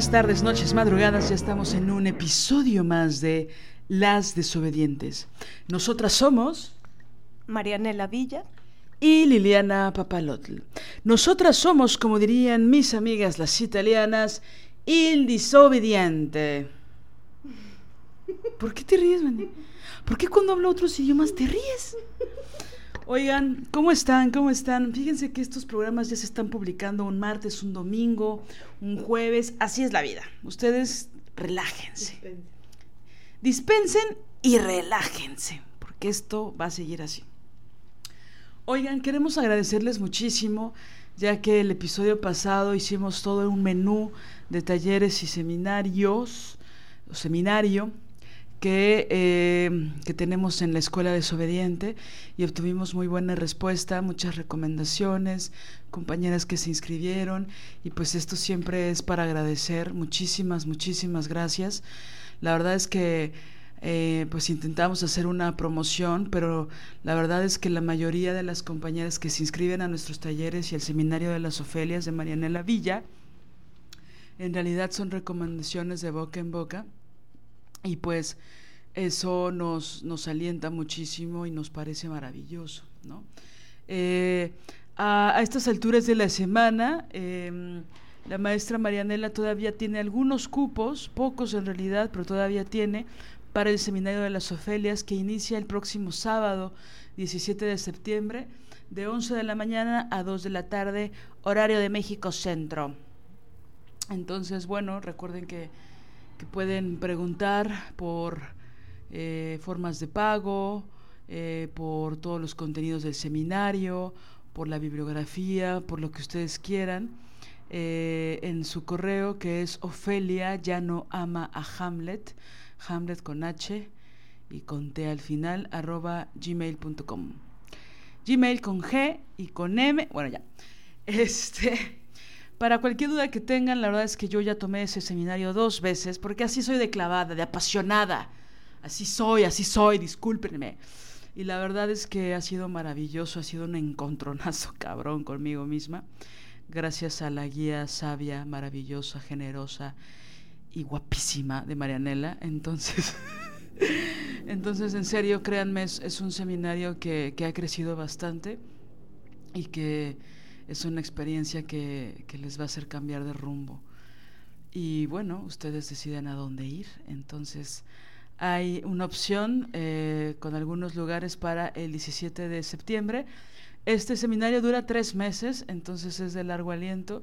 Buenos días, tardes, noches, madrugadas. Ya estamos en un episodio más de Las Desobedientes. Nosotras somos Marianela Villa y Liliana Papalotl. Nosotras somos, como dirían mis amigas las italianas, il disobediente. ¿Por qué te ríes, Manny? ¿Por qué cuando hablo otros idiomas te ríes? Oigan, ¿cómo están? ¿Cómo están? Fíjense que estos programas ya se están publicando un martes, un domingo, un jueves. Así es la vida. Ustedes relájense. Dispensen, Dispensen y relájense, porque esto va a seguir así. Oigan, queremos agradecerles muchísimo, ya que el episodio pasado hicimos todo un menú de talleres y seminarios, o seminario, que, eh, que, tenemos en la Escuela Desobediente y obtuvimos muy buena respuesta, muchas recomendaciones, compañeras que se inscribieron y pues esto siempre es para agradecer. Muchísimas, muchísimas gracias. La verdad es que eh, pues intentamos hacer una promoción, pero la verdad es que la mayoría de las compañeras que se inscriben a nuestros talleres y al seminario de las Ofelias de Marianela Villa, en realidad son recomendaciones de boca en boca y pues eso nos, nos alienta muchísimo y nos parece maravilloso. ¿no? Eh, a, estas alturas de la semana, eh, la maestra Marianela todavía tiene algunos cupos, pocos en realidad, pero todavía tiene, para el Seminario de las Ofelias que inicia el próximo sábado 17 de septiembre de 11 de la mañana a 2 de la tarde, horario de México Centro. Entonces, bueno, recuerden que pueden preguntar por eh, formas de pago, eh, por todos los contenidos del seminario, por la bibliografía, por lo que ustedes quieran, eh, en su correo que es Ofelia ya no ama a Hamlet, Hamlet con H y con T al final, arroba gmail.com. Gmail con G y con M, bueno ya. Este, para cualquier duda que tengan, la verdad es que yo ya tomé ese seminario dos veces, porque así soy de clavada, de apasionada. Así soy, así soy, discúlpenme. Y la verdad es que ha sido maravilloso, ha sido un encontronazo cabrón conmigo misma. Gracias a la guía sabia, maravillosa, generosa y guapísima de Marianela. Entonces, entonces en serio, créanme, es, un seminario que, que ha crecido bastante y que es una experiencia que, que, les va a hacer cambiar de rumbo. Y bueno, ustedes deciden a dónde ir. Entonces, hay una opción eh, con algunos lugares para el 17 de septiembre. Este seminario dura tres meses, entonces es de largo aliento.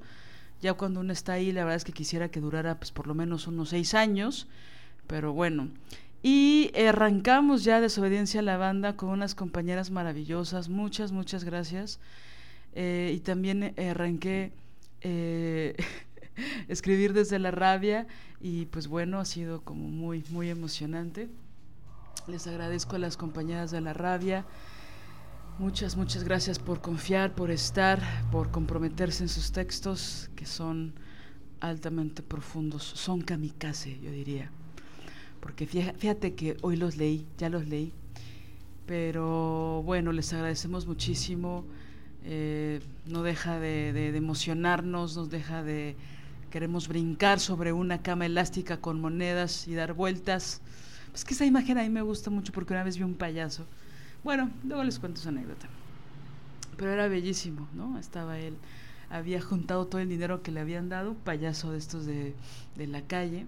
Ya cuando uno está ahí, la verdad es que quisiera que durara pues por lo menos unos seis años, pero bueno. Y arrancamos ya Desobediencia a la Banda con unas compañeras maravillosas. Muchas, muchas gracias. Eh, y también eh, arranqué escribir desde la rabia y pues bueno, ha sido como muy, muy emocionante. Les agradezco a las compañeras de la rabia. Muchas, muchas gracias por confiar, por estar, por comprometerse en sus textos que son altamente profundos, son kamikaze, yo diría. Porque fíjate que hoy los leí, ya los leí, pero bueno, les agradecemos muchísimo eh, no deja de, de, de, emocionarnos, nos deja de... Queremos brincar sobre una cama elástica con monedas y dar vueltas. Es que esa imagen a mí me gusta mucho porque una vez vi un payaso. Bueno, luego les cuento esa anécdota. pero era bellísimo, ¿no? Estaba él, había juntado todo el dinero que le habían dado, payaso de estos de, de la calle,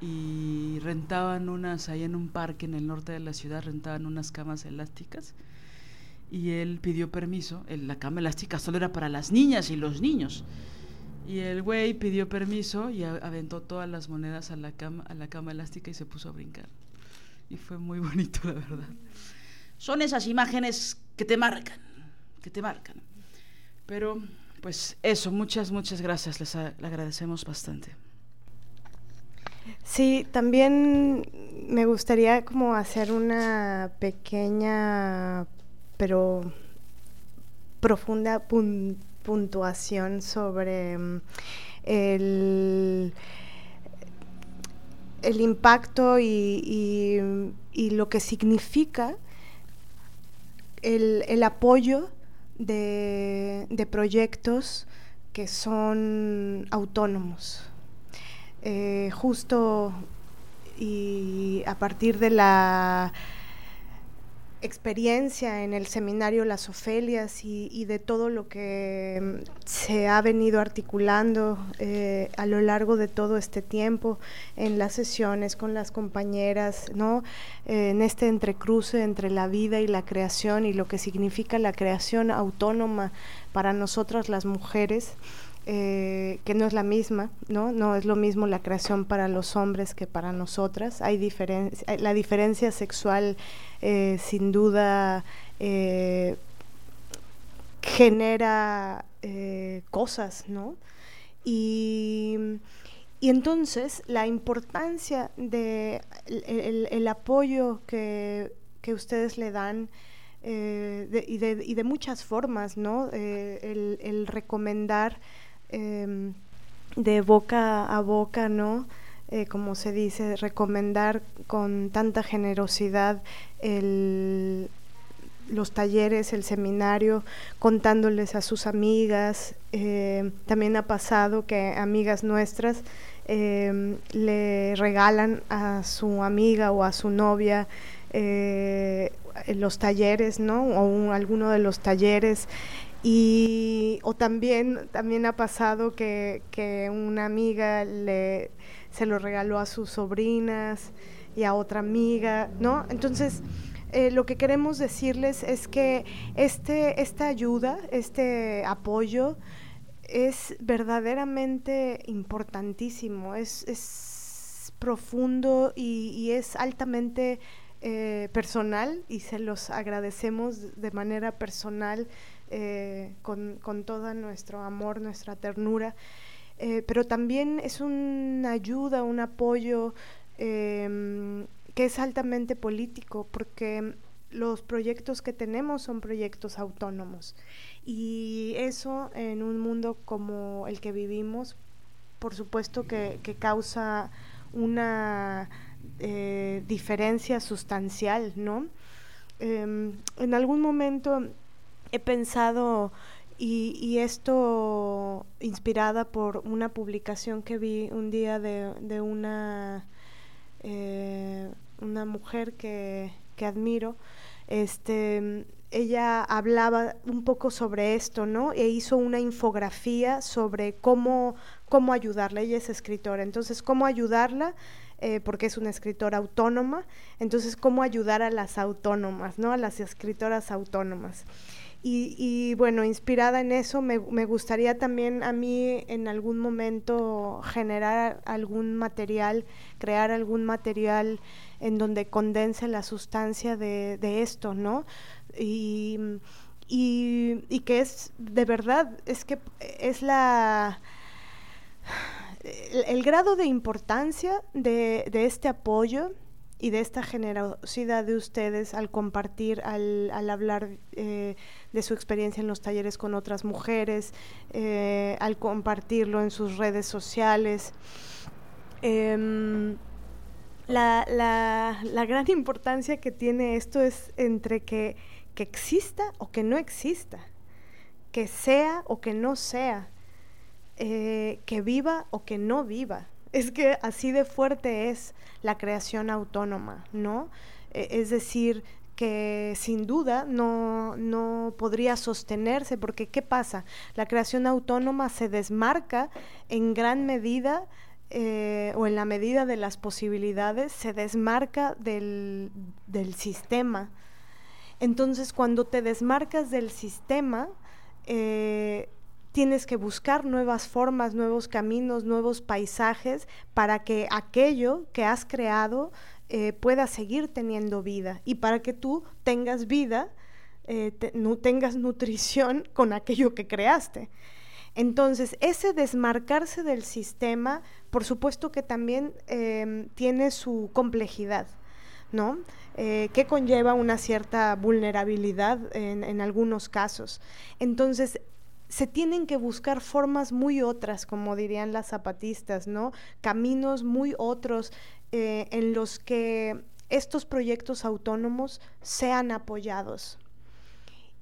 y rentaban unas, ahí en un parque en el norte de la ciudad, rentaban unas camas elásticas, y él pidió permiso, la cama elástica solo era para las niñas y los niños, y el güey pidió permiso y aventó todas las monedas a la cama, a la cama elástica y se puso a brincar. Y fue muy bonito, la verdad. Son esas imágenes que te marcan, que te marcan. Pero, pues eso, muchas, muchas gracias, les agradecemos bastante. Sí, también me gustaría como hacer una pequeña, pero profunda puntuación sobre mm, el, el impacto y, lo que significa el, apoyo de, proyectos que son autónomos. Eh, justo y a partir de la experiencia en el seminario Las Ofelias y, de todo lo que mm, se ha venido articulando eh, a lo largo de todo este tiempo en las sesiones con las compañeras, ¿no? Eh, en este entrecruce entre la vida y la creación y lo que significa la creación autónoma para nosotras las mujeres. Eh, que no es la misma, ¿no? No es lo mismo la creación para los hombres que para nosotras. Hay diferencia, la diferencia sexual eh, sin duda eh, genera cosas, ¿no? Y, entonces la importancia de el, apoyo que, ustedes le dan y, de, muchas formas, ¿no? el, recomendar Em, de boca a boca, ¿no? Eh, como se dice, recomendar con tanta generosidad los talleres, el seminario, contándoles a sus amigas. Eh, también ha pasado que amigas nuestras em, le regalan a su amiga o a su novia eh, los talleres, ¿no? O alguno de los talleres y, o también, también ha pasado que, una amiga le, se lo regaló a sus sobrinas y a otra amiga, ¿no? Entonces, eh, lo que queremos decirles es que este, esta ayuda, este apoyo, es verdaderamente importantísimo, es, profundo y, es altamente eh, personal y se los agradecemos de manera personal eh, con, con, todo nuestro amor, nuestra ternura, eh, pero también es una ayuda, un apoyo em, que es altamente político, porque los proyectos que tenemos son proyectos autónomos. Y eso en un mundo como el que vivimos, por supuesto que, causa una eh, diferencia sustancial, ¿no? Em, en algún momento he pensado, y, esto inspirada por una publicación que vi un día de, una, eh, una mujer que, admiro, este, ella hablaba un poco sobre esto, ¿no? E hizo una infografía sobre cómo, cómo ayudarla. Ella es escritora, entonces, cómo ayudarla, eh, porque es una escritora autónoma, entonces, cómo ayudar a las autónomas, ¿no? A las escritoras autónomas. Y, bueno, inspirada en eso, me, gustaría también a mí en algún momento generar algún material, crear algún material en donde condense la sustancia de, esto, ¿no? Y, y, que es, de verdad, es que es la... El, grado de importancia de, este apoyo y de esta generosidad de ustedes al compartir, al, al hablar eh, de su experiencia en los talleres con otras mujeres, eh, al compartirlo en sus redes sociales. Em, la, la, la, gran importancia que tiene esto es entre que, que exista o que no exista, que sea o que no sea, eh, que viva o que no viva es que así de fuerte es la creación autónoma, ¿no? E, es decir, que sin duda no, no, podría sostenerse, porque ¿qué pasa? La creación autónoma se desmarca en gran medida eh, o en la medida de las posibilidades, se desmarca del, del sistema. Entonces, cuando te desmarcas del sistema, eh, tienes que buscar nuevas formas, nuevos caminos, nuevos paisajes para que aquello que has creado eh, pueda seguir teniendo vida y para que tú tengas vida, eh, no tengas nutrición con aquello que creaste. Entonces, ese desmarcarse del sistema, por supuesto que también em, tiene su complejidad, ¿no? Eh, que conlleva una cierta vulnerabilidad en, en algunos casos. Entonces, se tienen que buscar formas muy otras, como dirían las zapatistas, ¿no? Caminos muy otros eh, en los que estos proyectos autónomos sean apoyados.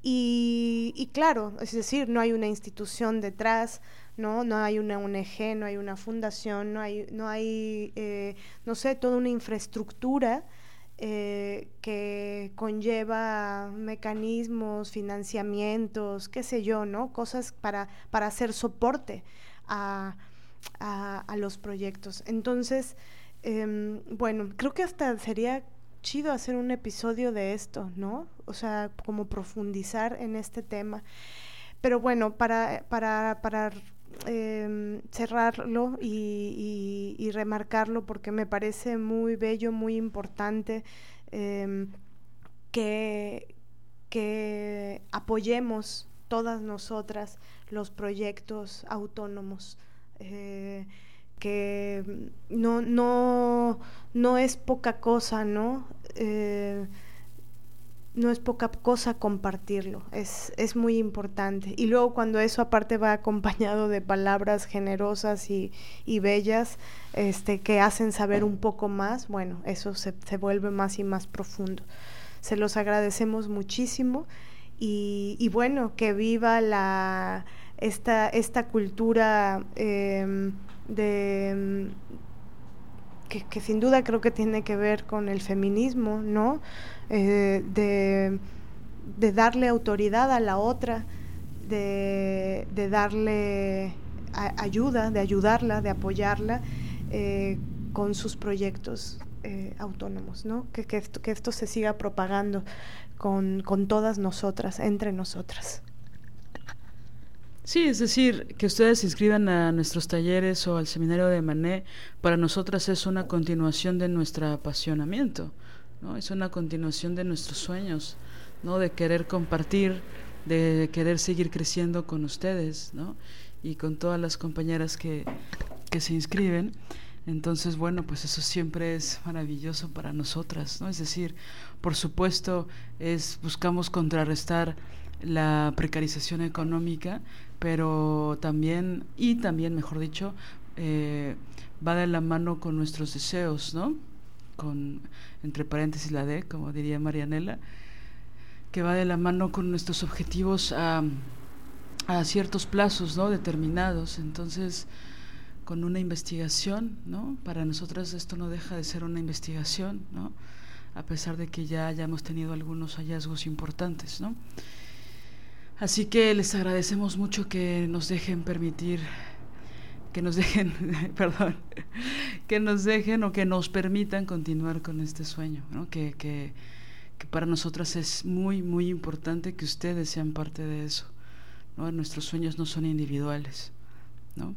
Y, claro, es decir, no hay una institución detrás, ¿no? No hay una ONG, no hay una fundación, no hay, no hay eh, no sé, toda una infraestructura eh, que conlleva mecanismos, financiamientos, qué sé yo, ¿no? Cosas para, para hacer soporte a, los proyectos. Entonces, em, bueno, creo que hasta sería chido hacer un episodio de esto, ¿no? O sea, como profundizar en este tema. Pero bueno, para, para, para Em, cerrarlo y, remarcarlo porque me parece muy bello, muy importante em, que, que apoyemos todas nosotras los proyectos autónomos. Eh, que no, no, no es poca cosa, ¿no? Eh, no es poca cosa compartirlo, es, es muy importante. Y luego cuando eso aparte va acompañado de palabras generosas y, bellas este, que hacen saber un poco más, bueno, eso se, vuelve más y más profundo. Se los agradecemos muchísimo y, bueno, que viva la, esta, esta cultura em, de que, sin duda creo que tiene que ver con el feminismo, ¿no? Eh, de, darle autoridad a la otra, de, darle ayuda, de ayudarla, de apoyarla eh, con sus proyectos eh, autónomos, ¿no? Que, que, esto, que esto se siga propagando con, con todas nosotras, entre nosotras. Sí, es decir, que ustedes se inscriban a nuestros talleres o al seminario de Mané, para nosotras es una continuación de nuestro apasionamiento, ¿no? Es una continuación de nuestros sueños, ¿no? De querer compartir, de querer seguir creciendo con ustedes, ¿no? Y con todas las compañeras que, que se inscriben. Entonces, bueno, pues eso siempre es maravilloso para nosotras, ¿no? Es decir, por supuesto, es buscamos contrarrestar la precarización económica, pero también, y también, mejor dicho, eh, va de la mano con nuestros deseos, ¿no? Con, entre paréntesis, la D, como diría Marianela, que va de la mano con nuestros objetivos a, a ciertos plazos, ¿no? Determinados. Entonces, con una investigación, ¿no? Para nosotras esto no deja de ser una investigación, ¿no? A pesar de que ya hayamos tenido algunos hallazgos importantes, ¿no? Así que les agradecemos mucho que nos dejen permitir, que nos dejen, perdón, que nos dejen o que nos permitan continuar con este sueño, ¿no? que, que, que para nosotras es muy, muy importante que ustedes sean parte de eso. ¿no? Nuestros sueños no son individuales. ¿no?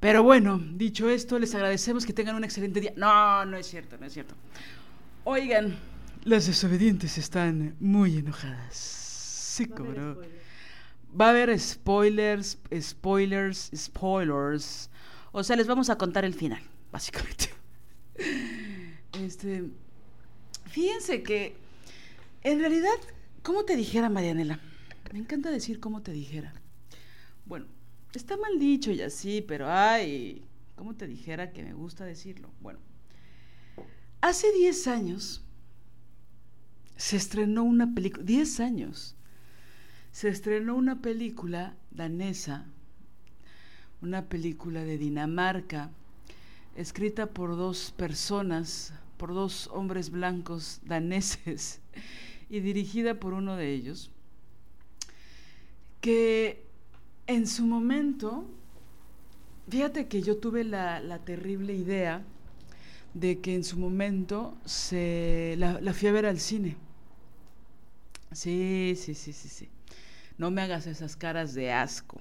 Pero bueno, dicho esto, les agradecemos que tengan un excelente día. No, no es cierto, no es cierto. Oigan, las desobedientes están muy enojadas. Va a haber spoilers, spoilers, spoilers. O sea, les vamos a contar el final, básicamente. Este, fíjense que en realidad, ¿cómo te dijera Marianela? Me encanta decir cómo te dijera. Bueno, está mal dicho y así, pero ay, ¿cómo te dijera que me gusta decirlo? Bueno, hace 10 años se estrenó una película, 10 años, se estrenó una película danesa, una película de Dinamarca, escrita por dos personas, por dos hombres blancos daneses y dirigida por uno de ellos, que en su momento, fíjate que yo tuve la, terrible idea de que en su momento se la, la fui a ver al cine. Sí, sí, sí, sí, sí. No me hagas esas caras de asco.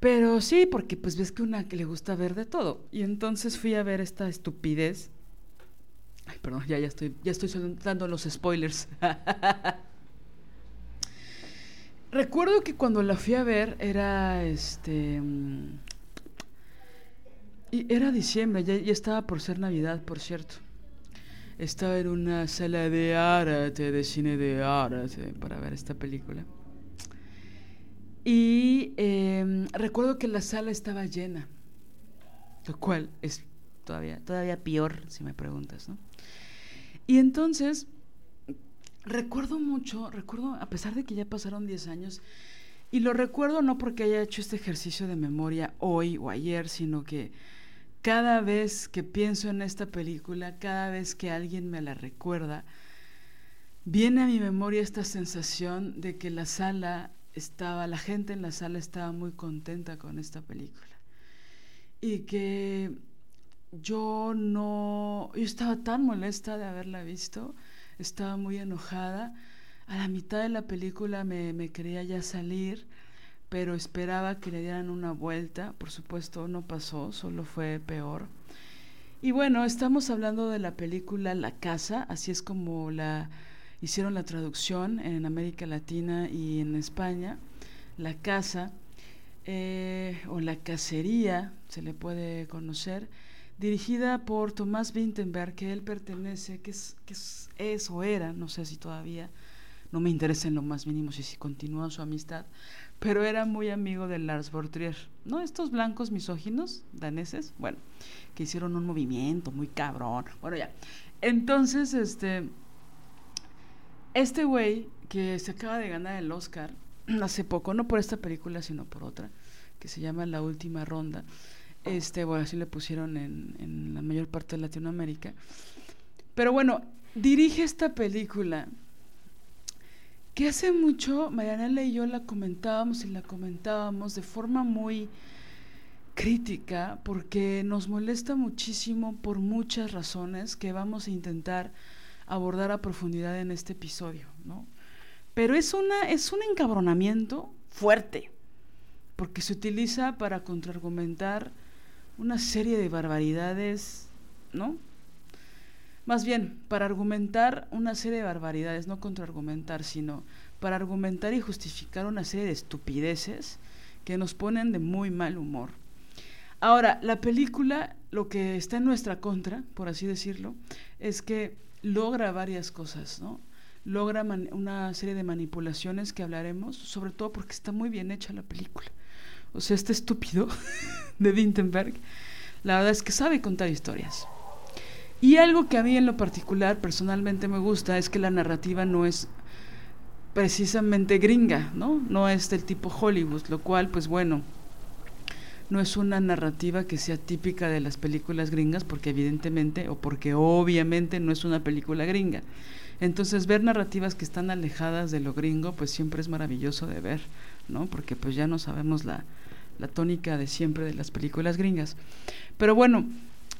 Pero sí, porque pues ves que una que le gusta ver de todo. Y entonces fui a ver esta estupidez. Ay, perdón, ya, ya estoy, ya estoy dando los spoilers. Recuerdo que cuando la fui a ver era este. Mm, y era diciembre, ya, ya estaba por ser Navidad, por cierto. Estaba en una sala de arte, de cine de arte, para ver esta película. Y em, recuerdo que la sala estaba llena, lo cual es todavía, todavía peor si me preguntas, ¿no? Y entonces, recuerdo mucho, recuerdo, a pesar de que ya pasaron 10 años, y lo recuerdo no porque haya hecho este ejercicio de memoria hoy o ayer, sino que cada vez que pienso en esta película, cada vez que alguien me la recuerda, viene a mi memoria esta sensación de que la sala estaba, la gente en la sala estaba muy contenta con esta película. Y que yo no, yo estaba tan molesta de haberla visto, estaba muy enojada. A la mitad de la película me, me quería ya salir, pero esperaba que le dieran una vuelta. Por supuesto, no pasó, solo fue peor. Y bueno, estamos hablando de la película La Casa, así es como la hicieron la traducción en América Latina y en España, la casa eh, o la cacería, se le puede conocer, dirigida por Tomás Vintenberg, que él pertenece, que es, que es, o era, no sé si todavía, no me interesa en lo más mínimo si, si continúa su amistad, pero era muy amigo de Lars Bortrier, ¿no? Estos blancos misóginos daneses, bueno, que hicieron un movimiento muy cabrón, bueno ya. Entonces, este, este güey que se acaba de ganar el Oscar hace poco, no por esta película, sino por otra, que se llama La Última Ronda. Este, bueno, así le pusieron en, la mayor parte de Latinoamérica. Pero bueno, dirige esta película que hace mucho Marianela y yo la comentábamos y la comentábamos de forma muy crítica porque nos molesta muchísimo por muchas razones que vamos a intentar abordar a profundidad en este episodio, ¿no? Pero es, una, es un encabronamiento fuerte, porque se utiliza para contraargumentar una serie de barbaridades, ¿no? Más bien, para argumentar una serie de barbaridades, no contraargumentar, sino para argumentar y justificar una serie de estupideces que nos ponen de muy mal humor. Ahora, la película, lo que está en nuestra contra, por así decirlo, es que logra varias cosas, ¿no? Logra una serie de manipulaciones que hablaremos, sobre todo porque está muy bien hecha la película. O sea, este estúpido de Wintenberg, la verdad es que sabe contar historias. Y algo que a mí en lo particular personalmente me gusta es que la narrativa no es precisamente gringa, ¿no? No es del tipo Hollywood, lo cual, pues bueno, no es una narrativa que sea típica de las películas gringas, porque evidentemente, o porque obviamente no es una película gringa. Entonces, ver narrativas que están alejadas de lo gringo, pues siempre es maravilloso de ver, ¿no? Porque pues ya no sabemos la, la tónica de siempre de las películas gringas. Pero bueno,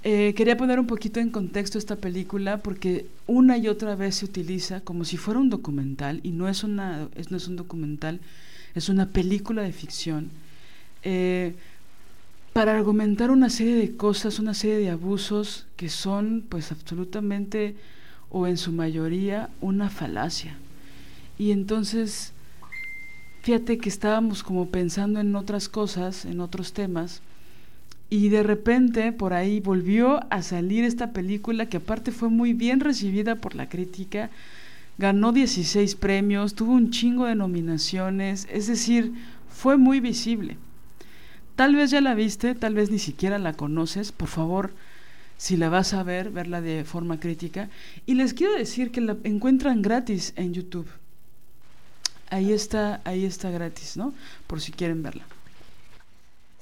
eh, quería poner un poquito en contexto esta película porque una y otra vez se utiliza como si fuera un documental, y no es, una, es, no es un documental, es una película de ficción. Eh, para argumentar una serie de cosas, una serie de abusos que son pues absolutamente o en su mayoría una falacia. Y entonces, fíjate que estábamos como pensando en otras cosas, en otros temas, y de repente por ahí volvió a salir esta película que aparte fue muy bien recibida por la crítica, ganó 16 premios, tuvo un chingo de nominaciones, es decir, fue muy visible. Tal vez ya la viste, tal vez ni siquiera la conoces. Por favor, si la vas a ver, verla de forma crítica. Y les quiero decir que la encuentran gratis en YouTube. Ahí está, ahí está gratis, ¿no? Por si quieren verla.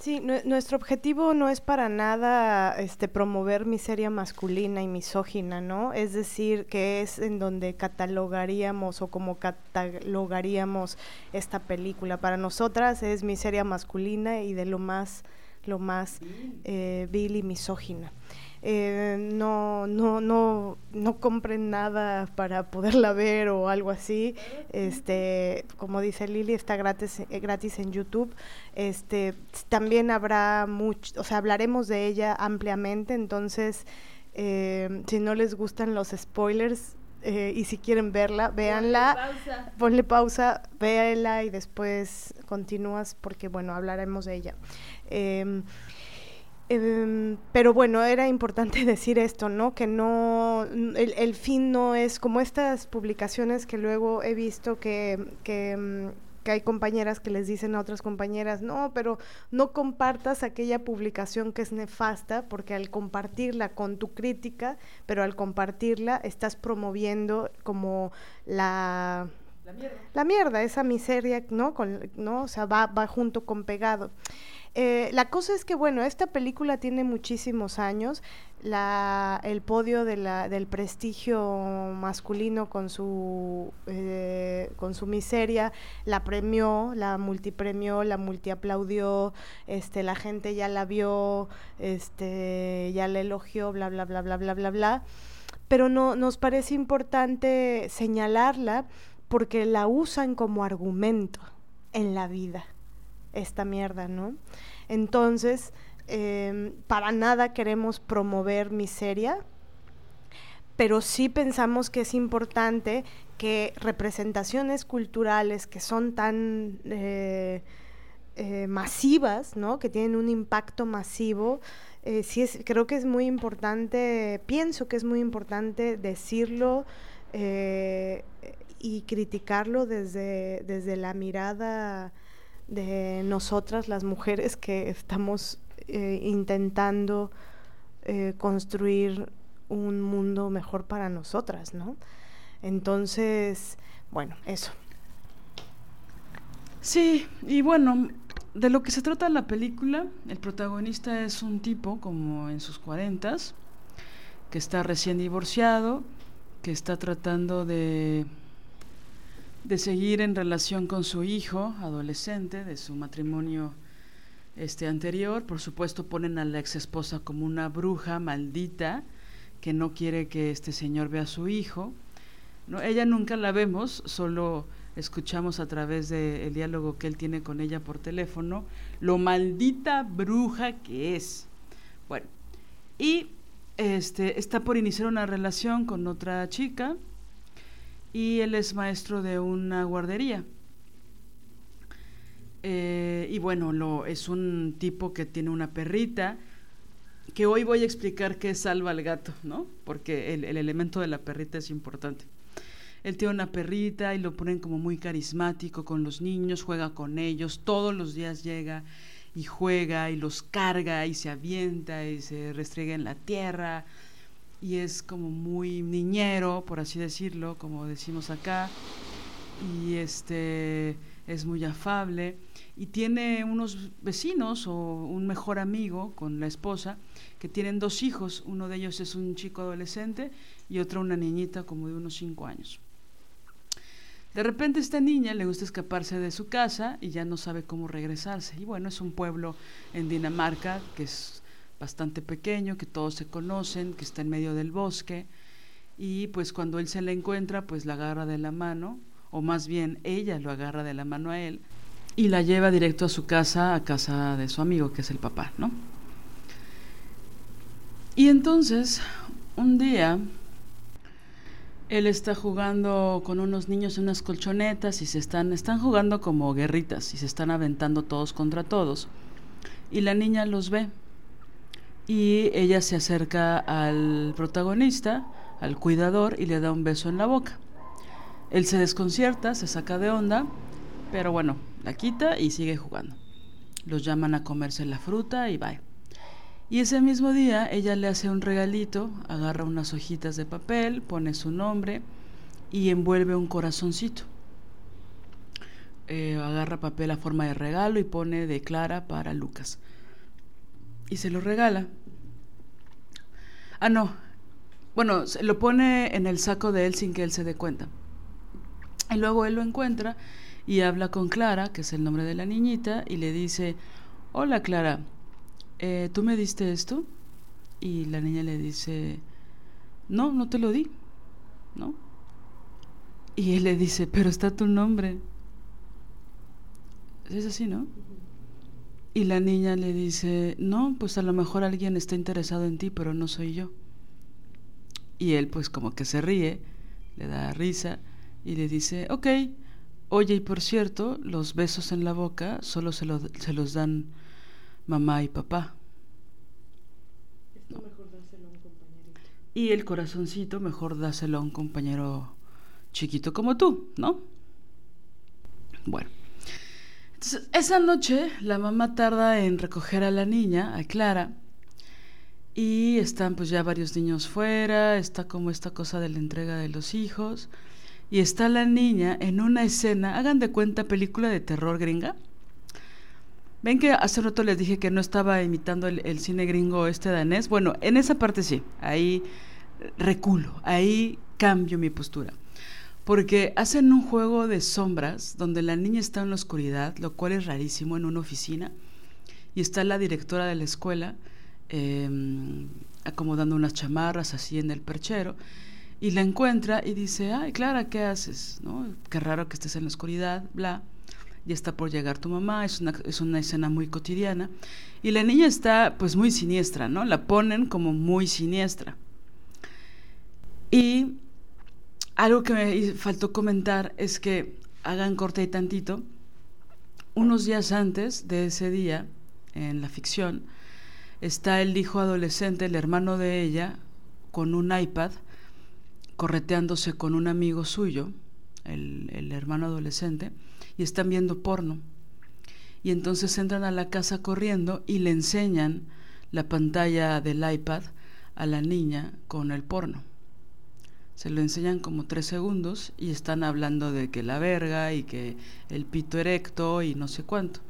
Sí, nuestro objetivo no es para nada este, promover miseria masculina y misógina, ¿no? Es decir, que es en donde catalogaríamos o como catalogaríamos esta película. Para nosotras es miseria masculina y de lo más, lo más eh, vil y misógina. Eh, no, no, no, no compren nada para poderla ver o algo así. Este, como dice Lili, está gratis, eh, gratis en YouTube. Este, también habrá mucho, o sea, hablaremos de ella ampliamente, entonces, eh, si no les gustan los spoilers, y si quieren verla, véanla, ponle pausa, ponle pausa y después continúas porque, bueno, hablaremos de ella. Em, Em, pero bueno, era importante decir esto, ¿no? Que no, el, fin no es como estas publicaciones que luego he visto que, que, mm, que, hay compañeras que les dicen a otras compañeras, no, pero no compartas aquella publicación que es nefasta, porque al compartirla con tu crítica, pero al compartirla estás promoviendo como la... La mierda. La mierda, esa miseria, ¿no? Con, ¿no? O sea, va, va junto con pegado. Eh, la cosa es que, bueno, esta película tiene muchísimos años. El podio del prestigio masculino con su, eh, con su miseria la premió, la multipremió, la multiaplaudió, este, la gente ya la vio, este, ya la elogió, bla, bla, bla, bla, bla, bla, bla. Pero no, nos parece importante señalarla porque la usan como argumento en la vida esta mierda, ¿no? Entonces, em, para nada queremos promover miseria, pero sí pensamos que es importante que representaciones culturales que son tan eh, eh, masivas, ¿no? que tienen un impacto masivo, eh, sí es, creo que es muy importante, pienso que es muy importante decirlo y criticarlo desde, desde la mirada de nosotras las mujeres que estamos eh, intentando eh, construir un mundo mejor para nosotras, ¿no? Entonces, bueno, eso. Sí, y bueno, de lo que se trata la película, el protagonista es un tipo como en sus cuarentas, que está recién divorciado, que está tratando de de seguir en relación con su hijo adolescente de su matrimonio este anterior. Por supuesto ponen a la ex esposa como una bruja maldita que no quiere que este señor vea a su hijo. No, ella nunca la vemos, solo escuchamos a través del diálogo que él tiene con ella por teléfono lo maldita bruja que es. Bueno, y este está por iniciar una relación con otra chica y él es maestro de una guardería. Eh, y bueno, lo, es un tipo que tiene una perrita, que hoy voy a explicar qué salva al gato, ¿no? Porque el, el elemento de la perrita es importante. Él tiene una perrita y lo ponen como muy carismático con los niños, juega con ellos, todos los días llega y juega y los carga y se avienta y se restriega en la tierra y es como muy niñero, por así decirlo, como decimos acá, y este es muy afable y tiene unos vecinos o un mejor amigo con la esposa que tienen dos hijos, uno de ellos es un chico adolescente y otro una niñita como de unos cinco años. De repente esta niña le gusta escaparse de su casa y ya no sabe cómo regresarse. Y bueno, es un pueblo en Dinamarca que es bastante pequeño, que todos se conocen, que está en medio del bosque, y pues cuando él se la encuentra, pues la agarra de la mano, o más bien ella lo agarra de la mano a él, y la lleva directo a su casa, a casa de su amigo, que es el papá, ¿no? Y entonces, un día, él está jugando con unos niños en unas colchonetas y se están, están jugando como guerritas y se están aventando todos contra todos. Y la niña los ve y ella se acerca al protagonista, al cuidador, y le da un beso en la boca. Él se desconcierta, se saca de onda, pero bueno, la quita y sigue jugando. Los llaman a comerse la fruta y va. Y ese mismo día ella le hace un regalito, agarra unas hojitas de papel, pone su nombre y envuelve un corazoncito. eh, agarra papel a forma de regalo y pone de Clara para Lucas. Y se lo regala. Ah, no. Bueno, se lo pone en el saco de él sin que él se dé cuenta. Y luego él lo encuentra y habla con Clara, que es el nombre de la niñita, y le dice, hola Clara, eh, ¿tú me diste esto? Y la niña le dice, no, no te lo di, ¿no? Y él le dice, pero está tu nombre. Es así, ¿no? Y la niña le dice, no, pues a lo mejor alguien está interesado en ti, pero no soy yo. Y él pues como que se ríe, le da risa y le dice, ok, oye, y por cierto, los besos en la boca solo se, se los dan mamá y papá. Y el corazoncito mejor dáselo a un compañero chiquito como tú, ¿no? Bueno. Esa noche la mamá tarda en recoger a la niña, a Clara, y están pues ya varios niños fuera, está como esta cosa de la entrega de los hijos, y está la niña en una escena, hagan de cuenta película de terror gringa. Ven que hace rato les dije que no estaba imitando el, cine gringo este danés. Bueno, en esa parte sí, ahí reculo, ahí cambio mi postura. Porque hacen un juego de sombras donde la niña está en la oscuridad, lo cual es rarísimo en una oficina, y está la directora de la escuela em, acomodando unas chamarras así en el perchero, y la encuentra y dice, ay, Clara, ¿qué haces? ¿No? Qué raro que estés en la oscuridad, bla ya está por llegar tu mamá, es una, es una escena muy cotidiana. Y la niña está pues muy siniestra, ¿no? La ponen como muy siniestra. Y algo que me faltó comentar es que hagan corte y tantito, unos días antes de ese día, en la ficción, está el hijo adolescente, el hermano de ella, con un iPad, correteándose con un amigo suyo, el, el hermano adolescente, y están viendo porno. Y entonces entran a la casa corriendo y le enseñan la pantalla del iPad a la niña con el porno. Se lo enseñan como tres segundos y están hablando de que la verga y que el pito erecto y no sé cuánto.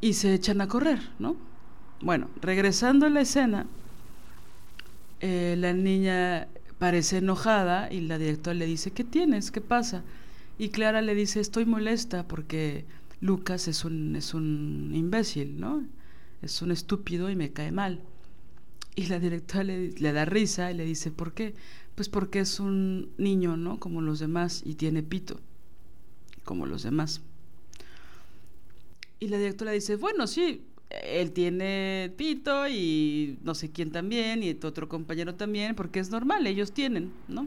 Y se echan a correr, ¿no? Bueno, regresando a la escena, eh, la niña parece enojada y la directora le dice, ¿qué tienes? ¿Qué pasa? Y Clara le dice, estoy molesta porque Lucas es un, es un imbécil, ¿no? Es un estúpido y me cae mal. Y la directora le, le, da risa y le dice, ¿por qué? Pues porque es un niño, ¿no? Como los demás y tiene pito, como los demás. Y la directora dice, bueno, sí, él tiene pito y no sé quién también y tu otro compañero también, porque es normal, ellos tienen, ¿no?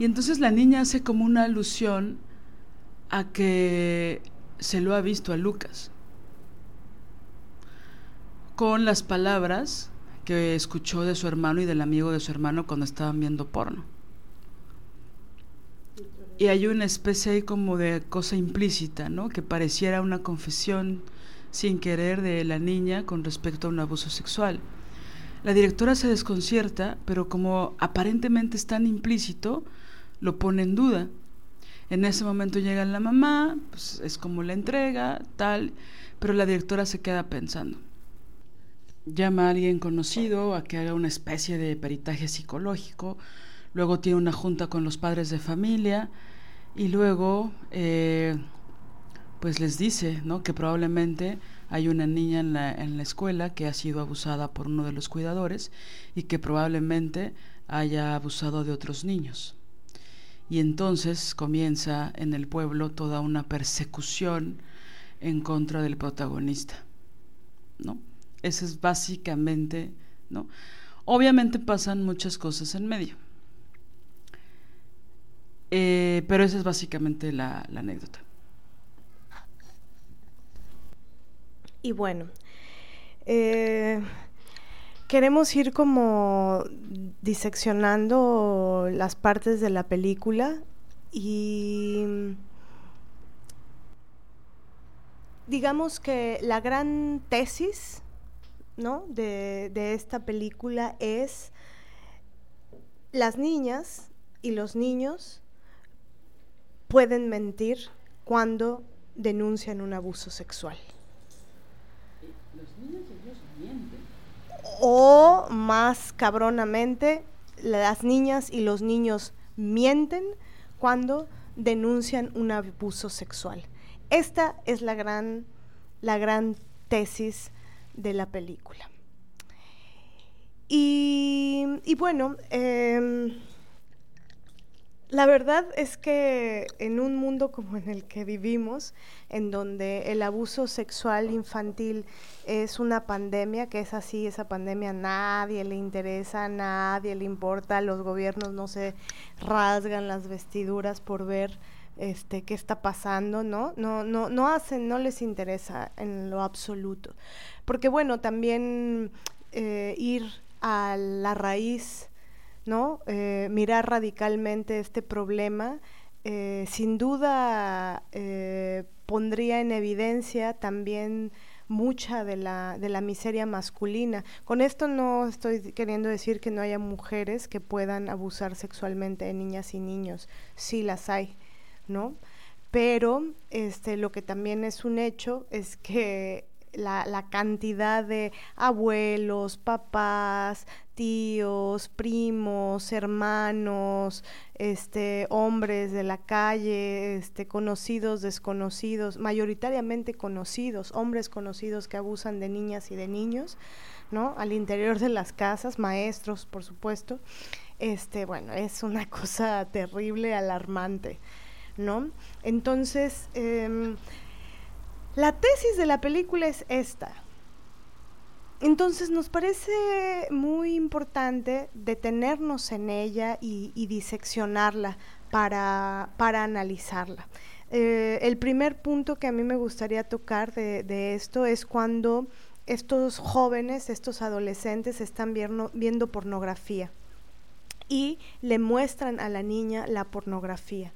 Y entonces la niña hace como una alusión a que se lo ha visto a Lucas. Con las palabras que escuchó de su hermano y del amigo de su hermano cuando estaban viendo porno. Y hay una especie ahí como de cosa implícita, ¿no? Que pareciera una confesión sin querer de la niña con respecto a un abuso sexual. La directora se desconcierta, pero como aparentemente es tan implícito, lo pone en duda. En ese momento llega la mamá, pues es como la entrega, tal, pero la directora se queda pensando. Llama a alguien conocido a que haga una especie de peritaje psicológico, luego tiene una junta con los padres de familia y luego eh, pues les dice ¿no? que probablemente hay una niña en la, en la escuela que ha sido abusada por uno de los cuidadores y que probablemente haya abusado de otros niños. Y entonces comienza en el pueblo toda una persecución en contra del protagonista. ¿No? Ese es básicamente, ¿no? Obviamente pasan muchas cosas en medio. Eh, pero esa es básicamente la, anécdota. Y bueno, eh, queremos ir como diseccionando las partes de la película y digamos que la gran tesis ¿no? de, de esta película es las niñas y los niños pueden mentir cuando denuncian un abuso sexual. Los niños ellos mienten. O más cabronamente, las niñas y los niños mienten cuando denuncian un abuso sexual. Esta es la gran, la gran tesis de la película. Y, y bueno, em, la verdad es que en un mundo como en el que vivimos, en donde el abuso sexual infantil es una pandemia, que es así, esa pandemia nadie le interesa, nadie le importa, los gobiernos no se rasgan las vestiduras por ver este qué está pasando, ¿no? No no no hacen, no les interesa en lo absoluto. Porque bueno, también eh, ir a la raíz ¿no? Eh, mirar radicalmente este problema, eh, sin duda pondría en evidencia también mucha de la, de la miseria masculina. Con esto no estoy queriendo decir que no haya mujeres que puedan abusar sexualmente de niñas y niños, sí las hay, ¿no? Pero este, lo que también es un hecho es que la, la, cantidad de abuelos, papás, tíos, primos, hermanos, este, hombres de la calle, este, conocidos, desconocidos, mayoritariamente conocidos, hombres conocidos que abusan de niñas y de niños, ¿no? Al interior de las casas, maestros, por supuesto. Este, bueno, es una cosa terrible, alarmante, ¿no? Entonces, eh, la tesis de la película es esta. Entonces nos parece muy importante detenernos en ella y, diseccionarla para, para analizarla. Eh, el primer punto que a mí me gustaría tocar de, esto es cuando estos jóvenes, estos adolescentes están viendo pornografía y le muestran a la niña la pornografía.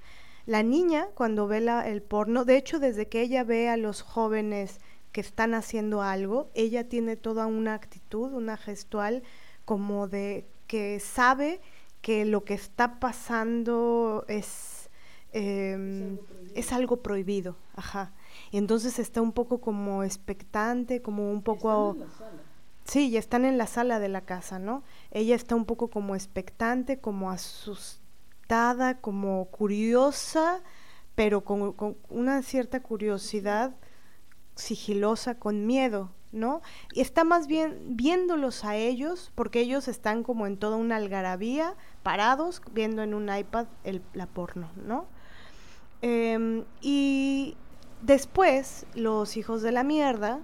La niña, cuando ve la, el porno, de hecho, desde que ella ve a los jóvenes que están haciendo algo, ella tiene toda una actitud, una gestual, como de que sabe que lo que está pasando es, eh, es algo prohibido. Ajá. Y entonces está un poco como expectante, como un poco... Sí, ya están en la sala de la casa, ¿no? Ella está un poco como expectante, como asustada como curiosa, pero con, una cierta curiosidad sigilosa, con miedo, ¿no? Y está más bien viéndolos a ellos, porque ellos están como en toda una algarabía, parados, viendo en un iPad el, la porno, ¿no? Em, y después, los hijos de la mierda,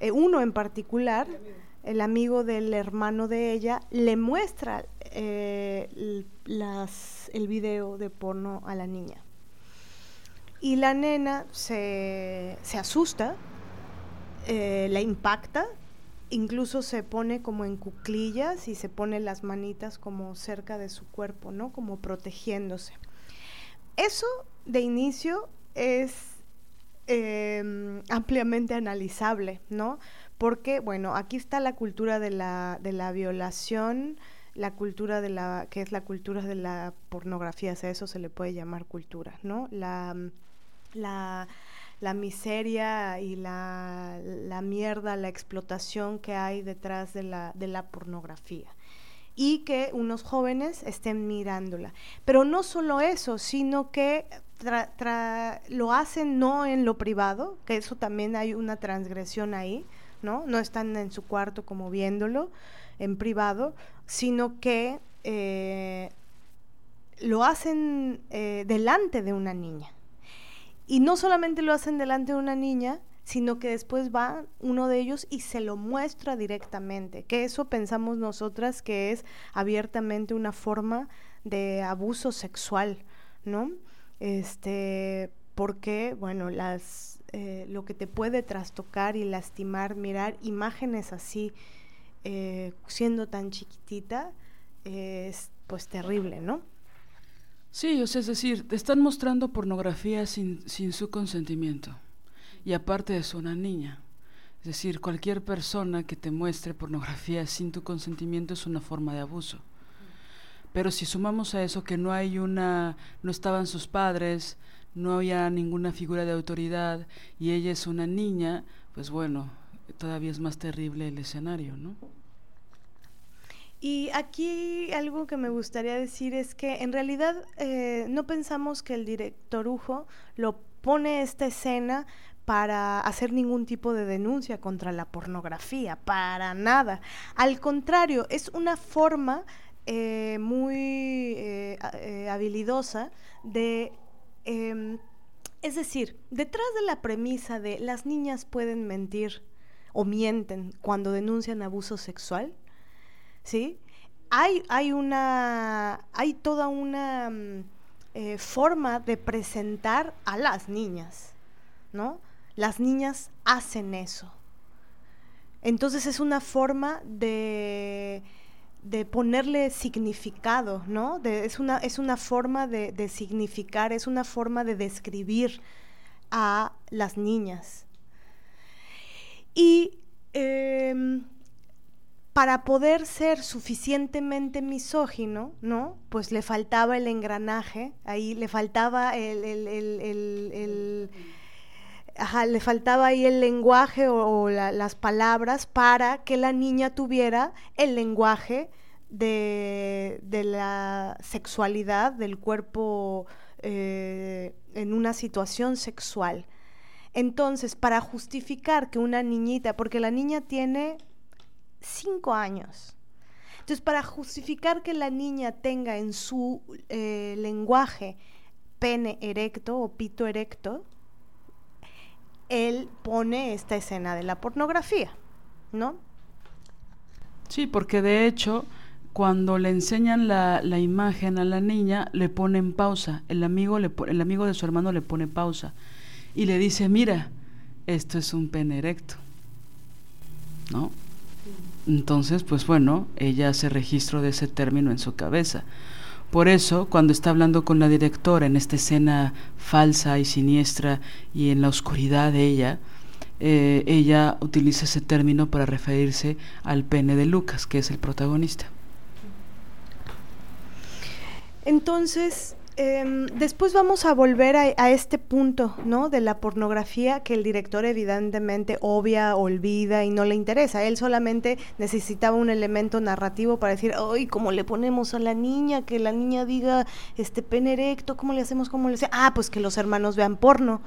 eh, uno en particular, el amigo del hermano de ella, le muestra eh, el video de porno a la niña. Y la nena se, se asusta, eh, la impacta, incluso se pone como en cuclillas y se pone las manitas como cerca de su cuerpo, ¿no? Como protegiéndose. Eso de inicio es em, ampliamente analizable, ¿no? Porque, bueno, aquí está la cultura de la, de la violación, la cultura de la, que es la cultura de la pornografía, o sea, eso se le puede llamar cultura, ¿no? La, la, miseria y la, la, mierda, la explotación que hay detrás de la, de la pornografía y que unos jóvenes estén mirándola. Pero no solo eso, sino que lo hacen no en lo privado, que eso también hay una transgresión ahí, ¿no? No están en su cuarto como viéndolo, en privado, sino que eh, lo hacen eh, delante de una niña. Y no solamente lo hacen delante de una niña, sino que después va uno de ellos y se lo muestra directamente, que eso pensamos nosotras que es abiertamente una forma de abuso sexual, ¿no? Este, porque, bueno, las, eh, lo que te puede trastocar y lastimar, mirar imágenes así eh, siendo tan chiquitita, es pues terrible, ¿no? Sí, o sea, es decir, te están mostrando pornografía sin, sin su consentimiento. Y aparte eso, una niña. Es decir, cualquier persona que te muestre pornografía sin tu consentimiento es una forma de abuso. Pero si sumamos a eso que no hay una, no estaban sus padres, no había ninguna figura de autoridad y ella es una niña, pues bueno, todavía es más terrible el escenario, ¿no? Y aquí algo que me gustaría decir es que en realidad eh, no pensamos que el director Ujo lo pone esta escena para hacer ningún tipo de denuncia contra la pornografía, para nada. Al contrario, es una forma eh, muy eh, habilidosa de... Em, es decir, detrás de la premisa de las niñas pueden mentir o mienten cuando denuncian abuso sexual, ¿sí? Hay, hay una, hay toda una mm, eh, forma de presentar a las niñas, ¿no? Las niñas hacen eso. Entonces es una forma de, de ponerle significado, ¿no? es, una, es una forma de, de significar, es una forma de describir a las niñas. Y em, para poder ser suficientemente misógino, ¿no? Pues le faltaba el engranaje, ahí le faltaba el, le faltaba ahí el lenguaje o, las palabras para que la niña tuviera el lenguaje de, la sexualidad, del cuerpo eh, en una situación sexual. Entonces, para justificar que una niñita, porque la niña tiene cinco años. Entonces, para justificar que la niña tenga en su eh, lenguaje pene erecto o pito erecto, él pone esta escena de la pornografía, ¿no? Sí, porque de hecho, cuando le enseñan la, la imagen a la niña, le ponen pausa. El amigo, le, el amigo de su hermano le pone pausa y le dice, mira, esto es un pene erecto, ¿no? Entonces, pues bueno, ella hace registro de ese término en su cabeza. Por eso, cuando está hablando con la directora en esta escena falsa y siniestra y en la oscuridad de ella, eh, ella utiliza ese término para referirse al pene de Lucas, que es el protagonista. Entonces, Em, después vamos a volver a, este punto, ¿no? De la pornografía que el director evidentemente obvia, olvida y no le interesa. Él solamente necesitaba un elemento narrativo para decir, ay, ¿cómo le ponemos a la niña? Que la niña diga, este pene erecto, ¿cómo le hacemos? ¿Cómo le hacemos? Ah, pues que los hermanos vean porno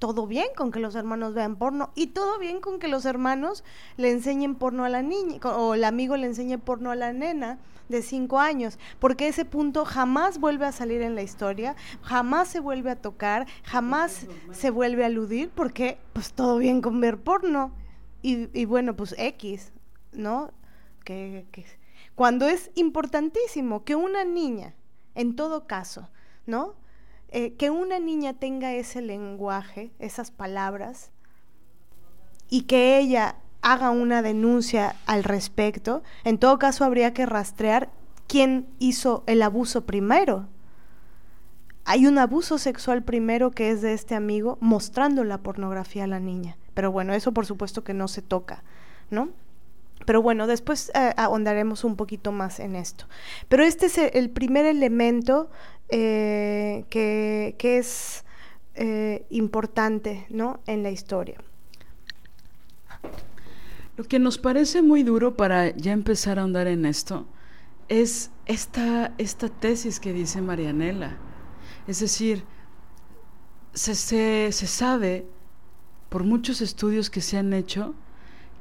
todo bien con que los hermanos vean porno y todo bien con que los hermanos le enseñen porno a la niña o el amigo le enseñe porno a la nena de cinco años, porque ese punto jamás vuelve a salir en la historia, jamás se vuelve a tocar, jamás se vuelve a aludir, porque pues todo bien con ver porno. Y, bueno, pues X, ¿no? Que, que, cuando es importantísimo que una niña, en todo caso, ¿no? Eh, que una niña tenga ese lenguaje, esas palabras, y que ella haga una denuncia al respecto, en todo caso habría que rastrear quién hizo el abuso primero. Hay un abuso sexual primero que es de este amigo mostrando la pornografía a la niña. Pero bueno, eso por supuesto que no se toca, ¿no? Pero bueno, después eh, ahondaremos un poquito más en esto. Pero este es el primer elemento eh, que, es eh, importante ¿no? en la historia. Lo que nos parece muy duro para ya empezar a ahondar en esto es esta, esta tesis que dice Marianela. Es decir, se, se, se sabe por muchos estudios que se han hecho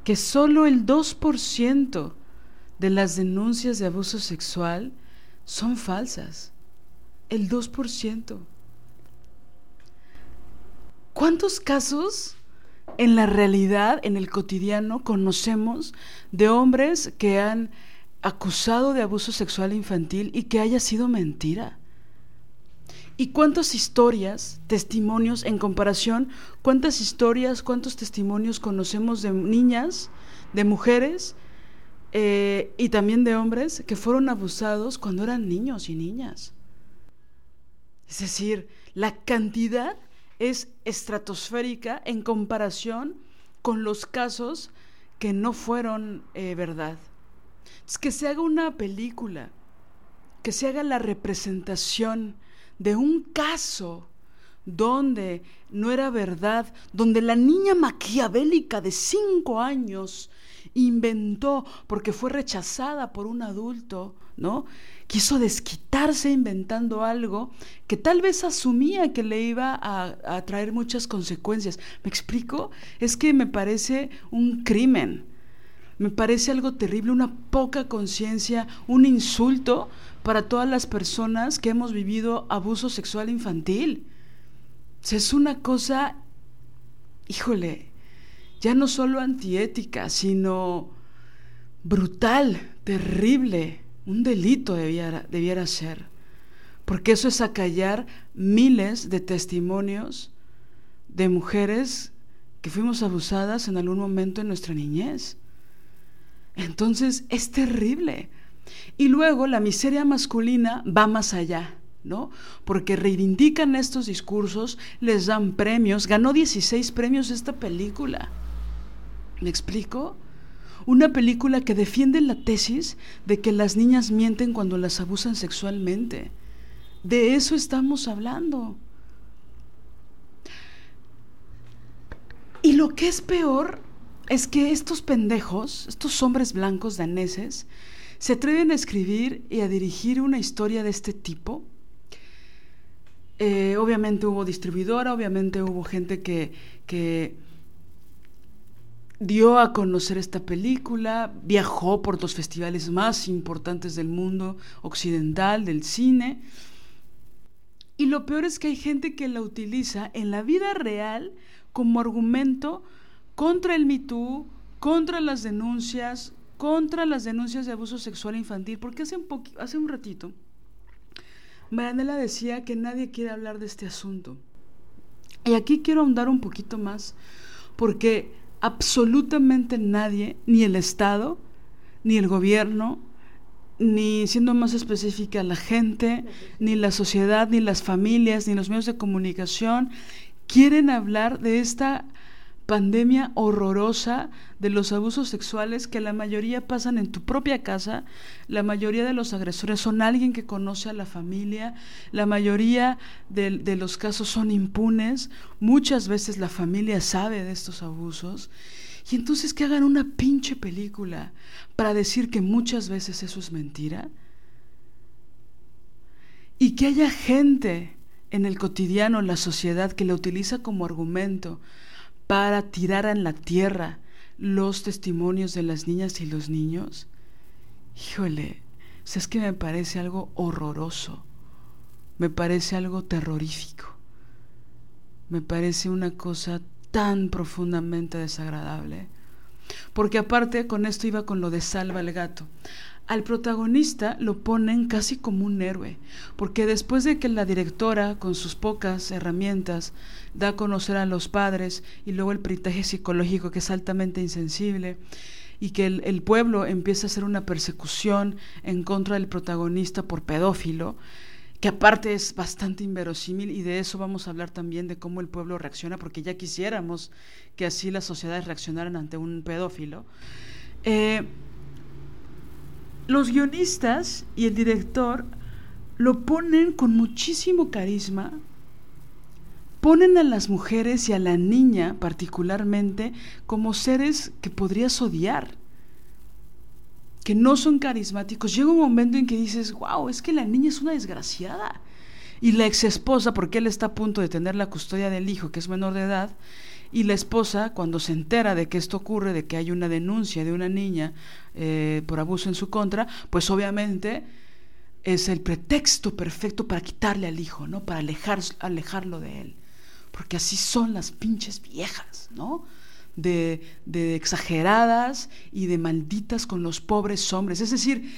que solo el 2% de las denuncias de abuso sexual son falsas. El 2%. ¿Cuántos casos en la realidad, en el cotidiano, conocemos de hombres que han acusado de abuso sexual infantil y que haya sido mentira. ¿Y cuántas historias, testimonios en comparación, cuántas historias, cuántos testimonios conocemos de niñas, de mujeres eh, y también de hombres que fueron abusados cuando eran niños y niñas? Es decir, la cantidad es estratosférica en comparación con los casos que no fueron eh, verdad. Es que se haga una película, que se haga la representación de un caso donde no era verdad, donde la niña maquiavélica de cinco años inventó porque fue rechazada por un adulto, ¿no? Quiso desquitarse inventando algo que tal vez asumía que le iba a, a traer muchas consecuencias. ¿Me explico? Es que me parece un crimen. Me parece algo terrible, una poca conciencia, un insulto para todas las personas que hemos vivido abuso sexual infantil. es una cosa, híjole, ya no solo antiética, sino brutal, terrible, un delito debiera, debiera ser, porque eso es acallar miles de testimonios de mujeres que fuimos abusadas en algún momento en nuestra niñez. Entonces es terrible. Y luego la miseria masculina va más allá. ¿no? Porque reivindican estos discursos, les dan premios, ganó 16 premios esta película. ¿Me explico? Una película que defiende la tesis de que las niñas mienten cuando las abusan sexualmente. De eso estamos hablando. Y lo que es peor es que estos pendejos, estos hombres blancos daneses, se atreven a escribir y a dirigir una historia de este tipo. Eh, obviamente hubo distribuidora, obviamente hubo gente que, que dio a conocer esta película, viajó por los festivales más importantes del mundo occidental, del cine. Y lo peor es que hay gente que la utiliza en la vida real como argumento contra el MeToo, contra las denuncias, contra las denuncias de abuso sexual infantil, porque hace un, hace un ratito Marianela decía que nadie quiere hablar de este asunto. Y aquí quiero ahondar un poquito más, porque absolutamente nadie, ni el Estado, ni el gobierno, ni siendo más específica la gente, ni la sociedad, ni las familias, ni los medios de comunicación, quieren hablar de esta pandemia horrorosa de los abusos sexuales que la mayoría pasan en tu propia casa, la mayoría de los agresores son alguien que conoce a la familia, la mayoría de, los casos son impunes, muchas veces la familia sabe de estos abusos. Y entonces que hagan una pinche película para decir que muchas veces eso es mentira. Y que haya gente en el cotidiano, en la sociedad, que la utiliza como argumento para tirar en la tierra los testimonios de las niñas y los niños, híjole, es que me parece algo horroroso, me parece algo terrorífico, me parece una cosa tan profundamente desagradable. Porque aparte con esto iba con lo de Salva el gato. Al protagonista lo ponen casi como un héroe, porque después de que la directora, con sus pocas herramientas, da a conocer a los padres y luego el peritaje psicológico que es altamente insensible y que el, pueblo empieza a hacer una persecución en contra del protagonista por pedófilo, que aparte es bastante inverosímil y de eso vamos a hablar también de cómo el pueblo reacciona, porque ya quisiéramos que así las sociedades reaccionaran ante un pedófilo. Eh, los guionistas y el director lo ponen con muchísimo carisma, ponen a las mujeres y a la niña particularmente como seres que podrías odiar, que no son carismáticos. Llega un momento en que dices, wow, es que la niña es una desgraciada. Y la ex esposa, porque él está a punto de tener la custodia del hijo, que es menor de edad, y la esposa, cuando se entera de que esto ocurre, de que hay una denuncia de una niña eh, por abuso en su contra, pues obviamente es el pretexto perfecto para quitarle al hijo, ¿no? Para alejar, alejarlo de él porque así son las pinches viejas, ¿no? De, de, exageradas y de malditas con los pobres hombres. Es decir,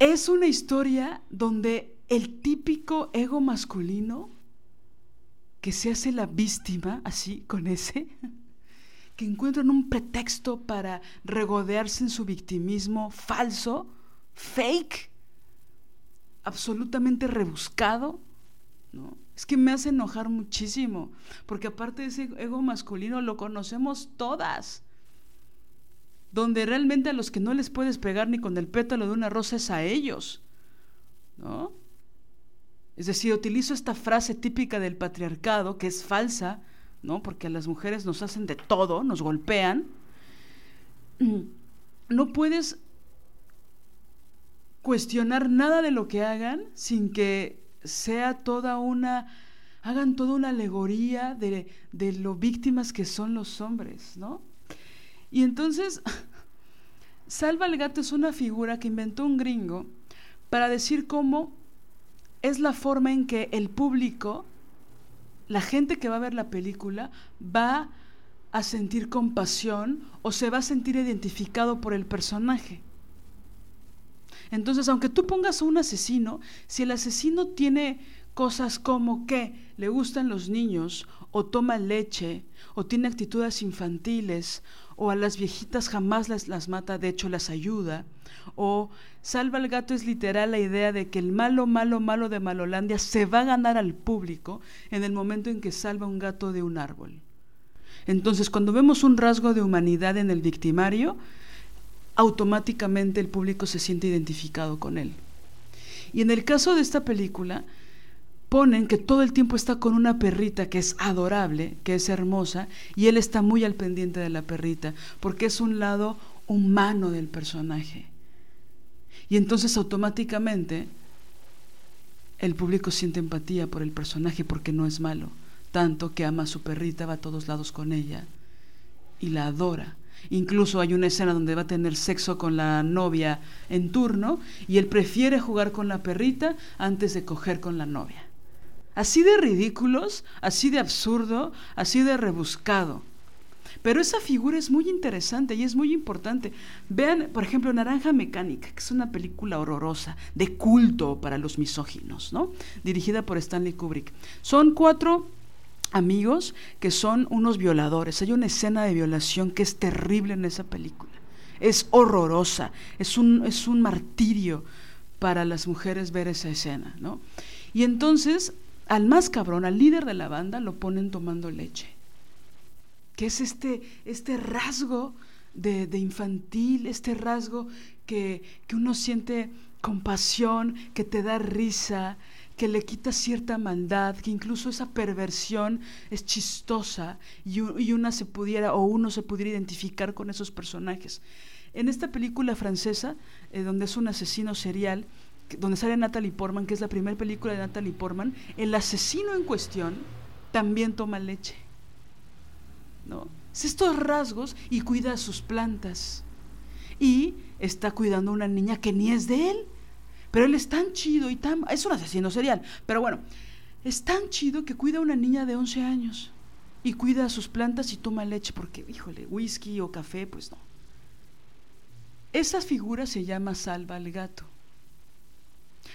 es una historia donde el típico ego masculino que se hace la víctima, así, con ese, que encuentran un pretexto para regodearse en su victimismo falso, fake, absolutamente rebuscado, ¿no? Es que me hace enojar muchísimo, porque aparte de ese ego masculino lo conocemos todas. Donde realmente a los que no les puedes pegar ni con el pétalo de una rosa es a ellos. ¿No? Es decir, utilizo esta frase típica del patriarcado, que es falsa, ¿no? Porque a las mujeres nos hacen de todo, nos golpean. No puedes cuestionar nada de lo que hagan sin que sea toda una, hagan toda una alegoría de, de lo víctimas que son los hombres, ¿no? Y entonces, Salva el Gato es una figura que inventó un gringo para decir cómo es la forma en que el público, la gente que va a ver la película, va a sentir compasión o se va a sentir identificado por el personaje. Entonces, aunque tú pongas a un asesino, si el asesino tiene cosas como que le gustan los niños, o toma leche, o tiene actitudes infantiles, o a las viejitas jamás las, las mata, de hecho las ayuda, o salva al gato es literal la idea de que el malo, malo, malo de Malolandia se va a ganar al público en el momento en que salva un gato de un árbol. Entonces, cuando vemos un rasgo de humanidad en el victimario, automáticamente el público se siente identificado con él. Y en el caso de esta película, ponen que todo el tiempo está con una perrita que es adorable, que es hermosa, y él está muy al pendiente de la perrita, porque es un lado humano del personaje. Y entonces automáticamente el público siente empatía por el personaje porque no es malo, tanto que ama a su perrita, va a todos lados con ella y la adora. Incluso hay una escena donde va a tener sexo con la novia en turno y él prefiere jugar con la perrita antes de coger con la novia. Así de ridículos, así de absurdo, así de rebuscado. Pero esa figura es muy interesante y es muy importante. Vean, por ejemplo, Naranja Mecánica, que es una película horrorosa, de culto para los misóginos, ¿no? Dirigida por Stanley Kubrick. Son cuatro amigos que son unos violadores. Hay una escena de violación que es terrible en esa película. Es horrorosa, es un, es un martirio para las mujeres ver esa escena, ¿no? Y entonces al más cabrón, al líder de la banda, lo ponen tomando leche. Que es este, este rasgo de, de infantil, este rasgo que, que uno siente compasión, que te da risa, que le quita cierta maldad, que incluso esa perversión es chistosa y, una se pudiera o uno se pudiera identificar con esos personajes. En esta película francesa, eh, donde es un asesino serial, donde sale Natalie Portman, que es la primera película de Natalie Portman, el asesino en cuestión también toma leche. ¿no? Es estos rasgos y cuida sus plantas. Y está cuidando a una niña que ni es de él pero él es tan chido y tan... Es un asesino serial, pero bueno, es tan chido que cuida a una niña de 11 años y cuida a sus plantas y toma leche porque, híjole, whisky o café, pues no. Esa figura se llama Salva al gato.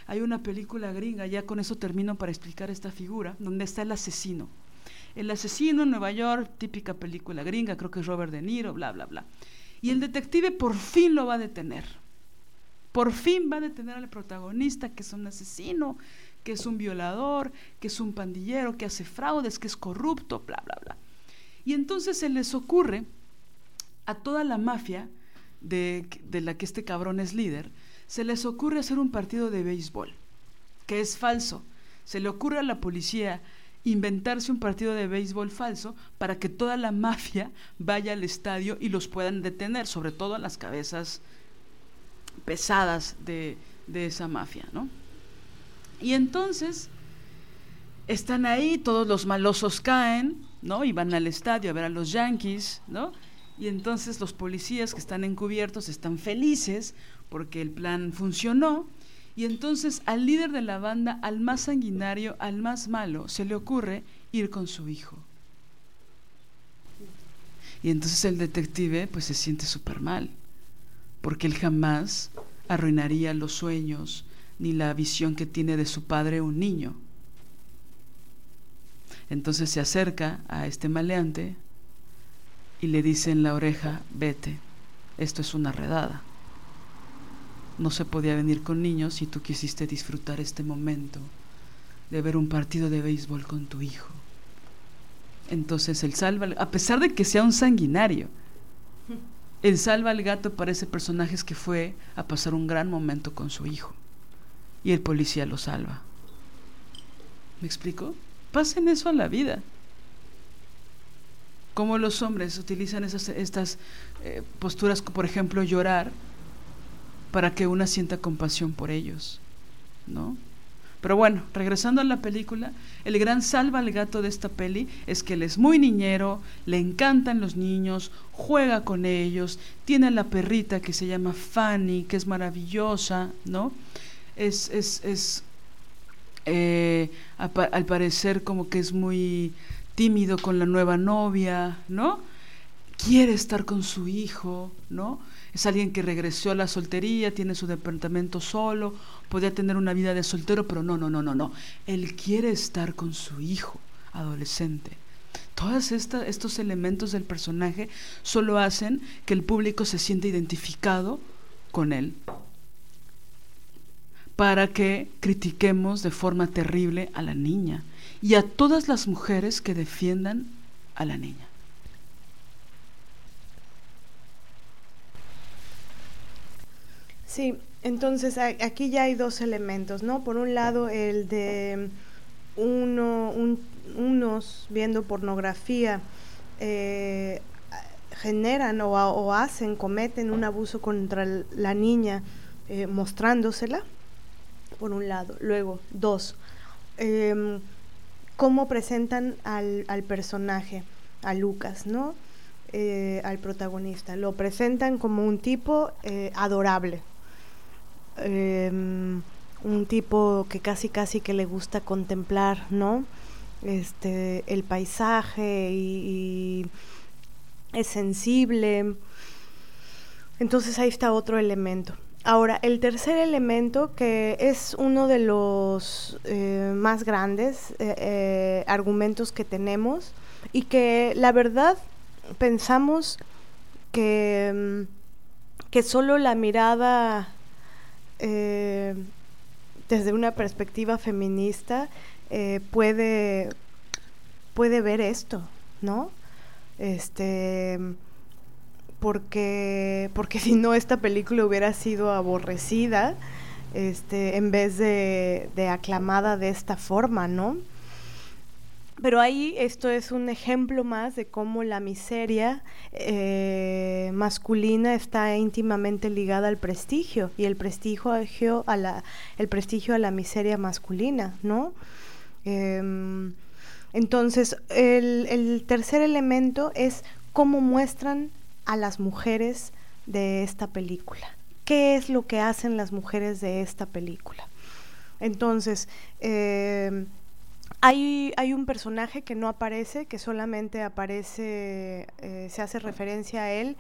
Hay una película gringa, ya con eso termino para explicar esta figura, donde está el asesino. El asesino en Nueva York, típica película gringa, creo que es Robert De Niro, bla, bla, bla. Y el detective por fin lo va a detener por fin va a detener al protagonista, que es un asesino, que es un violador, que es un pandillero, que hace fraudes, que es corrupto, bla, bla, bla. Y entonces se les ocurre a toda la mafia de, de la que este cabrón es líder, se les ocurre hacer un partido de béisbol, que es falso. Se le ocurre a la policía inventarse un partido de béisbol falso para que toda la mafia vaya al estadio y los puedan detener, sobre todo a las cabezas pesadas de, esa mafia, ¿no? Y entonces están ahí, todos los malosos caen, ¿no? Y van al estadio a ver a los Yankees, ¿no? Y entonces los policías que están encubiertos están felices porque el plan funcionó. Y entonces al líder de la banda, al más sanguinario, al más malo, se le ocurre ir con su hijo. Y entonces el detective pues se siente súper mal porque él jamás arruinaría los sueños ni la visión que tiene de su padre un niño. Entonces se acerca a este maleante y le dice en la oreja, vete, esto es una redada. No se podía venir con niños si tú quisiste disfrutar este momento de ver un partido de béisbol con tu hijo. Entonces él salva, a pesar de que sea un sanguinario, el salva al gato parece personajes que fue a pasar un gran momento con su hijo. Y el policía lo salva. ¿Me explico? Pasen eso a la vida. Cómo los hombres utilizan esas, estas eh, posturas, por ejemplo, llorar, para que una sienta compasión por ellos, ¿no? Pero bueno, regresando a la película, el gran salva al gato de esta peli es que él es muy niñero, le encantan los niños, juega con ellos, tiene la perrita que se llama Fanny, que es maravillosa, ¿no? Es, es, es eh, al parecer como que es muy tímido con la nueva novia, ¿no? Quiere estar con su hijo, ¿no? Es alguien que regresó a la soltería, tiene su departamento solo, podía tener una vida de soltero, pero no, no, no, no, no. Él quiere estar con su hijo adolescente. Todos estos elementos del personaje solo hacen que el público se sienta identificado con él para que critiquemos de forma terrible a la niña y a todas las mujeres que defiendan a la niña. Sí, entonces aquí ya hay dos elementos, ¿no? Por un lado, el de uno, unos viendo pornografía eh, generan o, hacen, cometen un abuso contra la niña eh, mostrándosela, por un lado. Luego, dos, em, cómo presentan al, al personaje, a Lucas, ¿no? Eh, al protagonista. Lo presentan como un tipo eh, adorable, em, un tipo que casi casi que le gusta contemplar, ¿no? Este, el paisaje y es sensible. Entonces ahí está otro elemento. Ahora, el tercer elemento, que es uno de los eh, más grandes eh, eh, argumentos que tenemos y que la verdad pensamos que, mm, que solo la mirada desde una perspectiva feminista puede, puede ver esto, ¿no? Este porque, porque si no esta película hubiera sido aborrecida este, en vez de, aclamada de esta forma, ¿no? Pero ahí esto es un ejemplo más de cómo la miseria eh, masculina está íntimamente ligada al prestigio y el prestigio a la, el prestigio a la miseria masculina, ¿no? Em, entonces, el, el tercer elemento es cómo muestran a las mujeres de esta película. ¿Qué es lo que hacen las mujeres de esta película? Entonces, eh, hay, hay, un personaje que no aparece, que solamente aparece, eh, se hace referencia a él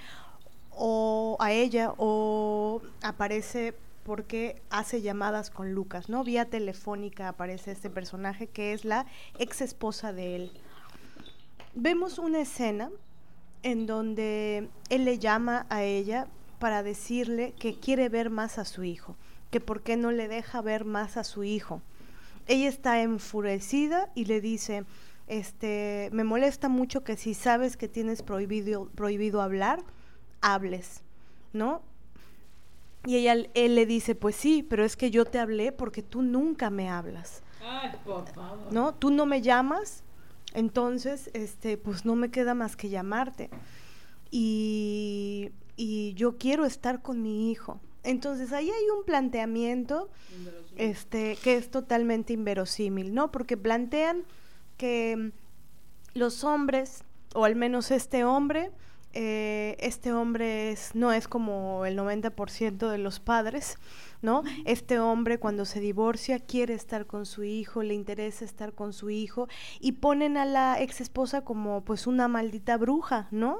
o a ella, o aparece porque hace llamadas con Lucas, ¿no? Vía telefónica aparece este personaje que es la ex esposa de él. Vemos una escena en donde él le llama a ella para decirle que quiere ver más a su hijo, que por qué no le deja ver más a su hijo. Ella está enfurecida y le dice, este, me molesta mucho que si sabes que tienes prohibido, prohibido hablar, hables, ¿no? Y ella, él le dice, pues sí, pero es que yo te hablé porque tú nunca me hablas. Ay, por favor. ¿No? Tú no me llamas entonces, este, pues no me queda más que llamarte. Y, y yo quiero estar con mi hijo. Entonces ahí hay un planteamiento este, que es totalmente inverosímil, ¿no? Porque plantean que los hombres, o al menos este hombre, eh, este hombre es, no es como el 90% de los padres, ¿no? Este hombre cuando se divorcia quiere estar con su hijo, le interesa estar con su hijo y ponen a la ex esposa como pues una maldita bruja, ¿no?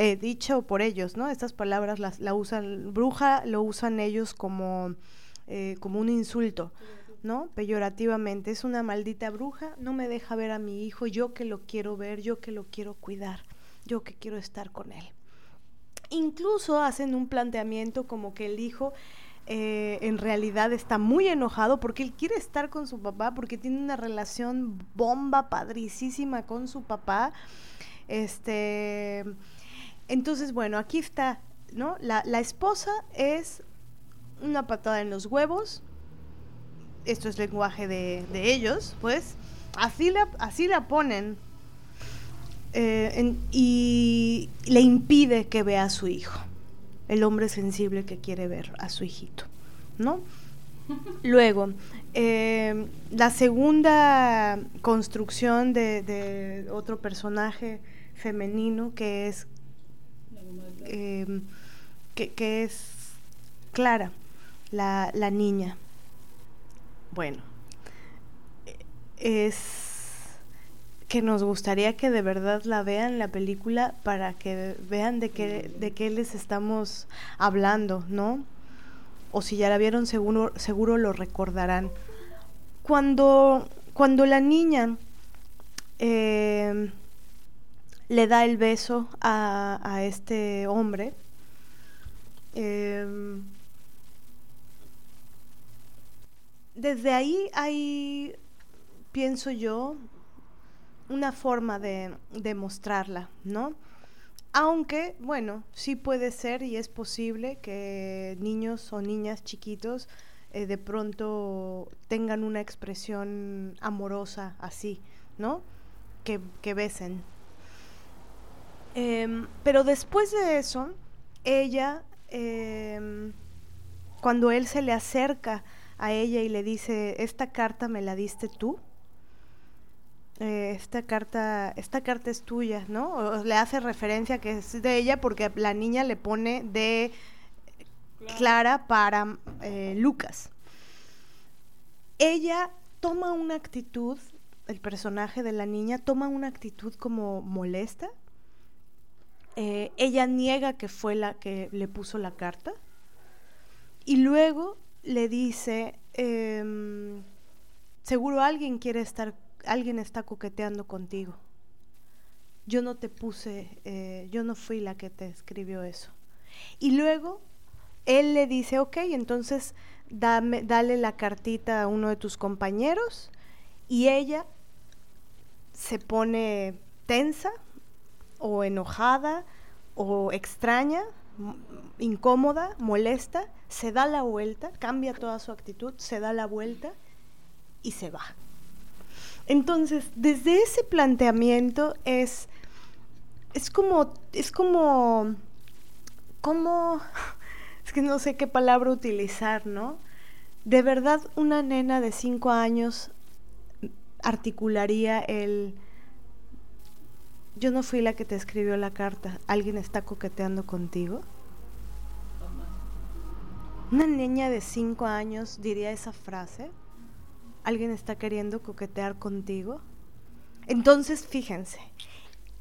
Eh, dicho por ellos, ¿no? Estas palabras las la usan, bruja lo usan ellos como, eh, como un insulto. ¿no? Peyorativamente, es una maldita bruja, no me deja ver a mi hijo, yo que lo quiero ver, yo que lo quiero cuidar yo que quiero estar con él. Incluso hacen un planteamiento como que el hijo eh, en realidad está muy enojado porque él quiere estar con su papá, porque tiene una relación bomba padricísima con su papá. Este, entonces, bueno, aquí está, ¿no? La, esposa es una patada en los huevos. Esto es lenguaje de, de ellos, pues. Así la, así la ponen. Eh, y le impide que vea a su hijo, el hombre sensible que quiere ver a su hijito, ¿no? Luego, eh, la segunda construcción de, otro personaje femenino que es eh, que, es Clara, la, la niña. Bueno, es que nos gustaría que de verdad la vean la película para que vean de qué, de qué les estamos hablando, ¿no? O si ya la vieron seguro, seguro lo recordarán. Cuando, cuando la niña eh, le da el beso a, este hombre, eh, desde ahí hay, pienso yo, una forma de, mostrarla, ¿no? Aunque, bueno, sí puede ser y es posible que niños o niñas chiquitos eh, de pronto tengan una expresión amorosa así, ¿no? Que, que besen. Em, pero después de eso, ella, em, cuando él se le acerca a ella y le dice, esta carta me la diste tú, eh, esta carta, esta carta es tuya, ¿no? O le hace referencia que es de ella porque la niña le pone de Clara para eh, Lucas. Ella toma una actitud, el personaje de la niña toma una actitud como molesta. Eh, ella niega que fue la que le puso la carta. Y luego le dice, em, seguro alguien quiere estar alguien está coqueteando contigo. Yo no te puse, eh, yo no fui la que te escribió eso. Y luego él le dice, ok, entonces dame, dale la cartita a uno de tus compañeros y ella se pone tensa o enojada o extraña, incómoda, molesta, se da la vuelta, cambia toda su actitud, se da la vuelta y se va. Entonces, desde ese planteamiento es, es como, es como, como, es que no sé qué palabra utilizar, ¿no? De verdad, una nena de cinco años articularía el, yo no fui la que te escribió la carta, alguien está coqueteando contigo. Una niña de cinco años diría esa frase alguien está queriendo coquetear contigo. Entonces, fíjense,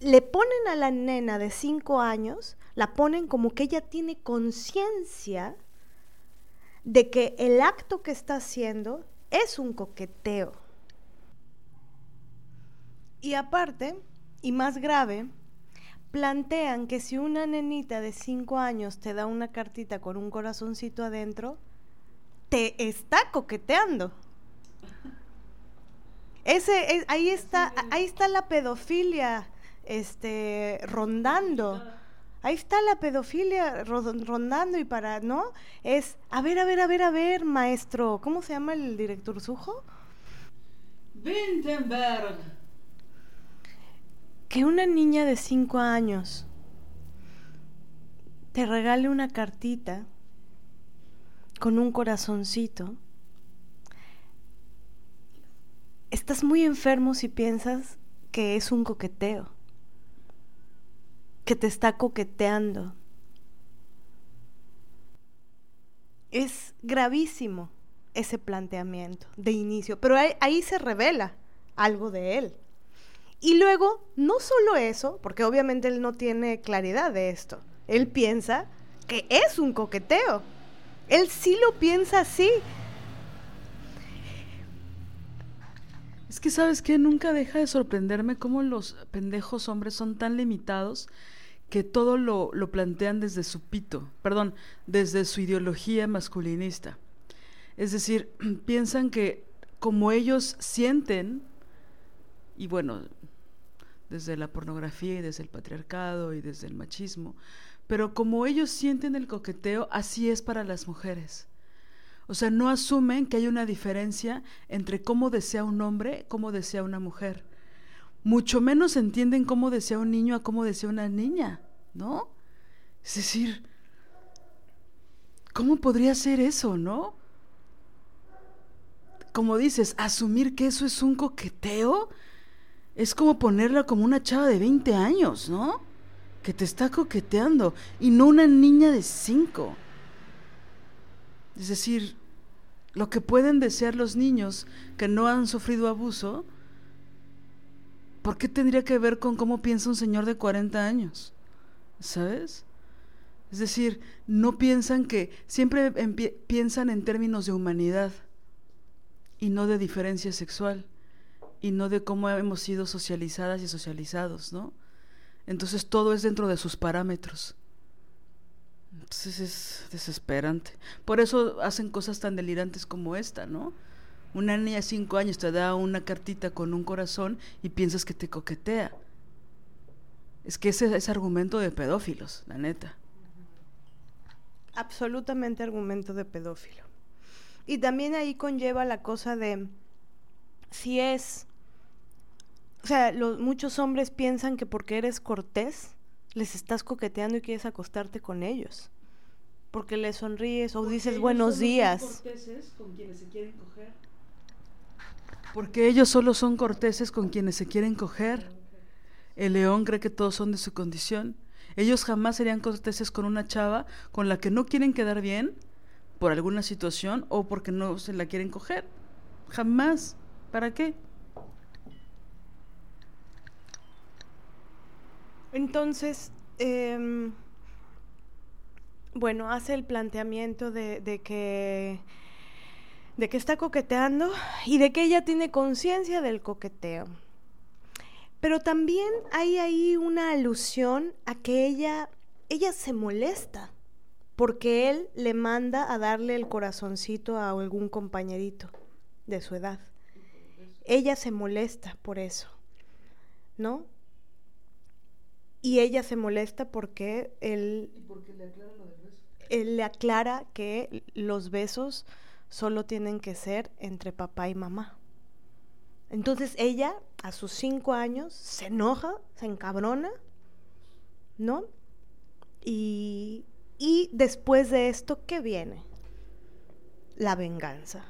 le ponen a la nena de cinco años, la ponen como que ella tiene conciencia de que el acto que está haciendo es un coqueteo. Y aparte, y más grave, plantean que si una nenita de cinco años te da una cartita con un corazoncito adentro, te está coqueteando. Ese, ahí está, ahí está la pedofilia, este, rondando. Ahí está la pedofilia rondando y para, ¿no? Es, a ver, a ver, a ver, a ver, maestro, ¿cómo se llama el director sujo? Wintenberg. Que una niña de cinco años te regale una cartita con un corazoncito estás muy enfermo si piensas que es un coqueteo, que te está coqueteando. Es gravísimo ese planteamiento de inicio, pero ahí, se revela algo de él. Y luego, no solo eso, porque obviamente él no tiene claridad de esto, él piensa que es un coqueteo. Él sí lo piensa así, Es que sabes que nunca deja de sorprenderme cómo los pendejos hombres son tan limitados que todo lo, lo plantean desde su pito, perdón, desde su ideología masculinista. Es decir, piensan que como ellos sienten, y bueno, desde la pornografía y desde el patriarcado y desde el machismo, pero como ellos sienten el coqueteo, así es para las mujeres. O sea, no asumen que hay una diferencia entre cómo desea un hombre, cómo desea una mujer. Mucho menos entienden cómo desea un niño a cómo desea una niña, ¿no? Es decir, ¿cómo podría ser eso, no? Como dices, asumir que eso es un coqueteo es como ponerla como una chava de 20 años, ¿no? Que te está coqueteando y no una niña de 5. Es decir, lo que pueden desear los niños que no han sufrido abuso, ¿por qué tendría que ver con cómo piensa un señor de 40 años? ¿Sabes? Es decir, no piensan que, siempre piensan en términos de humanidad y no de diferencia sexual y no de cómo hemos sido socializadas y socializados, ¿no? Entonces todo es dentro de sus parámetros. Entonces es desesperante. Por eso hacen cosas tan delirantes como esta, ¿no? Una niña de cinco años te da una cartita con un corazón y piensas que te coquetea. Es que ese es argumento de pedófilos, la neta. Absolutamente argumento de pedófilo. Y también ahí conlleva la cosa de si es... O sea, muchos hombres piensan que porque eres cortés, les estás coqueteando y quieres acostarte con ellos. Porque les sonríes o dices buenos días. corteses con quienes se quieren coger. Porque ellos solo son corteses con quienes se quieren coger. El león cree que todos son de su condición. Ellos jamás serían corteses con una chava con la que no quieren quedar bien por alguna situación o porque no se la quieren coger. Jamás. ¿Para qué? Entonces, em, bueno, hace el planteamiento de, que de que está coqueteando y de que ella tiene conciencia del coqueteo. Pero también hay ahí una alusión a que ella, ella se molesta porque él le manda a darle el corazoncito a algún compañerito de su edad. Ella se molesta por eso, ¿no? Y ella se molesta porque él... le aclara Él le aclara que los besos solo tienen que ser entre papá y mamá. Entonces ella, a sus cinco años, se enoja, se encabrona, ¿no? Y, y después de esto, ¿qué viene? La venganza.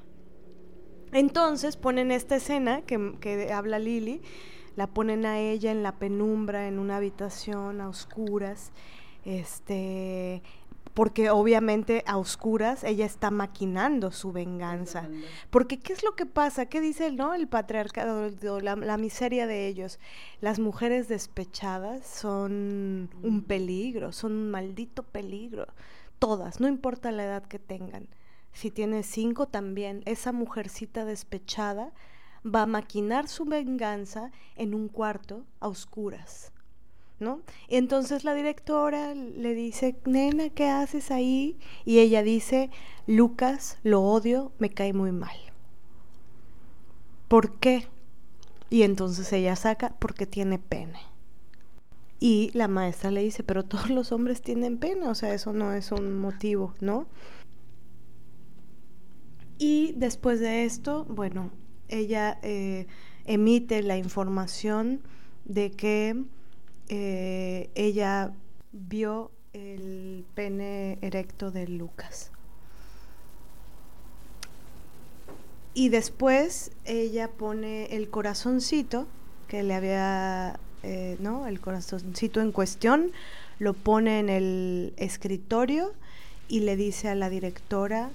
Entonces ponen esta escena que, que habla Lili, la ponen a ella en la penumbra, en una habitación a oscuras, este, porque obviamente a oscuras ella está maquinando su venganza. Porque ¿qué es lo que pasa? ¿Qué dice ¿no? el patriarcado, la, la, miseria de ellos? Las mujeres despechadas son un peligro, son un maldito peligro. Todas, no importa la edad que tengan si tiene cinco también, esa mujercita despechada va a maquinar su venganza en un cuarto a oscuras. ¿No? Entonces la directora le dice, nena, ¿qué haces ahí? Y ella dice, Lucas, lo odio, me cae muy mal. ¿Por qué? Y entonces ella saca, porque tiene pene. Y la maestra le dice, pero todos los hombres tienen pene, o sea, eso no es un motivo, ¿no? Y después de esto, bueno, ella eh, emite la información de que eh, ella vio el pene erecto de Lucas. Y después ella pone el corazoncito que le había, eh, ¿no? El corazoncito en cuestión, lo pone en el escritorio y le dice a la directora,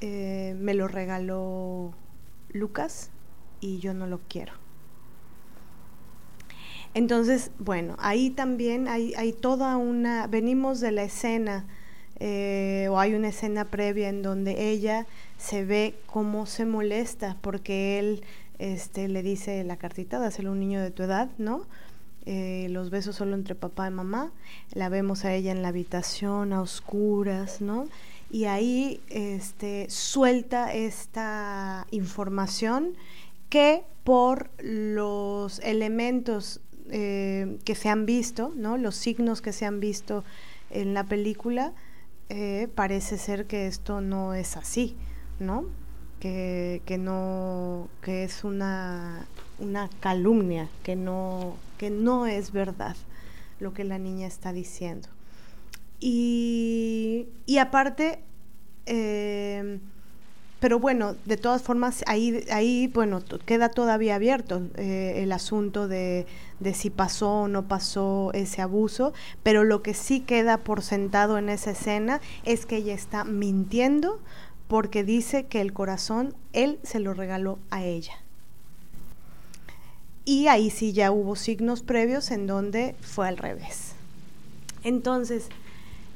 me lo regaló Lucas y yo no lo quiero. Entonces, bueno, ahí también hay, toda una, venimos de la escena, eh, o hay una escena previa en donde ella se ve cómo se molesta porque él este, le dice la cartita, dáselo a un niño de tu edad, ¿no? Eh, los besos solo entre papá y mamá, la vemos a ella en la habitación a oscuras, ¿no? Y ahí este, suelta esta información que por los elementos eh, que se han visto, ¿no? los signos que se han visto en la película, eh, parece ser que esto no es así, ¿no? Que, que no, que es una, una calumnia, que no, que no es verdad lo que la niña está diciendo. Y, aparte, eh, pero bueno, de todas formas, ahí, ahí bueno, queda todavía abierto eh, el asunto de, de, si pasó o no pasó ese abuso, pero lo que sí queda por sentado en esa escena es que ella está mintiendo porque dice que el corazón él se lo regaló a ella. Y ahí sí ya hubo signos previos en donde fue al revés. Entonces,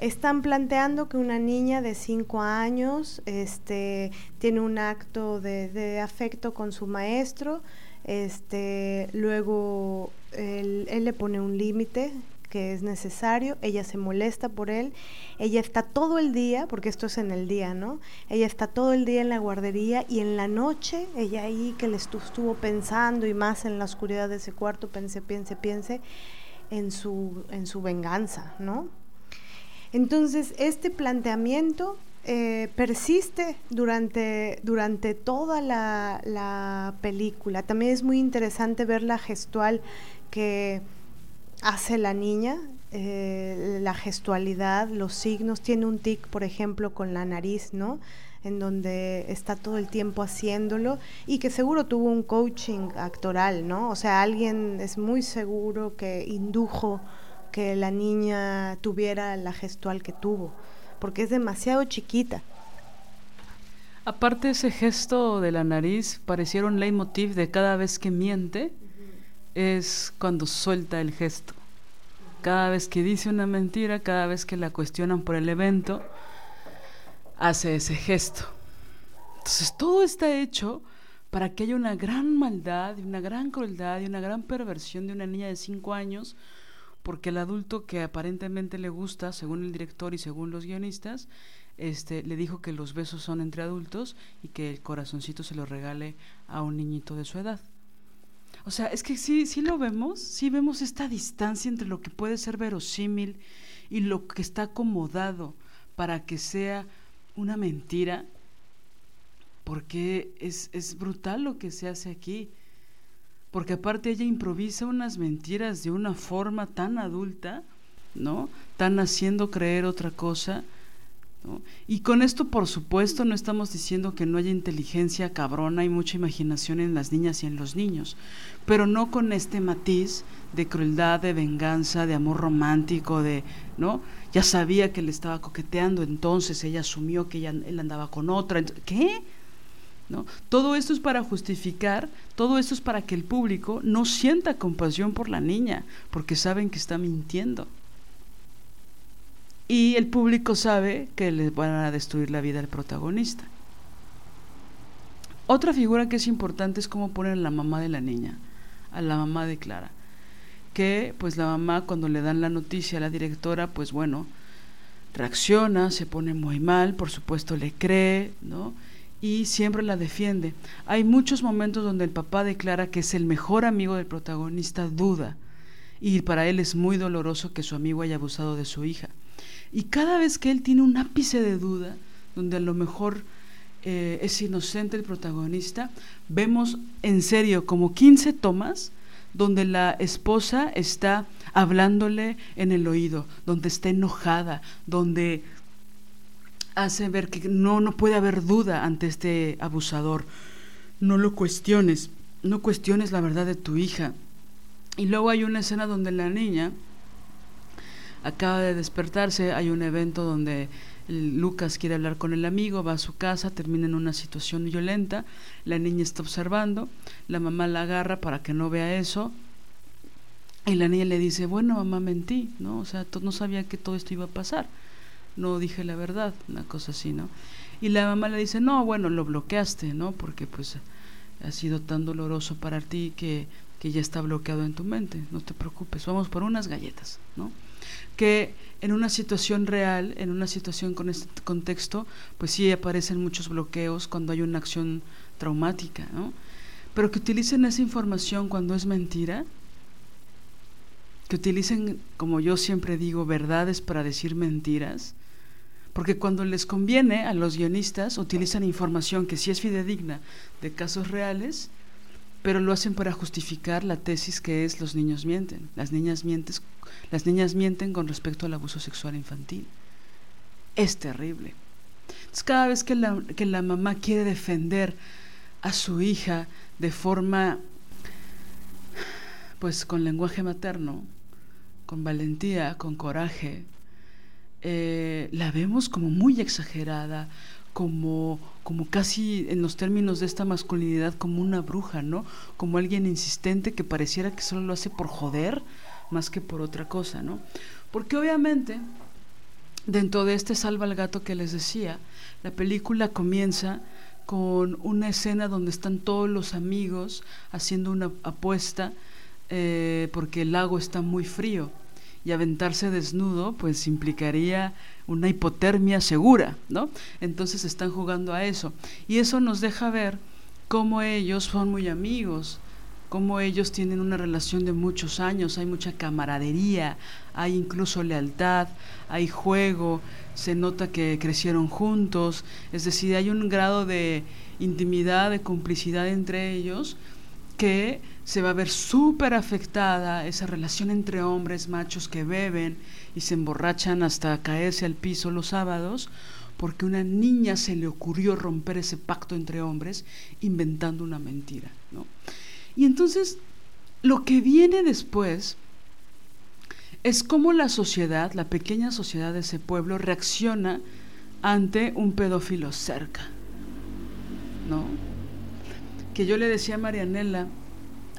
están planteando que una niña de 5 años este, tiene un acto de, afecto con su maestro, este, luego él, le pone un límite que es necesario, ella se molesta por él, ella está todo el día, porque esto es en el día, ¿no? Ella está todo el día en la guardería y en la noche, ella ahí que le estuvo pensando y más en la oscuridad de ese cuarto, piense, piense, piense en su, en su venganza, ¿no? Entonces, este planteamiento eh, persiste durante, durante toda la, película. También es muy interesante ver la gestual que hace la niña, eh, la gestualidad, los signos. Tiene un tic, por ejemplo, con la nariz, ¿no? en donde está todo el tiempo haciéndolo y que seguro tuvo un coaching actoral, ¿no? O sea, alguien es muy seguro que indujo que la niña tuviera la gestual que tuvo, porque es demasiado chiquita. Aparte ese gesto de la nariz, pareciera un leitmotiv de cada vez que miente, es cuando suelta el gesto. Cada vez que dice una mentira, cada vez que la cuestionan por el evento, hace ese gesto. Entonces todo está hecho para que haya una gran maldad, una gran crueldad y una gran perversión de una niña de cinco años porque el adulto que aparentemente le gusta, según el director y según los guionistas, este, le dijo que los besos son entre adultos y que el corazoncito se lo regale a un niñito de su edad. O sea, es que sí, sí lo vemos, sí vemos esta distancia entre lo que puede ser verosímil y lo que está acomodado para que sea una mentira, porque es, es brutal lo que se hace aquí porque aparte ella improvisa unas mentiras de una forma tan adulta, ¿no? Tan haciendo creer otra cosa. Y con esto, por supuesto, no estamos diciendo que no haya inteligencia cabrona y mucha imaginación en las niñas y en los niños, pero no con este matiz de crueldad, de venganza, de amor romántico, de, ¿no? Ya sabía que le estaba coqueteando, entonces ella asumió que él andaba con otra. ¿Qué? Todo esto es para justificar, todo esto es para que el público no sienta compasión por la niña, porque saben que está mintiendo. Y el público sabe que le van a destruir la vida al protagonista. Otra figura que es importante es cómo ponen a la mamá de la niña, a la mamá de Clara. Que pues la mamá cuando le dan la noticia a la directora, pues bueno, reacciona, se pone muy mal, por supuesto le cree, ¿no? Y siempre la defiende. Hay muchos momentos donde el papá declara que es el mejor amigo del protagonista, duda, y para él es muy doloroso que su amigo haya abusado de su hija. Y cada vez que él tiene un ápice de duda, donde a lo mejor eh, es inocente el protagonista, vemos en serio como 15 tomas donde la esposa está hablándole en el oído, donde está enojada, donde hace ver que no, no puede haber duda ante este abusador. No lo cuestiones, no cuestiones la verdad de tu hija. Y luego hay una escena donde la niña acaba de despertarse, hay un evento donde Lucas quiere hablar con el amigo, va a su casa, termina en una situación violenta, la niña está observando, la mamá la agarra para que no vea eso, y la niña le dice, bueno, mamá, mentí, ¿no? O sea, no sabía que todo esto iba a pasar no dije la verdad, una cosa así, ¿no? Y la mamá le dice, no, bueno, lo bloqueaste, ¿no? Porque pues ha sido tan doloroso para ti que, que ya está bloqueado en tu mente, no te preocupes, vamos por unas galletas, ¿no? Que en una situación real, en una situación con este contexto, pues sí aparecen muchos bloqueos cuando hay una acción traumática, ¿no? Pero que utilicen esa información cuando es mentira, que utilicen, como yo siempre digo, verdades para decir mentiras, Porque cuando les conviene a los guionistas utilizan información que sí es fidedigna de casos reales, pero lo hacen para justificar la tesis que es los niños mienten. Las niñas, las niñas mienten con respecto al abuso sexual infantil. Es terrible. Entonces, cada vez que la, que la mamá quiere defender a su hija de forma, pues con lenguaje materno, con valentía, con coraje, eh, la vemos como muy exagerada, como, como casi en los términos de esta masculinidad, como una bruja, ¿no? Como alguien insistente que pareciera que solo lo hace por joder más que por otra cosa, ¿no? Porque obviamente, dentro de este salva al gato que les decía, la película comienza con una escena donde están todos los amigos haciendo una apuesta eh, porque el lago está muy frío y aventarse desnudo pues implicaría una hipotermia segura, ¿no? Entonces están jugando a eso. Y eso nos deja ver cómo ellos son muy amigos, cómo ellos tienen una relación de muchos años, hay mucha camaradería, hay incluso lealtad, hay juego, se nota que crecieron juntos, es decir, hay un grado de intimidad, de complicidad entre ellos que se va a ver súper afectada esa relación entre hombres machos que beben y se emborrachan hasta caerse al piso los sábados, porque una niña se le ocurrió romper ese pacto entre hombres inventando una mentira. ¿no? Y entonces, lo que viene después es cómo la sociedad, la pequeña sociedad de ese pueblo, reacciona ante un pedófilo cerca. ¿No? Que yo le decía a Marianela,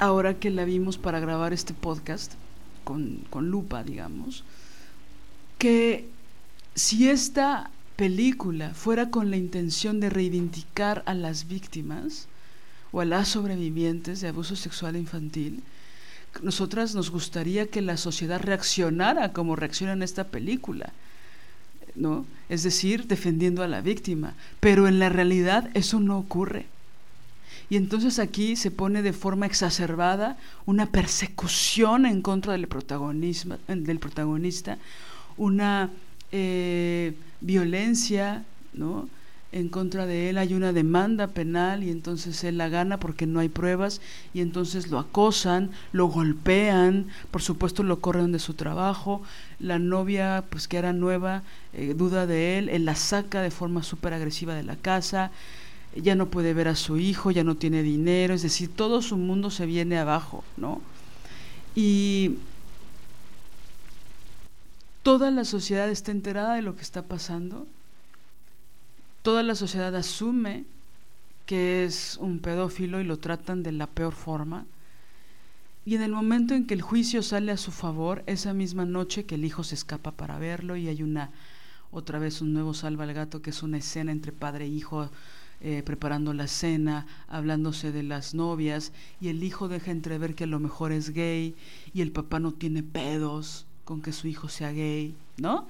ahora que la vimos para grabar este podcast, con, lupa, digamos, que si esta película fuera con la intención de reivindicar a las víctimas o a las sobrevivientes de abuso sexual infantil, nosotras nos gustaría que la sociedad reaccionara como reacciona en esta película, ¿no? Es decir, defendiendo a la víctima, pero en la realidad eso no ocurre. Y entonces aquí se pone de forma exacerbada una persecución en contra del, protagonismo, del protagonista, una eh, violencia, ¿no? en contra de él hay una demanda penal y entonces él la gana porque no hay pruebas y entonces lo acosan, lo golpean, por supuesto lo corren de su trabajo, la novia pues que era nueva eh, duda de él, él la saca de forma súper agresiva de la casa, ya no puede ver a su hijo, ya no tiene dinero, es decir, todo su mundo se viene abajo, ¿no? Y toda la sociedad está enterada de lo que está pasando toda la sociedad asume que es un pedófilo y lo tratan de la peor forma. Y en el momento en que el juicio sale a su favor, esa misma noche que el hijo se escapa para verlo y hay una, otra vez un nuevo salva al gato, que es una escena entre padre e hijo eh, preparando la cena, hablándose de las novias, y el hijo deja entrever que a lo mejor es gay y el papá no tiene pedos con que su hijo sea gay, ¿no?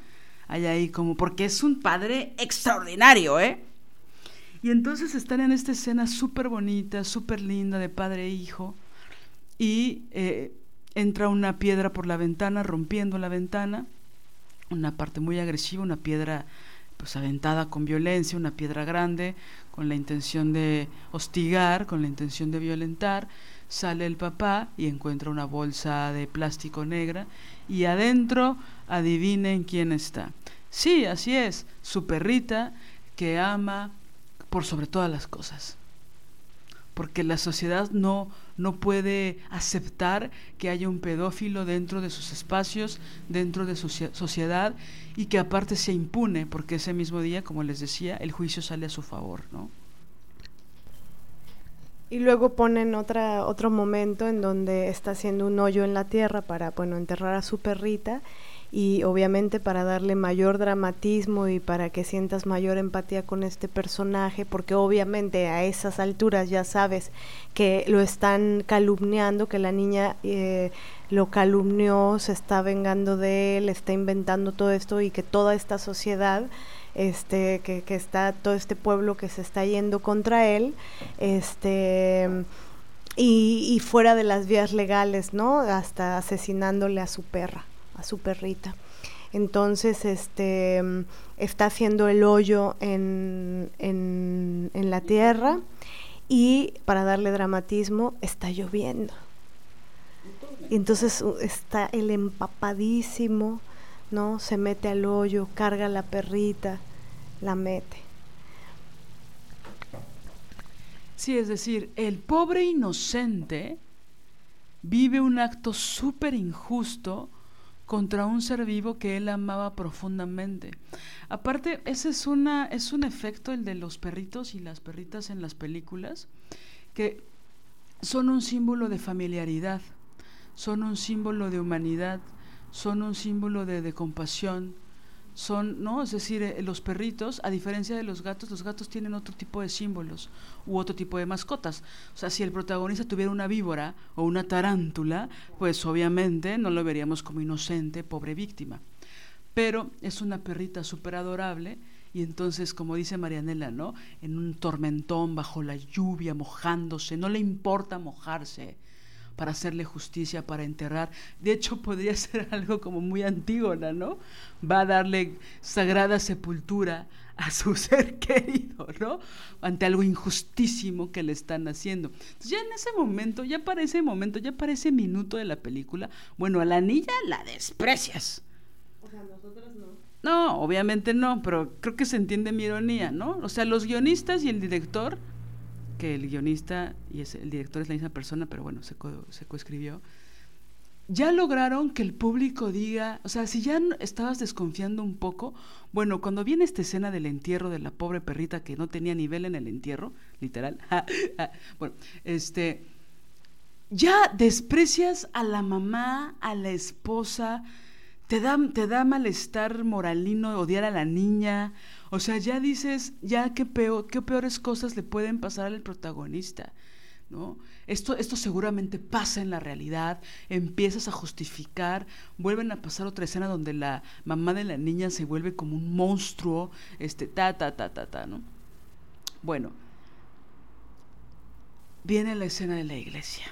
hay ahí como, porque es un padre extraordinario, ¿eh? Y entonces están en esta escena súper bonita, súper linda de padre e hijo, y eh, entra una piedra por la ventana, rompiendo la ventana, una parte muy agresiva, una piedra pues aventada con violencia, una piedra grande, con la intención de hostigar, con la intención de violentar, sale el papá y encuentra una bolsa de plástico negra y adentro adivinen quién está. Sí, así es, su perrita que ama por sobre todas las cosas. Porque la sociedad no, no puede aceptar que haya un pedófilo dentro de sus espacios, dentro de su sociedad, y que aparte se impune, porque ese mismo día, como les decía, el juicio sale a su favor, ¿no? Y luego ponen otra, otro momento en donde está haciendo un hoyo en la tierra para, bueno, enterrar a su perrita y obviamente para darle mayor dramatismo y para que sientas mayor empatía con este personaje, porque obviamente a esas alturas ya sabes que lo están calumniando, que la niña eh, lo calumnió, se está vengando de él, está inventando todo esto y que toda esta sociedad este que, que está todo este pueblo que se está yendo contra él este y, y fuera de las vías legales no hasta asesinándole a su perra su perrita. Entonces, este, está haciendo el hoyo en, en, en la tierra y para darle dramatismo está lloviendo. Y entonces está el empapadísimo, ¿no? Se mete al hoyo, carga la perrita, la mete. Sí, es decir, el pobre inocente vive un acto súper injusto contra un ser vivo que él amaba profundamente. Aparte, ese es, una, es un efecto el de los perritos y las perritas en las películas, que son un símbolo de familiaridad, son un símbolo de humanidad, son un símbolo de, de compasión, son, ¿no? Es decir, eh, los perritos, a diferencia de los gatos, los gatos tienen otro tipo de símbolos u otro tipo de mascotas. O sea, si el protagonista tuviera una víbora o una tarántula, pues obviamente no lo veríamos como inocente, pobre víctima. Pero es una perrita súper adorable y entonces, como dice Marianela, ¿no? En un tormentón, bajo la lluvia, mojándose, no le importa mojarse para hacerle justicia, para enterrar. De hecho, podría ser algo como muy antígona, ¿no? Va a darle sagrada sepultura a su ser querido, ¿no? Ante algo injustísimo que le están haciendo. Entonces, ya en ese momento, ya para ese momento, ya para ese minuto de la película, bueno, a la niña la desprecias. O sea, nosotros no. No, obviamente no, pero creo que se entiende mi ironía, ¿no? O sea, los guionistas y el director que el guionista y es, el director es la misma persona, pero bueno, se, se coescribió, ya lograron que el público diga, o sea, si ya estabas desconfiando un poco, bueno, cuando viene esta escena del entierro de la pobre perrita que no tenía nivel en el entierro, literal, bueno, este, ya desprecias a la mamá, a la esposa, te da, te da malestar moralino odiar a la niña, o sea, ya dices, ya qué, peor, qué peores cosas le pueden pasar al protagonista. ¿No? Esto, esto seguramente pasa en la realidad, empiezas a justificar, vuelven a pasar otra escena donde la mamá de la niña se vuelve como un monstruo, este, ta, ta, ta, ta, ta, ¿no? Bueno, viene la escena de la iglesia.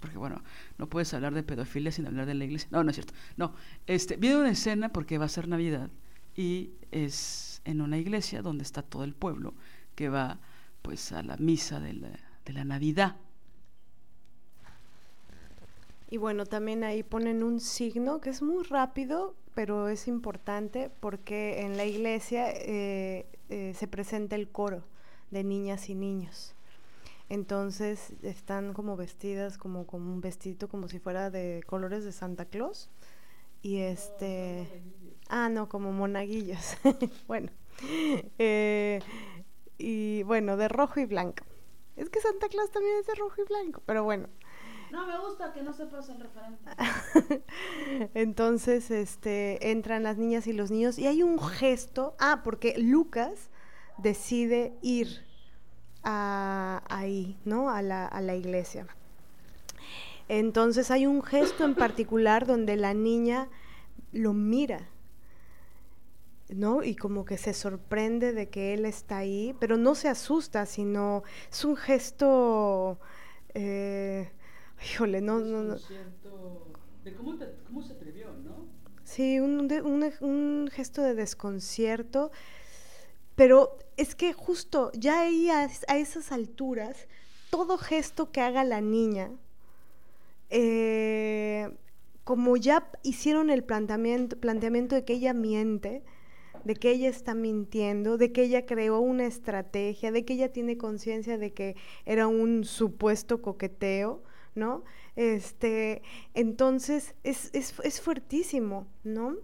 Porque bueno, no puedes hablar de pedofilia sin hablar de la iglesia. No, no es cierto. No, este, viene una escena porque va a ser Navidad y es en una iglesia donde está todo el pueblo que va pues a la misa de la, de la Navidad. Y bueno, también ahí ponen un signo que es muy rápido, pero es importante porque en la iglesia eh, eh, se presenta el coro de niñas y niños. Entonces están como vestidas como con un vestido como si fuera de colores de Santa Claus. Y este... Ah, no, como monaguillos. bueno. Eh, y bueno, de rojo y blanco. Es que Santa Claus también es de rojo y blanco, pero bueno. No, me gusta que no sepas el referente. Entonces, este, entran las niñas y los niños y hay un gesto. Ah, porque Lucas decide ir ahí, ¿no? A la, a la iglesia. Entonces hay un gesto en particular donde la niña lo mira, ¿no? Y como que se sorprende de que él está ahí, pero no se asusta, sino es un gesto, eh, híjole, no, no, no. De cómo, cómo, se atrevió, ¿no? Sí, un, un, un gesto de desconcierto pero es que justo ya ahí a, esas alturas, todo gesto que haga la niña, eh, como ya hicieron el planteamiento, planteamiento de que ella miente, de que ella está mintiendo, de que ella creó una estrategia, de que ella tiene conciencia de que era un supuesto coqueteo, ¿no? Este, entonces es, es, es fuertísimo, ¿no?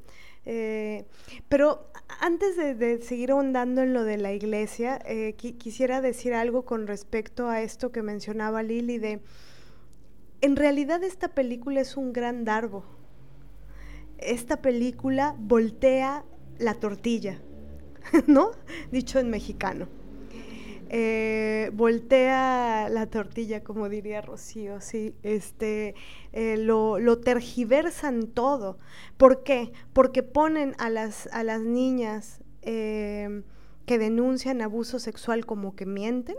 Eh, pero antes de, seguir ahondando en lo de la iglesia, eh, quisiera decir algo con respecto a esto que mencionaba Lili de, en realidad esta película es un gran darbo. Esta película voltea la tortilla, ¿no? Dicho en mexicano. Eh, voltea la tortilla, como diría Rocío, sí, este, eh, lo, tergiversan todo. ¿Por qué? Porque ponen a las, a las niñas em, que denuncian abuso sexual como que mienten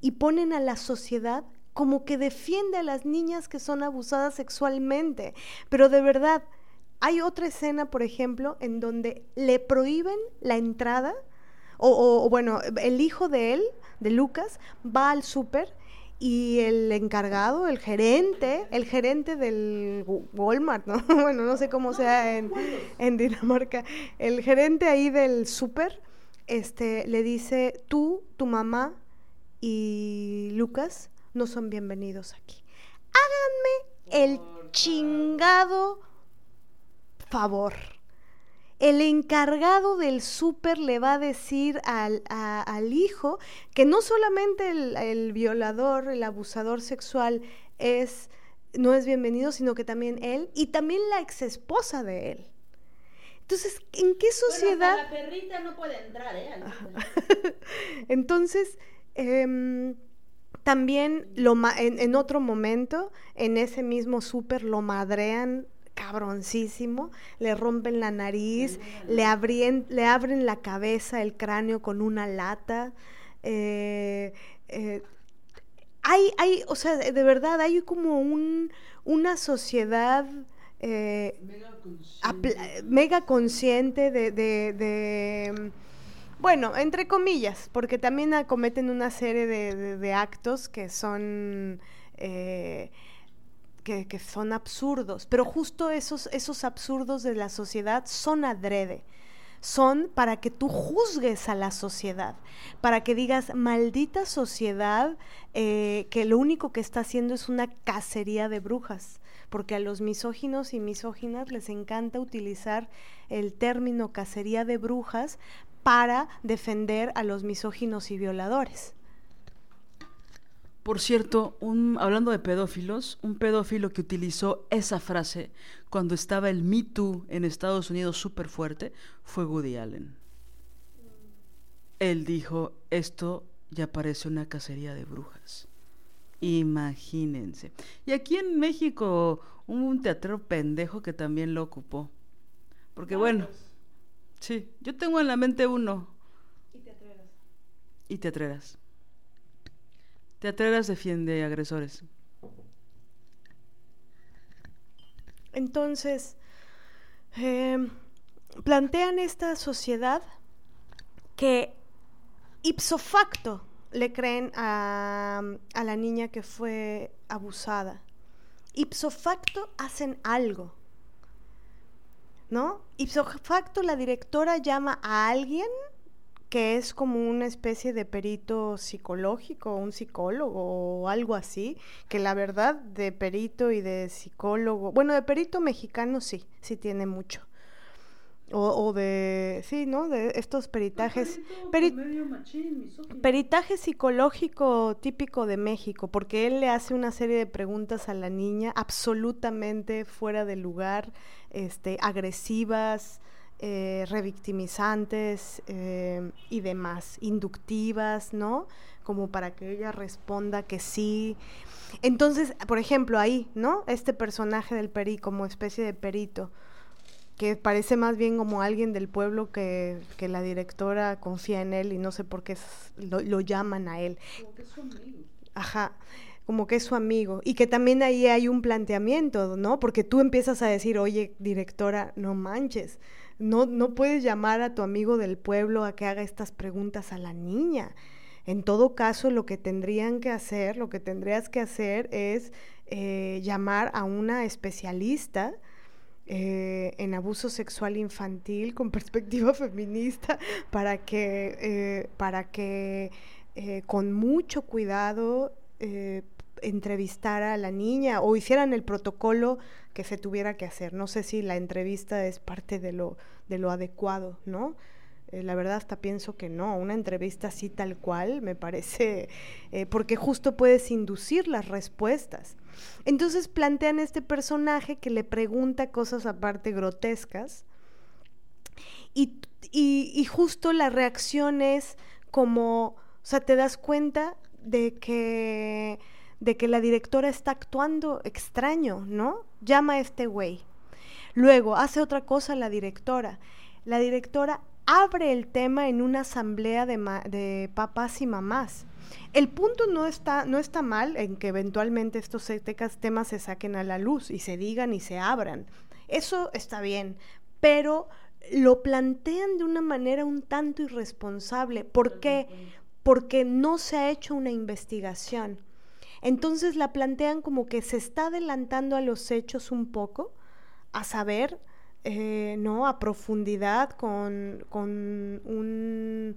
y ponen a la sociedad como que defiende a las niñas que son abusadas sexualmente. Pero de verdad, hay otra escena, por ejemplo, en donde le prohíben la entrada, o, o bueno, el hijo de él, de Lucas, va al súper y el encargado, el gerente, el gerente del Walmart, ¿no? bueno, no sé cómo sea en, en Dinamarca, el gerente ahí del súper, este, le dice, tú, tu mamá y Lucas no son bienvenidos aquí. Háganme el chingado favor el encargado del súper le va a decir al, al, hijo que no solamente el, violador, el abusador sexual es no es bienvenido, sino que también él y también la ex esposa de él. Entonces, ¿en qué sociedad? la perrita no puede entrar, ¿eh? Entonces, em, también lo en, en, otro momento, en ese mismo súper, lo madrean cabroncísimo, le rompen la nariz, le, abren, le abren la cabeza, el cráneo con una lata. Eh, eh, hay, hay, o sea, de verdad, hay como un, una sociedad eh, mega consciente, de, de, bueno, entre comillas, porque también acometen una serie de, actos que son que, son absurdos, pero justo esos, esos absurdos de la sociedad son adrede son para que tú juzgues a la sociedad, para que digas, maldita sociedad, eh, que lo único que está haciendo es una cacería de brujas, porque a los misóginos y misóginas les encanta utilizar el término cacería de brujas para defender a los misóginos y violadores. Por cierto, un, hablando de pedófilos, un pedófilo que utilizó esa frase cuando estaba el Me Too en Estados Unidos súper fuerte fue Woody Allen. Él dijo, esto ya parece una cacería de brujas. Imagínense. Y aquí en México hubo un teatro pendejo que también lo ocupó. Porque bueno, sí, yo tengo en la mente uno. Y teatreras. Y teatreras. Teatreras defiende agresores. Entonces, em, plantean esta sociedad que ipso facto le creen a, a, la niña que fue abusada. Ipso facto hacen algo. ¿No? Ipso facto la directora llama a alguien que es como una especie de perito psicológico, un psicólogo o algo así, que la verdad de perito y de psicólogo, bueno, de perito mexicano sí, sí tiene mucho. O, de, sí, ¿no? De estos peritajes. peritaje psicológico típico de México, porque él le hace una serie de preguntas a la niña absolutamente fuera de lugar, este, agresivas, eh, revictimizantes eh, y demás, inductivas, ¿no? Como para que ella responda que sí. Entonces, por ejemplo, ahí, ¿no? Este personaje del peri como especie de perito, que parece más bien como alguien del pueblo que, que la directora confía en él y no sé por qué lo, lo llaman a él. Como que es su amigo. Ajá como que es su amigo. Y que también ahí hay un planteamiento, ¿no? Porque tú empiezas a decir, oye, directora, no manches, no, no puedes llamar a tu amigo del pueblo a que haga estas preguntas a la niña. En todo caso, lo que tendrían que hacer, lo que tendrías que hacer es eh, llamar a una especialista eh, en abuso sexual infantil con perspectiva feminista para que, eh, para que con mucho cuidado entrevistara a la niña o hicieran el protocolo que se tuviera que hacer. No sé si la entrevista es parte de lo, de lo adecuado, ¿no? Eh, la verdad hasta pienso que no, una entrevista así tal cual me parece, eh, porque justo puedes inducir las respuestas. Entonces plantean este personaje que le pregunta cosas aparte grotescas y, y justo la reacción es como, o sea, te das cuenta de que de que la directora está actuando extraño, ¿no? Llama a este güey. Luego hace otra cosa la directora. La directora abre el tema en una asamblea de, de papás y mamás. El punto no está, no está mal en que eventualmente estos temas se saquen a la luz y se digan y se abran. Eso está bien, pero lo plantean de una manera un tanto irresponsable. ¿Por qué? Porque no se ha hecho una investigación. Entonces la plantean como que se está adelantando a los hechos un poco, a saber, eh, ¿no? A profundidad con, con un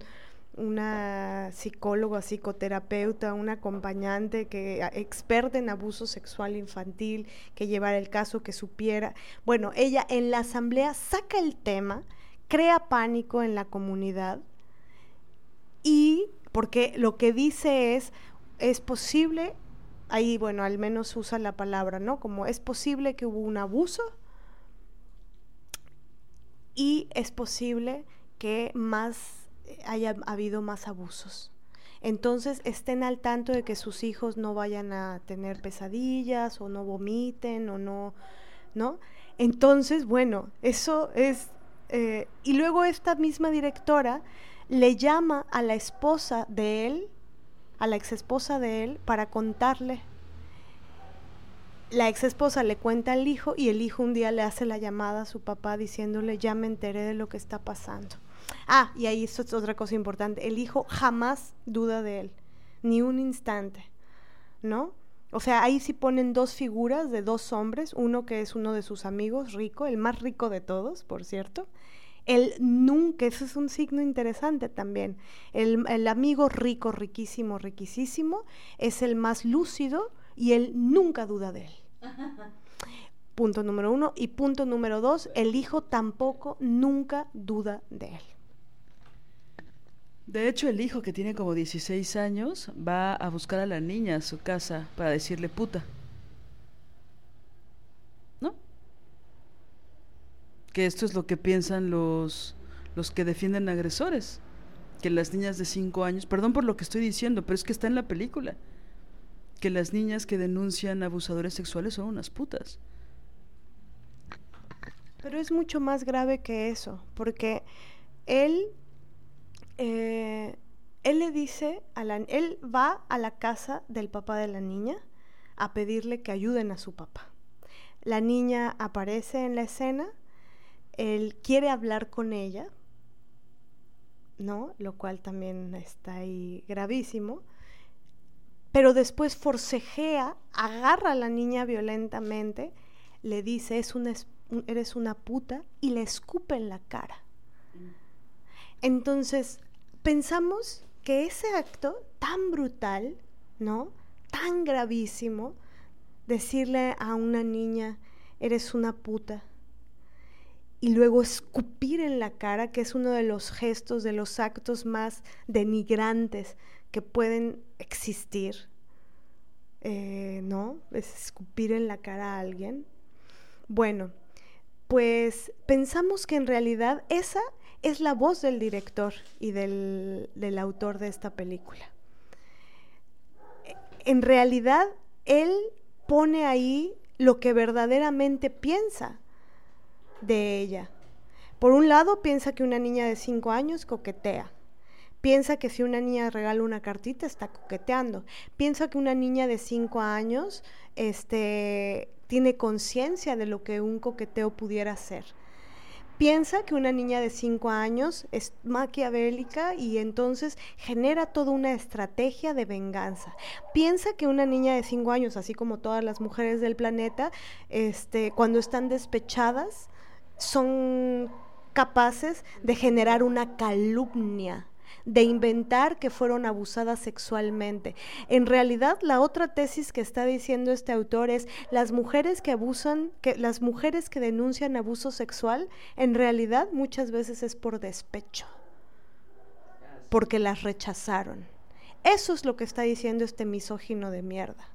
una psicóloga, psicoterapeuta, un acompañante que experta en abuso sexual infantil, que llevara el caso, que supiera. Bueno, ella en la asamblea saca el tema, crea pánico en la comunidad y porque lo que dice es, es posible, ahí bueno, al menos usa la palabra, ¿no? Como es posible que hubo un abuso y es posible que más haya habido más abusos. Entonces estén al tanto de que sus hijos no vayan a tener pesadillas o no vomiten o no, ¿no? Entonces, bueno, eso es... Eh, y luego esta misma directora le llama a la esposa de él, a la ex esposa de él, para contarle. La ex esposa le cuenta al hijo y el hijo un día le hace la llamada a su papá diciéndole, ya me enteré de lo que está pasando. Ah, y ahí es otra cosa importante. El hijo jamás duda de él, ni un instante, ¿no? O sea, ahí sí ponen dos figuras de dos hombres, uno que es uno de sus amigos, rico, el más rico de todos, por cierto. Él nunca, eso es un signo interesante también. El, el amigo rico, riquísimo, riquísimo, es el más lúcido y él nunca duda de él. punto número uno. Y punto número dos, el hijo tampoco nunca duda de él. De hecho, el hijo que tiene como 16 años va a buscar a la niña a su casa para decirle puta. ¿No? Que esto es lo que piensan los, los que defienden agresores. Que las niñas de 5 años, perdón por lo que estoy diciendo, pero es que está en la película. Que las niñas que denuncian abusadores sexuales son unas putas. Pero es mucho más grave que eso, porque él eh, él le dice, a la, él va a la casa del papá de la niña a pedirle que ayuden a su papá. La niña aparece en la escena, él quiere hablar con ella, ¿no? Lo cual también está ahí gravísimo. Pero después forcejea, agarra a la niña violentamente, le dice, es una, eres una puta, y le escupe en la cara. Entonces, pensamos que ese acto tan brutal, ¿no? Tan gravísimo, decirle a una niña, eres una puta, y luego escupir en la cara, que es uno de los gestos, de los actos más denigrantes que pueden existir, eh, ¿no? Es escupir en la cara a alguien. Bueno, pues pensamos que en realidad esa es la voz del director y del, autor de esta película. En realidad, él pone ahí lo que verdaderamente piensa de ella. Por un lado, piensa que una niña de cinco años coquetea. Piensa que si una niña regala una cartita está coqueteando. Piensa que una niña de cinco años este, tiene conciencia de lo que un coqueteo pudiera ser piensa que una niña de 5 años es maquiavélica y entonces genera toda una estrategia de venganza. Piensa que una niña de 5 años, así como todas las mujeres del planeta, este, cuando están despechadas, son capaces de generar una calumnia de inventar que fueron abusadas sexualmente. En realidad, la otra tesis que está diciendo este autor es las mujeres que abusan, que las mujeres que denuncian abuso sexual, en realidad muchas veces es por despecho, porque las rechazaron. Eso es lo que está diciendo este misógino de mierda.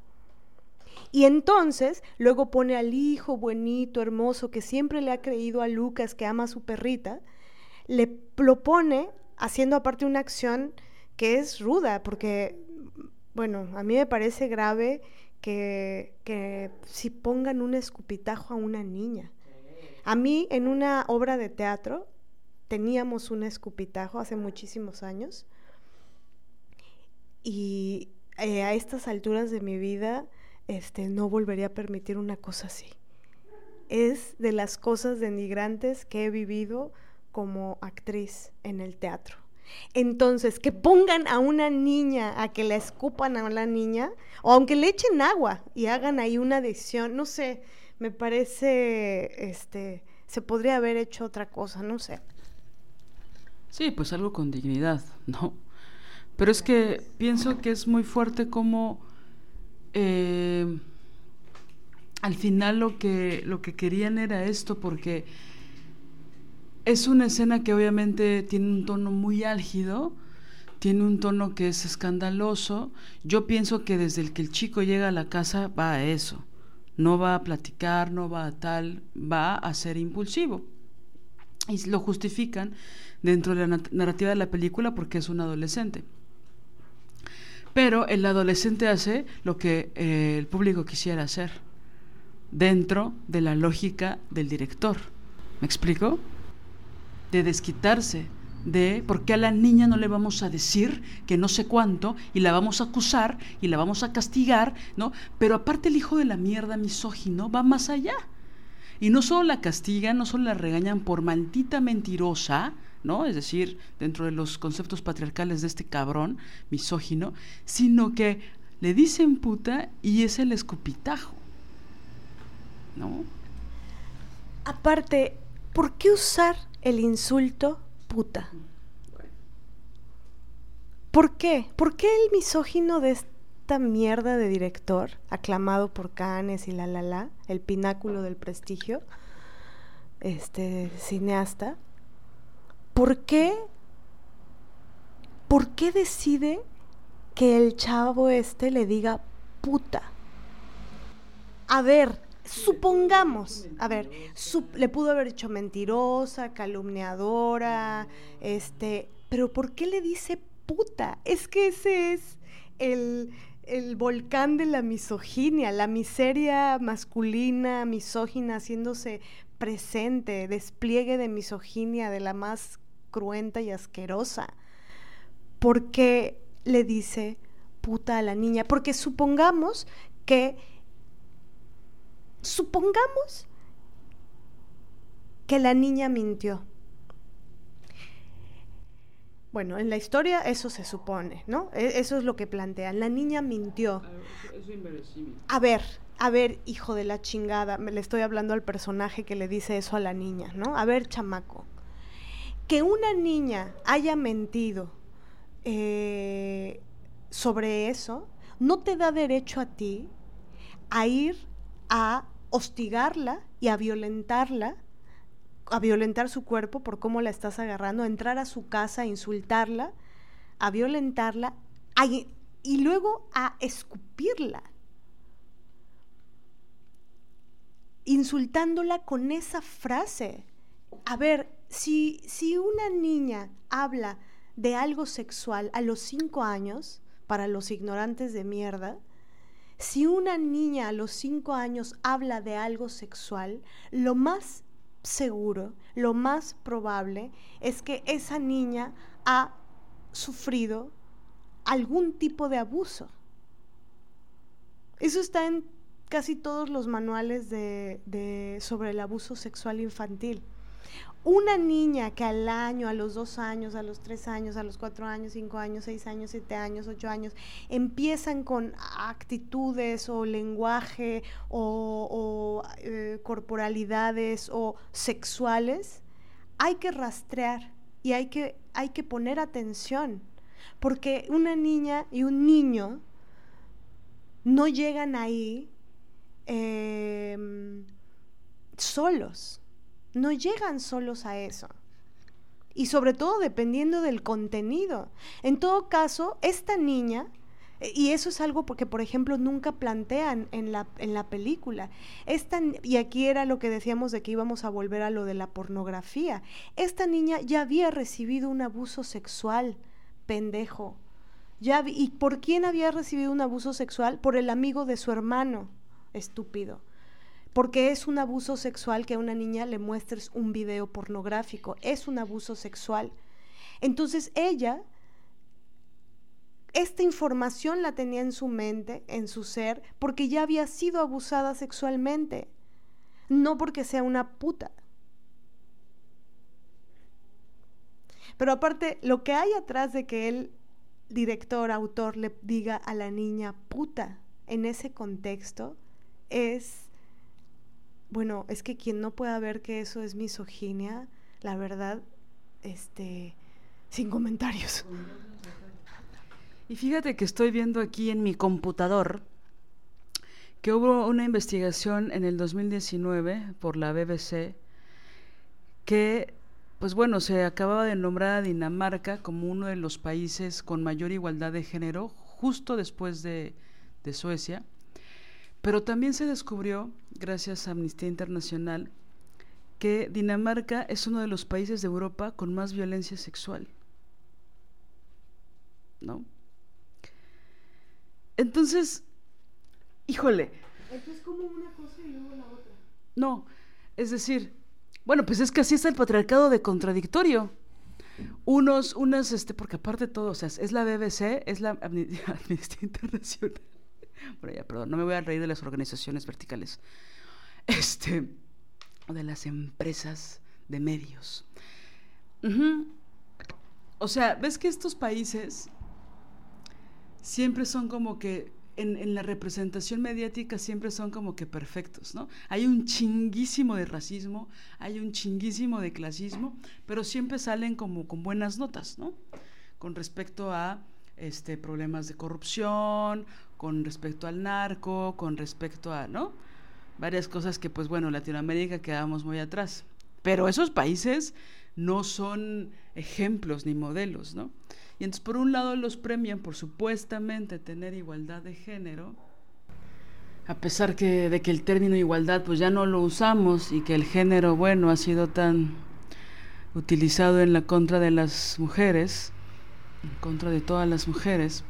Y entonces luego pone al hijo bonito, hermoso, que siempre le ha creído a Lucas que ama a su perrita, le lo pone haciendo aparte una acción que es ruda, porque, bueno, a mí me parece grave que, que si pongan un escupitajo a una niña. A mí en una obra de teatro teníamos un escupitajo hace muchísimos años y eh, a estas alturas de mi vida este, no volvería a permitir una cosa así. es de las cosas denigrantes que he vivido como actriz en el teatro. Entonces, que pongan a una niña, a que la escupan a la niña, o aunque le echen agua y hagan ahí una decisión, no sé, me parece, este, se podría haber hecho otra cosa, no sé. Sí, pues algo con dignidad, ¿no? Pero es que pienso que es muy fuerte como eh, al final lo que, lo que querían era esto, porque es una escena que obviamente tiene un tono muy álgido, tiene un tono que es escandaloso. Yo pienso que desde el que el chico llega a la casa va a eso. No va a platicar, no va a tal, va a ser impulsivo. Y lo justifican dentro de la narrativa de la película porque es un adolescente. Pero el adolescente hace lo que eh, el público quisiera hacer, dentro de la lógica del director. ¿Me explico? de desquitarse, de por qué a la niña no le vamos a decir que no sé cuánto y la vamos a acusar y la vamos a castigar, ¿no? Pero aparte el hijo de la mierda misógino va más allá. Y no solo la castigan, no solo la regañan por maldita mentirosa, ¿no? Es decir, dentro de los conceptos patriarcales de este cabrón misógino, sino que le dicen puta y es el escupitajo. ¿No? Aparte, ¿por qué usar el insulto puta. ¿Por qué? ¿Por qué el misógino de esta mierda de director, aclamado por Cannes y la la la, el pináculo del prestigio, este cineasta, ¿por qué? ¿Por qué decide que el chavo este le diga puta? A ver, supongamos, a ver, le pudo haber dicho mentirosa, calumniadora, este, pero ¿por qué le dice puta? Es que ese es el, el volcán de la misoginia, la miseria masculina, misógina, haciéndose presente, despliegue de misoginia de la más cruenta y asquerosa. ¿Por qué le dice puta a la niña? Porque supongamos que Supongamos que la niña mintió. Bueno, en la historia eso se supone, ¿no? E, eso es lo que plantean. La niña mintió. A ver, a ver, hijo de la chingada, me le estoy hablando al personaje que le dice eso a la niña, ¿no? A ver, chamaco, que una niña haya mentido eh, sobre eso no te da derecho a ti a ir a hostigarla y a violentarla, a violentar su cuerpo por cómo la estás agarrando, a entrar a su casa, a insultarla, a violentarla y luego a escupirla, insultándola con esa frase. A ver, si, si una niña habla de algo sexual a los cinco años, para los ignorantes de mierda, si una niña a los cinco años habla de algo sexual, lo más seguro, lo más probable es que esa niña ha sufrido algún tipo de abuso. Eso está en casi todos los manuales de, sobre el abuso sexual infantil. Una niña que al año, a los dos años, a los tres años, a los cuatro años, cinco años, seis años, siete años, ocho años, empiezan con actitudes o lenguaje o, eh, corporalidades o sexuales, hay que rastrear y hay que, hay que poner atención, porque una niña y un niño no llegan ahí em, solos no llegan solos a eso. Y sobre todo dependiendo del contenido. En todo caso, esta niña, eh, y eso es algo porque, por ejemplo, nunca plantean en la, en la película. Esta, y aquí era lo que decíamos de que íbamos a volver a lo de la pornografía. Esta niña ya había recibido un abuso sexual, pendejo. Ya, ¿Y por quién había recibido un abuso sexual? Por el amigo de su hermano, estúpido porque es un abuso sexual que a una niña le muestres un video pornográfico, es un abuso sexual. Entonces ella, esta información la tenía en su mente, en su ser, porque ya había sido abusada sexualmente. no porque sea una puta. Pero aparte, lo que hay atrás de que el director, autor, le diga a la niña puta en ese contexto es, bueno, es que quien no pueda ver que eso es misoginia, la verdad, este, sin comentarios. Y fíjate que estoy viendo aquí en mi computador que hubo una investigación en el 2019 por la BBC que, pues bueno, se acababa de nombrar a Dinamarca como uno de los países con mayor igualdad de género, justo después de, de Suecia. Pero también se descubrió, gracias a Amnistía Internacional, que Dinamarca es uno de los países de Europa con más violencia sexual. ¿No? Entonces, híjole. Es como una cosa y luego la otra. No, es decir, bueno, pues es que así está el patriarcado de contradictorio. Unos, unas, este, porque aparte de todo, o sea, es la BBC, es la Amnistía Internacional. Bueno, ya, perdón, no me voy a reír de las organizaciones verticales. Este, o de las empresas de medios. O sea, ves que estos países siempre son como que en, la representación mediática siempre son como que perfectos, ¿no? Hay un chinguísimo de racismo, hay un chinguísimo de clasismo, pero siempre salen como con buenas notas, ¿no? Con respecto a este, problemas de corrupción, con respecto al narco, con respecto a, ¿no? Varias cosas que, pues bueno, Latinoamérica quedamos muy atrás. Pero esos países no son ejemplos ni modelos, ¿no? Y entonces por un lado los premian por supuestamente tener igualdad de género, a pesar que, de que el término igualdad pues ya no lo usamos y que el género, bueno, ha sido tan utilizado en la contra de las mujeres, en contra de todas las mujeres,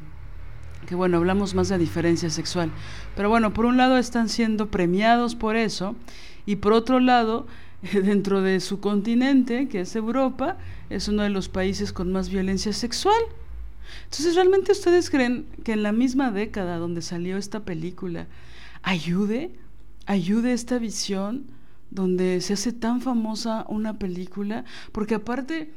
que bueno, hablamos más de diferencia sexual. Pero bueno, por un lado están siendo premiados por eso y por otro lado dentro de su continente, que es Europa, es uno de los países con más violencia sexual. Entonces, ¿realmente ustedes creen que en la misma década donde salió esta película ayude, ayude esta visión donde se hace tan famosa una película? Porque aparte,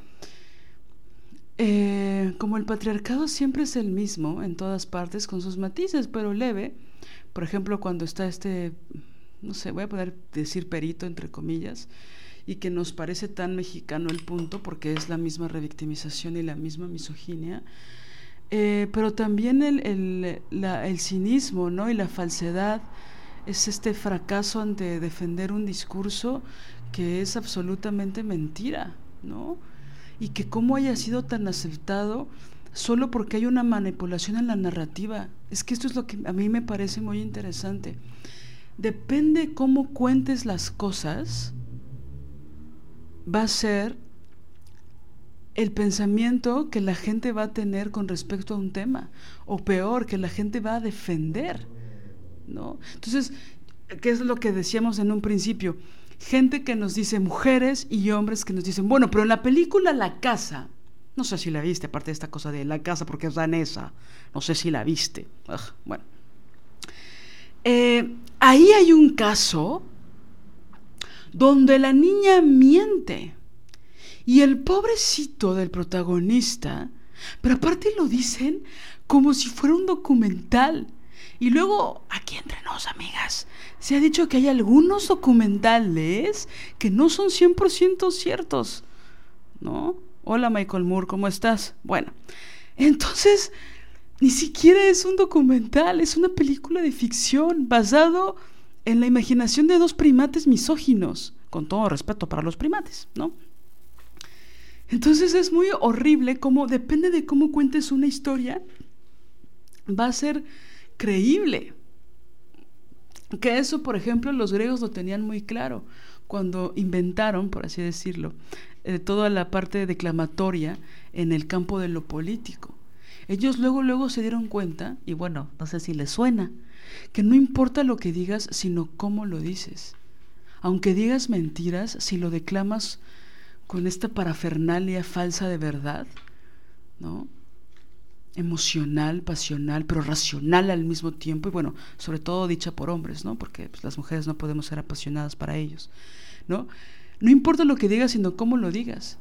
eh, como el patriarcado siempre es el mismo en todas partes, con sus matices, pero leve, por ejemplo, cuando está este no sé, voy a poder decir perito entre comillas, y que nos parece tan mexicano el punto porque es la misma revictimización y la misma misoginia, eh, pero también el, el, cinismo ¿no? y la falsedad es este fracaso ante defender un discurso que es absolutamente mentira, ¿no? Y que cómo haya sido tan aceptado solo porque hay una manipulación en la narrativa. Es que esto es lo que a mí me parece muy interesante depende cómo cuentes las cosas, va a ser el pensamiento que la gente va a tener con respecto a un tema, o peor, que la gente va a defender, ¿no? Entonces, ¿qué es lo que decíamos en un principio? Gente que nos dice mujeres y hombres que nos dicen, bueno, pero en la película La Casa, no sé si la viste, aparte de esta cosa de La Casa porque es danesa, no sé si la viste, bueno. Eh, ahí hay un caso donde la niña miente y el pobrecito del protagonista, pero aparte lo dicen como si fuera un documental. Y luego, aquí entre nos, amigas, se ha dicho que hay algunos documentales que no son 100% ciertos. ¿No? Hola Michael Moore, ¿cómo estás? Bueno, entonces ni siquiera es un documental, es una película de ficción basado en la imaginación de dos primates misóginos, con todo respeto para los primates, ¿no? Entonces es muy horrible como depende de cómo cuentes una historia, va a ser creíble. Que eso, por ejemplo, los griegos lo tenían muy claro cuando inventaron, por así decirlo, eh, toda la parte declamatoria en el campo de lo político. Ellos luego, luego se dieron cuenta, y bueno, no sé si les suena, que no importa lo que digas, sino cómo lo dices. Aunque digas mentiras, si lo declamas con esta parafernalia falsa de verdad, ¿no? Emocional, pasional, pero racional al mismo tiempo, y bueno, sobre todo dicha por hombres, ¿no? Porque pues, las mujeres no podemos ser apasionadas para ellos, ¿no? No importa lo que digas, sino cómo lo digas.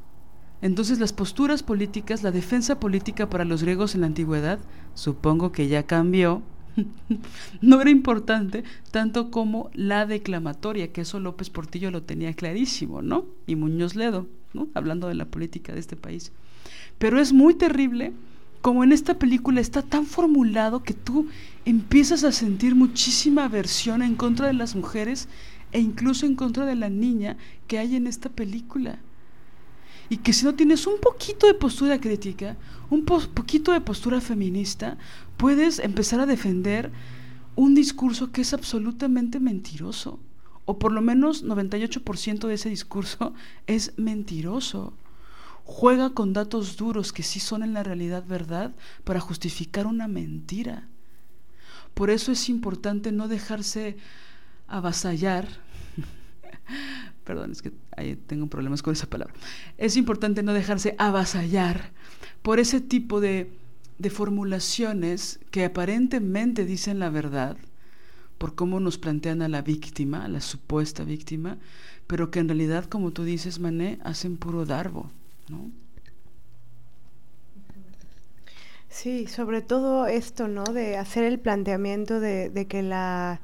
Entonces las posturas políticas, la defensa política para los griegos en la antigüedad, supongo que ya cambió, no era importante tanto como la declamatoria, que eso López Portillo lo tenía clarísimo, ¿no? Y Muñoz Ledo, ¿no? Hablando de la política de este país. Pero es muy terrible como en esta película está tan formulado que tú empiezas a sentir muchísima aversión en contra de las mujeres e incluso en contra de la niña que hay en esta película. Y que si no tienes un poquito de postura crítica, un poquito de postura feminista, puedes empezar a defender un discurso que es absolutamente mentiroso. O por lo menos 98% de ese discurso es mentiroso. Juega con datos duros que sí son en la realidad verdad para justificar una mentira. Por eso es importante no dejarse avasallar perdón, es que ahí tengo problemas con esa palabra. Es importante no dejarse avasallar por ese tipo de, de formulaciones que aparentemente dicen la verdad, por cómo nos plantean a la víctima, a la supuesta víctima, pero que en realidad, como tú dices, Mané, hacen puro darbo, Sí, sobre todo esto, ¿no? De hacer el planteamiento de, de que la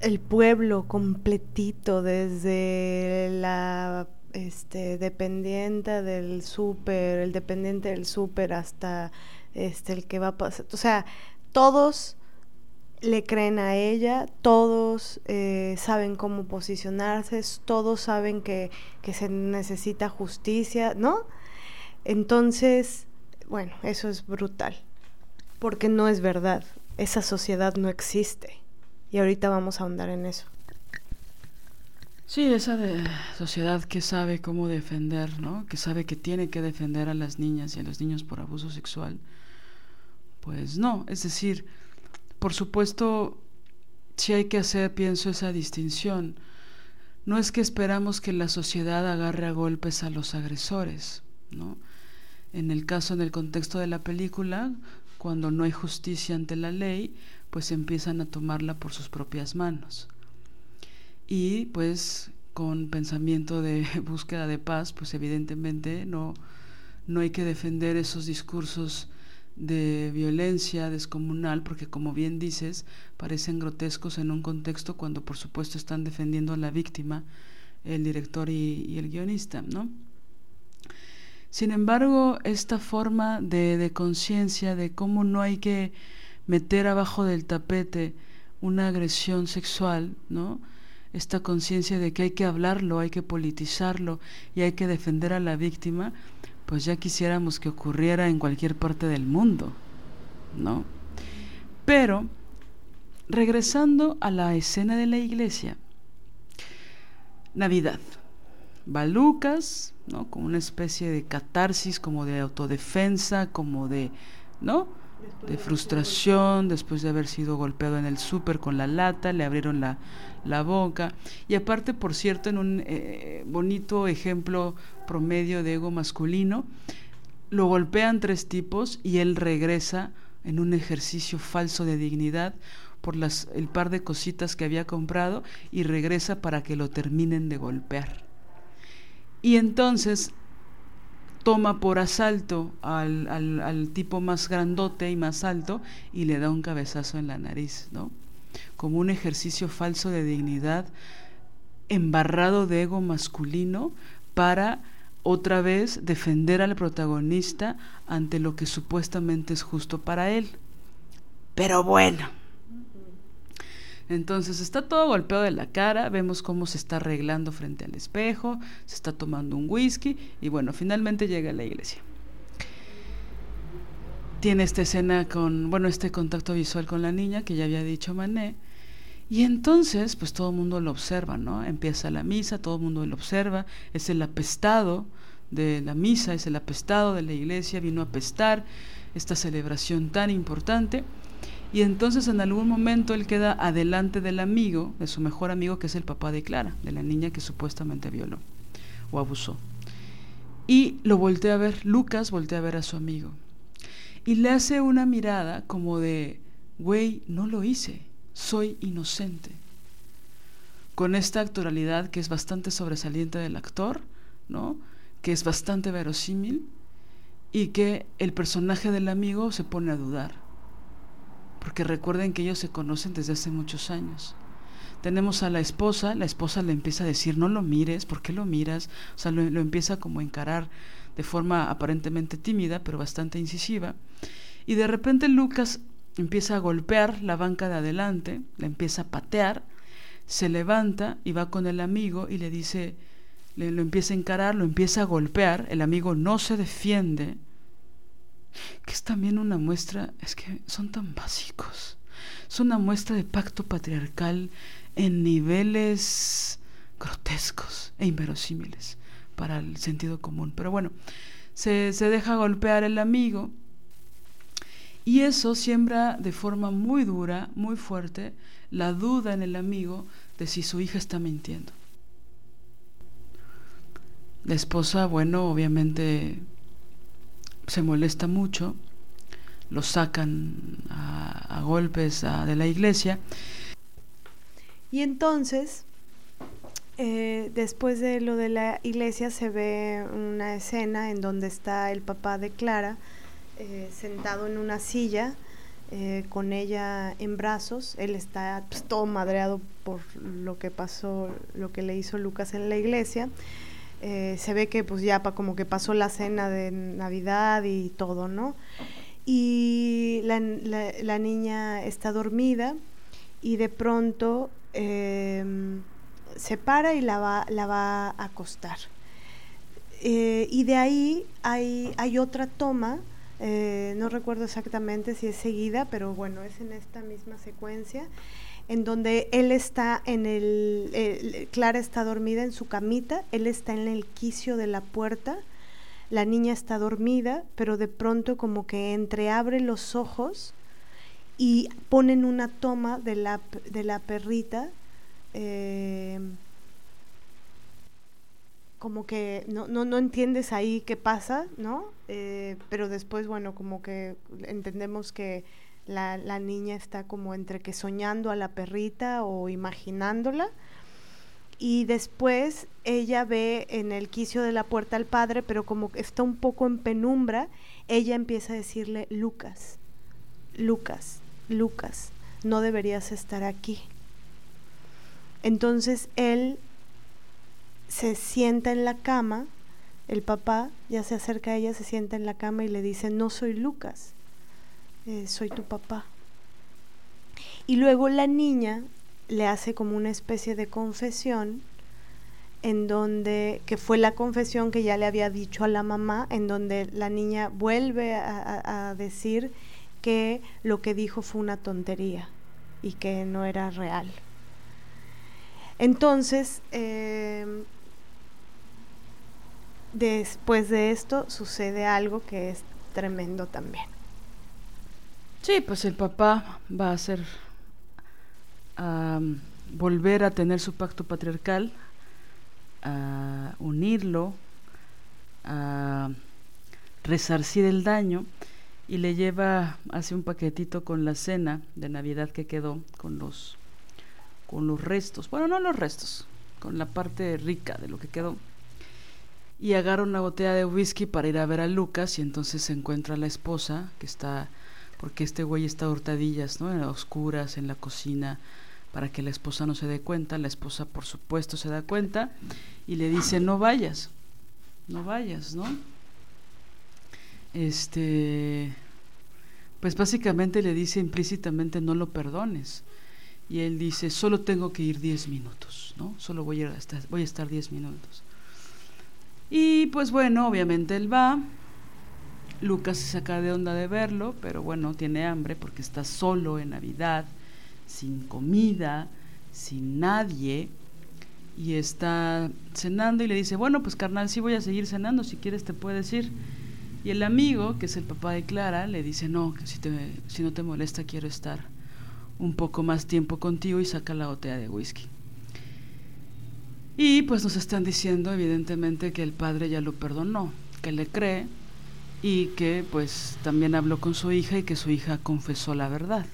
el pueblo completito, desde la este, dependiente del súper, el dependiente del súper hasta este, el que va a pasar, o sea, todos le creen a ella, todos eh, saben cómo posicionarse, todos saben que, que se necesita justicia, ¿no? Entonces, bueno, eso es brutal, porque no es verdad, esa sociedad no existe. Y ahorita vamos a ahondar en eso. Sí, esa sociedad que sabe cómo defender, ¿no? Que sabe que tiene que defender a las niñas y a los niños por abuso sexual. Pues no, es decir, por supuesto, sí hay que hacer, pienso, esa distinción. No es que esperamos que la sociedad agarre a golpes a los agresores, ¿no? En el caso, en el contexto de la película, cuando no hay justicia ante la ley, pues empiezan a tomarla por sus propias manos. Y pues con pensamiento de búsqueda de paz, pues evidentemente no, no hay que defender esos discursos de violencia descomunal, porque como bien dices, parecen grotescos en un contexto cuando por supuesto están defendiendo a la víctima, el director y, el guionista, ¿no? Sin embargo, esta forma de, de conciencia de cómo no hay que meter abajo del tapete una agresión sexual, ¿no? Esta conciencia de que hay que hablarlo, hay que politizarlo y hay que defender a la víctima, pues ya quisiéramos que ocurriera en cualquier parte del mundo, ¿no? Pero, regresando a la escena de la iglesia, Navidad. Va Lucas, ¿no? Como una especie de catarsis, como de autodefensa, como de, ¿no? De frustración después de haber sido golpeado en el súper con la lata, le abrieron la, la, boca. Y aparte, por cierto, en un eh, bonito ejemplo promedio de ego masculino, lo golpean tres tipos y él regresa en un ejercicio falso de dignidad por las, el par de cositas que había comprado y regresa para que lo terminen de golpear. Y entonces toma por asalto al, al, tipo más grandote y más alto y le da un cabezazo en la nariz, ¿no? Como un ejercicio falso de dignidad, embarrado de ego masculino para otra vez defender al protagonista ante lo que supuestamente es justo para él. Pero bueno, entonces está todo golpeado de la cara, vemos cómo se está arreglando frente al espejo, se está tomando un whisky y bueno, finalmente llega a la iglesia. Tiene esta escena con, bueno, este contacto visual con la niña que ya había dicho Mané. Y entonces, pues todo el mundo lo observa, ¿no? Empieza la misa, todo el mundo lo observa, es el apestado de la misa, es el apestado de la iglesia, vino a apestar esta celebración tan importante. Y entonces en algún momento él queda adelante del amigo, de su mejor amigo, que es el papá de Clara, de la niña que supuestamente violó o abusó. Y lo voltea a ver, Lucas voltea a ver a su amigo. y le hace una mirada como de, güey, no lo hice, soy inocente. Con esta actualidad que es bastante sobresaliente del actor, ¿no? Que es bastante verosímil y que el personaje del amigo se pone a dudar. Porque recuerden que ellos se conocen desde hace muchos años. Tenemos a la esposa, la esposa le empieza a decir, no lo mires, ¿por qué lo miras? O sea, lo, empieza como a encarar de forma aparentemente tímida, pero bastante incisiva. Y de repente Lucas empieza a golpear la banca de adelante, la empieza a patear, se levanta y va con el amigo y le dice, le, lo empieza a encarar, lo empieza a golpear, el amigo no se defiende, que es también una muestra, es que son tan básicos, es una muestra de pacto patriarcal en niveles grotescos e inverosímiles para el sentido común. Pero bueno, se, se deja golpear el amigo y eso siembra de forma muy dura, muy fuerte, la duda en el amigo de si su hija está mintiendo. La esposa, bueno, obviamente se molesta mucho, lo sacan a, golpes de la iglesia. Y entonces, eh, después de lo de la iglesia, se ve una escena en donde está el papá de Clara eh, sentado en una silla. Eh, con ella en brazos, él está pues, todo madreado por lo que pasó, lo que le hizo Lucas en la iglesia, eh, se ve que pues ya como que pasó la cena de Navidad y todo, ¿no? Y la, la, niña está dormida y de pronto eh, se para y la va, la va a acostar. Eh, y de ahí hay, hay otra toma, eh, no recuerdo exactamente si es seguida, pero bueno, es en esta misma secuencia, en donde él está en el, Clara está dormida en su camita, él está en el quicio de la puerta, la niña está dormida, pero de pronto como que entreabre los ojos y ponen una toma de la, de la perrita. Eh, como que no, no, no entiendes ahí qué pasa, ¿no? Eh, pero después, bueno, como que entendemos que la, niña está como entre que soñando a la perrita o imaginándola. Y después ella ve en el quicio de la puerta al padre, pero como está un poco en penumbra, ella empieza a decirle, Lucas, Lucas, Lucas, no deberías estar aquí. Entonces él se sienta en la cama, el papá ya se acerca a ella, se sienta en la cama y le dice, no soy Lucas, eh, soy tu papá. Y luego la niña le hace como una especie de confesión en donde, que fue la confesión que ya le había dicho a la mamá, en donde la niña vuelve a, decir que lo que dijo fue una tontería y que no era real. Entonces, eh, después de esto sucede algo que es tremendo también. Sí, pues el papá va a hacer um, volver a tener su pacto patriarcal, a unirlo, a resarcir el daño y le lleva hace un paquetito con la cena de Navidad que quedó con los con los restos, bueno, no los restos, con la parte rica de lo que quedó. Y agarra una botella de whisky para ir a ver a Lucas y entonces se encuentra la esposa que está, porque este güey está a hurtadillas, ¿no? En oscuras, en la cocina, para que la esposa no se dé cuenta. La esposa, por supuesto, se da cuenta y le dice, no vayas, no vayas, ¿no? Este, pues básicamente le dice implícitamente, no lo perdones. Y él dice, solo tengo que ir 10 minutos, ¿no? Solo voy a estar, voy a estar 10 minutos. Y pues bueno, obviamente él va. Lucas se saca de onda de verlo, pero bueno, tiene hambre porque está solo en Navidad, sin comida, sin nadie. Y está cenando y le dice, bueno, pues carnal, sí voy a seguir cenando, si quieres te puedes ir. Y el amigo, que es el papá de Clara, le dice, no, si, te, si no te molesta quiero estar un poco más tiempo contigo y saca la botella de whisky. Y pues nos están diciendo evidentemente que el padre ya lo perdonó, que le cree y que pues también habló con su hija y que su hija confesó la verdad.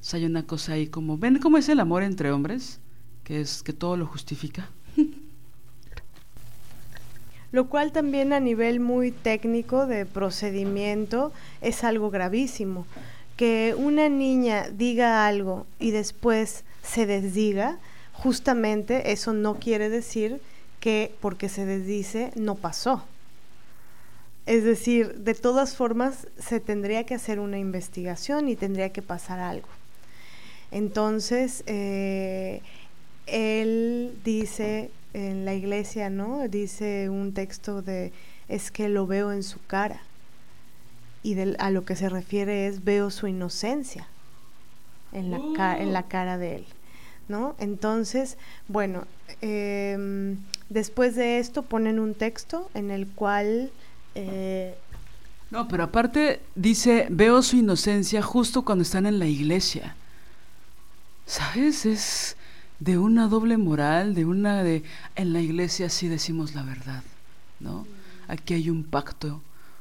O hay una cosa ahí como, ¿ven cómo es el amor entre hombres? Que es que todo lo justifica. Lo cual también a nivel muy técnico de procedimiento es algo gravísimo. Que una niña diga algo y después se desdiga, justamente eso no quiere decir que porque se desdice no pasó. Es decir, de todas formas se tendría que hacer una investigación y tendría que pasar algo. Entonces, eh, él dice en la iglesia, ¿no? Dice un texto de, es que lo veo en su cara. Y a lo que se refiere es, veo su inocencia en la, en la cara de él, ¿no? Entonces, bueno, em, después de esto ponen un texto en el cual... Eh, no, pero aparte dice, veo su inocencia justo cuando están en la iglesia. ¿Sabes? Es de una doble moral, de una de en la iglesia sí decimos la verdad, ¿no? Aquí hay un pacto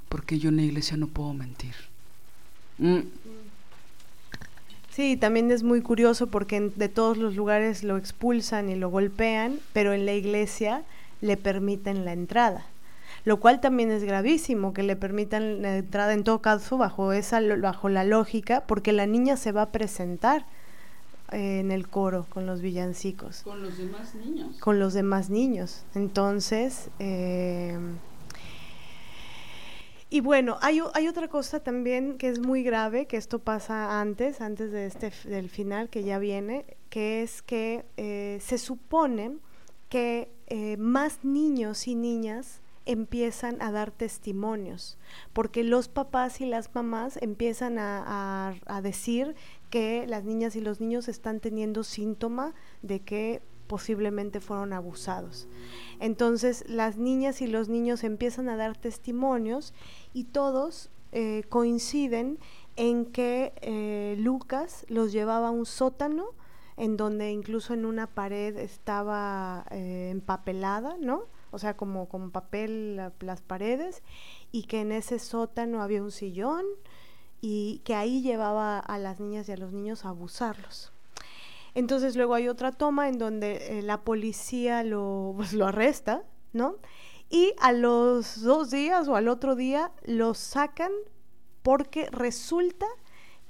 porque yo en la iglesia no puedo mentir. Mm. Sí, también es muy curioso porque de todos los lugares lo expulsan y lo golpean, pero en la iglesia le permiten la entrada. Lo cual también es gravísimo que le permitan la entrada en todo caso bajo esa bajo la lógica, porque la niña se va a presentar en el coro con los villancicos. Con los demás niños. Con los demás niños. Entonces, eh, y bueno, hay, hay, otra cosa también que es muy grave, que esto pasa antes, antes de este, del final que ya viene, que es que eh, se supone que eh, más niños y niñas empiezan a dar testimonios, porque los papás y las mamás empiezan a, a decir que las niñas y los niños están teniendo síntoma de que posiblemente fueron abusados. Entonces las niñas y los niños empiezan a dar testimonios y todos eh, coinciden en que eh, Lucas los llevaba a un sótano en donde incluso en una pared estaba eh, empapelada, ¿no? O sea, como con papel las paredes, y que en ese sótano había un sillón, y que ahí llevaba a las niñas y a los niños a abusarlos. Entonces luego hay otra toma en donde eh, la policía lo, pues, lo arresta, ¿no? Y a los dos días o al otro día lo sacan porque resulta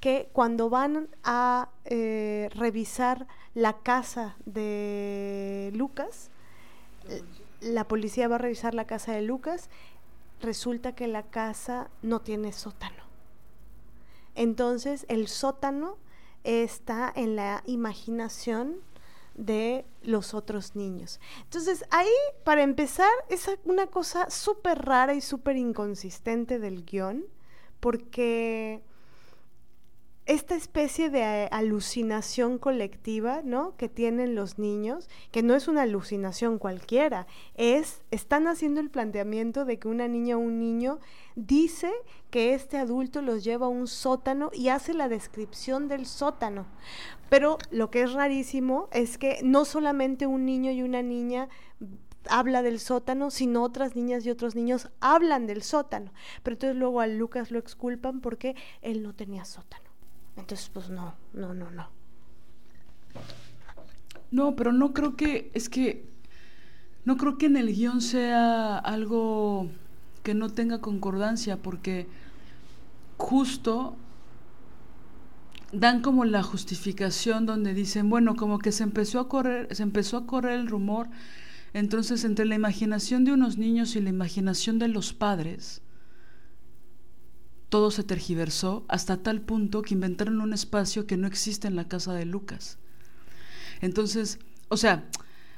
que cuando van a eh, revisar la casa de Lucas, la policía va a revisar la casa de Lucas, resulta que la casa no tiene sótano. Entonces el sótano está en la imaginación de los otros niños. Entonces ahí, para empezar, es una cosa súper rara y súper inconsistente del guion, porque esta especie de alucinación colectiva, ¿no? Que tienen los niños, que no es una alucinación cualquiera, es, están haciendo el planteamiento de que una niña o un niño dice que este adulto los lleva a un sótano y hace la descripción del sótano. Pero lo que es rarísimo es que no solamente un niño y una niña habla del sótano, sino otras niñas y otros niños hablan del sótano. Pero entonces luego a Lucas lo exculpan porque él no tenía sótano. Entonces, pues no, no, no, no. No, pero no creo que, es que, no creo que en el guion sea algo que no tenga concordancia, porque justo dan como la justificación donde dicen, bueno, como que se empezó a correr, se empezó a correr el rumor, entonces entre la imaginación de unos niños y la imaginación de los padres, todo se tergiversó hasta tal punto que inventaron un espacio que no existe en la casa de Lucas. Entonces, o sea,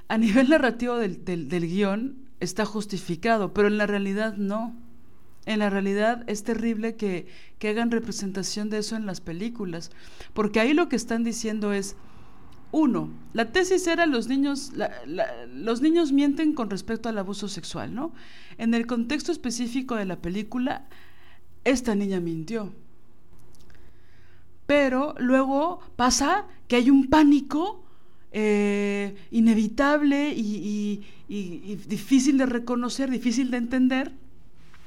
a nivel narrativo del, del, guion está justificado, pero en la realidad no. En la realidad es terrible que, que, hagan representación de eso en las películas, porque ahí lo que están diciendo es, uno, la tesis era los niños, los niños mienten con respecto al abuso sexual, ¿no? En el contexto específico de la película, esta niña mintió. Pero luego pasa que hay un pánico eh, inevitable y, difícil de reconocer, difícil de entender,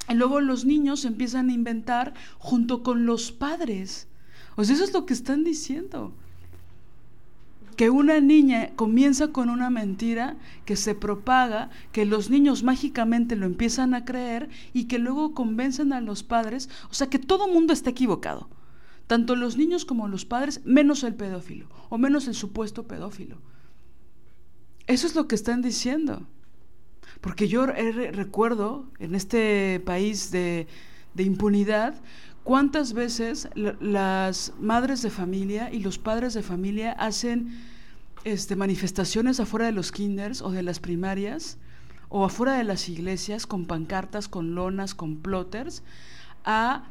Y luego los niños empiezan a inventar junto con los padres. O sea, eso es lo que están diciendo. Que una niña comienza con una mentira que se propaga, que los niños mágicamente lo empiezan a creer y que luego convencen a los padres. O sea, que todo mundo está equivocado. Tanto los niños como los padres, menos el pedófilo, o menos el supuesto pedófilo. Eso es lo que están diciendo. Porque yo recuerdo en este país de, de impunidad cuántas veces la- las madres de familia y los padres de familia hacen este, manifestaciones afuera de los kinders o de las primarias o afuera de las iglesias con pancartas, con lonas, con plotters, a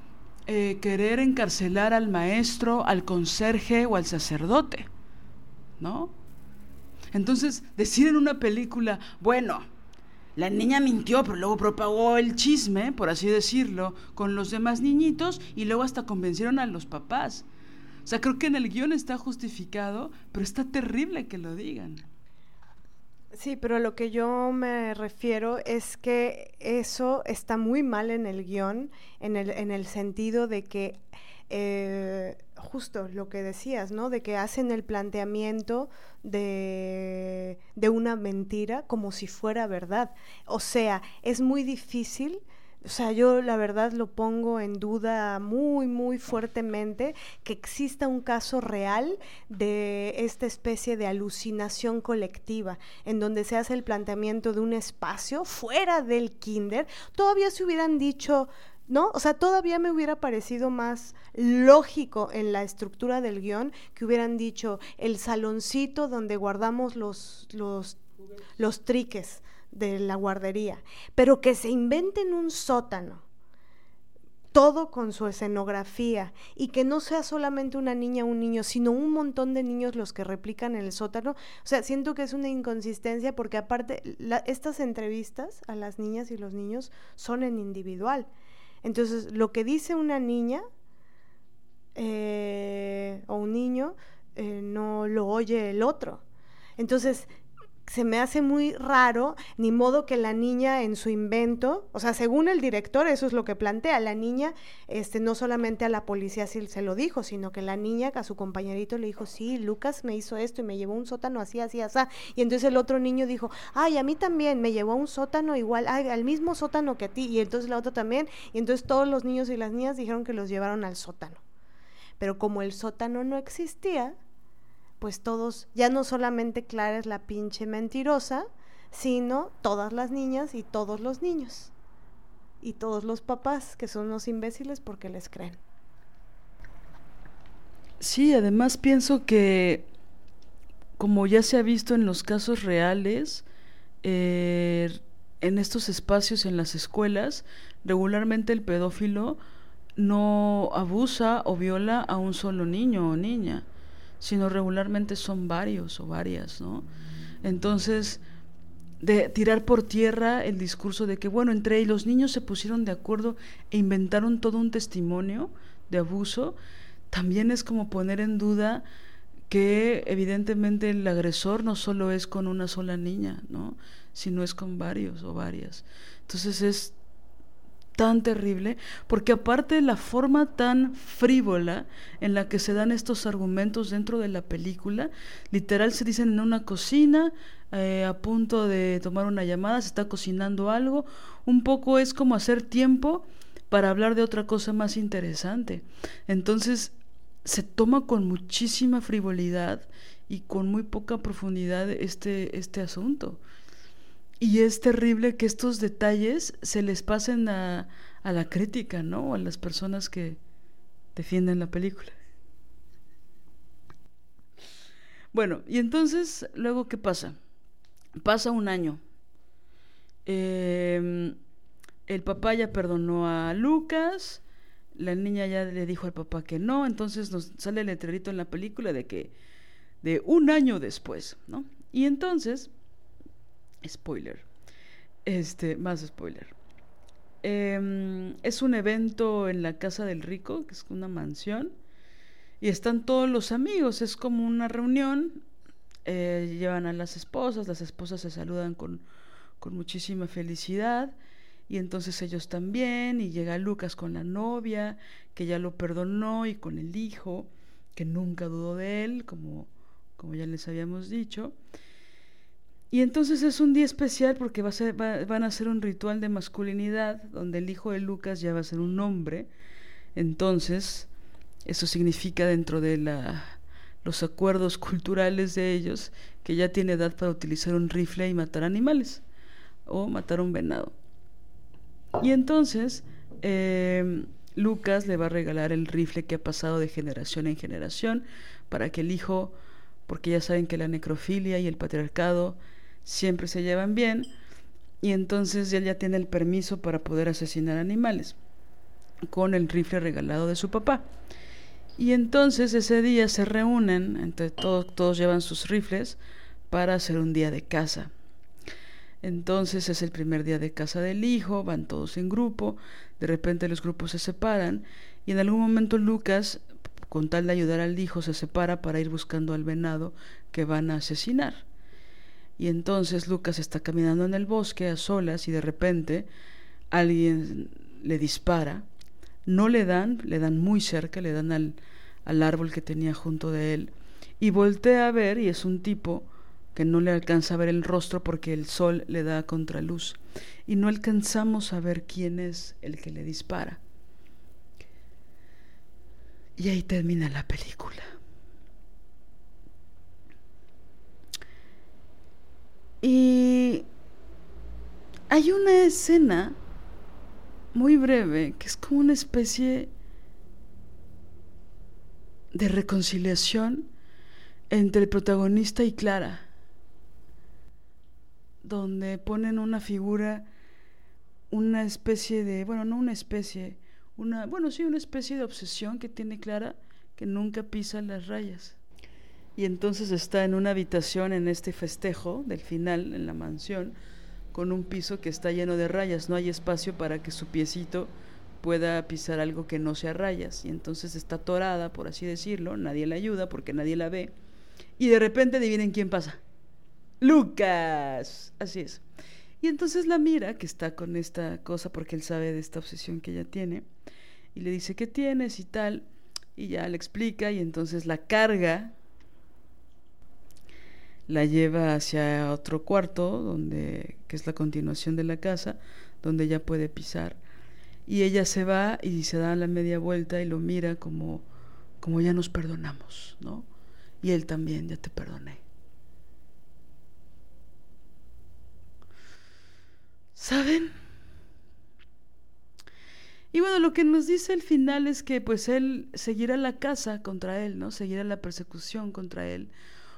eh, querer encarcelar al maestro, al conserje o al sacerdote, ¿no? Entonces, decir en una película, bueno, la niña mintió, pero luego propagó el chisme, por así decirlo, con los demás niñitos y luego hasta convencieron a los papás. O sea, creo que en el guion está justificado, pero está terrible que lo digan. Sí, pero lo que yo me refiero es que eso está muy mal en el guion, en el, en el sentido de que, eh, justo lo que decías, ¿no? De que hacen el planteamiento de, de una mentira como si fuera verdad. O sea, es muy difícil. O sea, yo la verdad lo pongo en duda muy, muy fuertemente que exista un caso real de esta especie de alucinación colectiva, en donde se hace el planteamiento de un espacio fuera del kinder. Todavía se hubieran dicho, ¿no? O sea, todavía me hubiera parecido más lógico en la estructura del guion que hubieran dicho el saloncito donde guardamos los, los, triques de la guardería, pero que se inventen un sótano, todo con su escenografía, y que no sea solamente una niña o un niño, sino un montón de niños los que replican en el sótano. O sea, siento que es una inconsistencia porque aparte la, estas entrevistas a las niñas y los niños son en individual. Entonces, lo que dice una niña eh, o un niño eh, no lo oye el otro. Entonces, se me hace muy raro, ni modo que la niña en su invento, o sea, según el director, eso es lo que plantea, la niña, este, no solamente a la policía sí se lo dijo, sino que la niña a su compañerito le dijo, sí, Lucas me hizo esto y me llevó un sótano así, así, así, y entonces el otro niño dijo, ay, a mí también, me llevó a un sótano igual, ay, al mismo sótano que a ti, y entonces la otra también, y entonces todos los niños y las niñas dijeron que los llevaron al sótano. Pero como el sótano no existía, pues todos, ya no solamente Clara es la pinche mentirosa, sino todas las niñas y todos los niños. Y todos los papás, que son unos imbéciles porque les creen. Sí, además pienso que, como ya se ha visto en los casos reales, eh, en estos espacios, en las escuelas, regularmente el pedófilo no abusa o viola a un solo niño o niña sino regularmente son varios o varias, ¿no? Entonces, de tirar por tierra el discurso de que, bueno, entre los niños se pusieron de acuerdo e inventaron todo un testimonio de abuso, también es como poner en duda que evidentemente el agresor no solo es con una sola niña, ¿no? Sino es con varios o varias. Entonces es tan terrible, porque aparte de la forma tan frívola en la que se dan estos argumentos dentro de la película, literal se dicen en una cocina, eh, a punto de tomar una llamada, se está cocinando algo, un poco es como hacer tiempo para hablar de otra cosa más interesante. Entonces se toma con muchísima frivolidad y con muy poca profundidad este, este asunto. Y es terrible que estos detalles se les pasen a, a la crítica, ¿no? A las personas que defienden la película. Bueno, y entonces, luego, ¿qué pasa? Pasa un año. Eh, el papá ya perdonó a Lucas, la niña ya le dijo al papá que no, entonces nos sale el letrerito en la película de que de un año después, ¿no? Y entonces spoiler. Este, más spoiler. Eh, es un evento en la casa del rico, que es una mansión, y están todos los amigos, es como una reunión, eh, llevan a las esposas, las esposas se saludan con, con muchísima felicidad, Y entonces ellos también, y llega Lucas con la novia, que ya lo perdonó, y con el hijo, que nunca dudó de él, como, como ya les habíamos dicho. Y entonces es un día especial porque va a ser, va- van a hacer un ritual de masculinidad, donde el hijo de Lucas ya va a ser un hombre. Entonces, eso significa dentro de la, los acuerdos culturales de ellos que ya tiene edad para utilizar un rifle y matar animales o matar un venado. Y entonces eh, Lucas le va a regalar el rifle que ha pasado de generación en generación para que el hijo, porque ya saben que la necrofilia y el patriarcado siempre se llevan bien, y entonces él ya tiene el permiso para poder asesinar animales con el rifle regalado de su papá. Y entonces ese día se reúnen, entre todos, todos llevan sus rifles para hacer un día de caza. Entonces es el primer día de casa del hijo, van todos en grupo, de repente los grupos se separan y en algún momento Lucas, con tal de ayudar al hijo, se separa para ir buscando al venado que van a asesinar. Y entonces Lucas está caminando en el bosque a solas y de repente alguien le dispara. No le dan, le dan muy cerca, le dan al, al árbol que tenía junto de él. Y voltea a ver y es un tipo que no le alcanza a ver el rostro porque el sol le da contraluz y no alcanzamos a ver quién es el que le dispara. Y ahí termina la película. Y hay una escena muy breve que es como una especie de reconciliación entre el protagonista y Clara donde ponen una figura, una especie de, bueno, no una especie, una, bueno, sí, una especie de obsesión que tiene Clara que nunca pisa las rayas. Y entonces está en una habitación en este festejo del final en la mansión con un piso que está lleno de rayas, no hay espacio para que su piecito pueda pisar algo que no sea rayas y entonces está atorada, por así decirlo, nadie la ayuda porque nadie la ve y de repente adivinen quién pasa. Lucas. Así es. Y entonces la mira, que está con esta cosa, porque él sabe de esta obsesión que ella tiene, y le dice, ¿qué tienes? y tal. Y ya le explica, y entonces la carga, la lleva hacia otro cuarto, donde, que es la continuación de la casa, donde ella puede pisar. Y ella se va y se da la media vuelta y lo mira como, como ya nos perdonamos, ¿no? Y él también, ya te perdoné. ¿Saben? Y bueno, lo que nos dice el final es que pues él seguirá la casa contra él, ¿no? Seguirá la persecución contra él.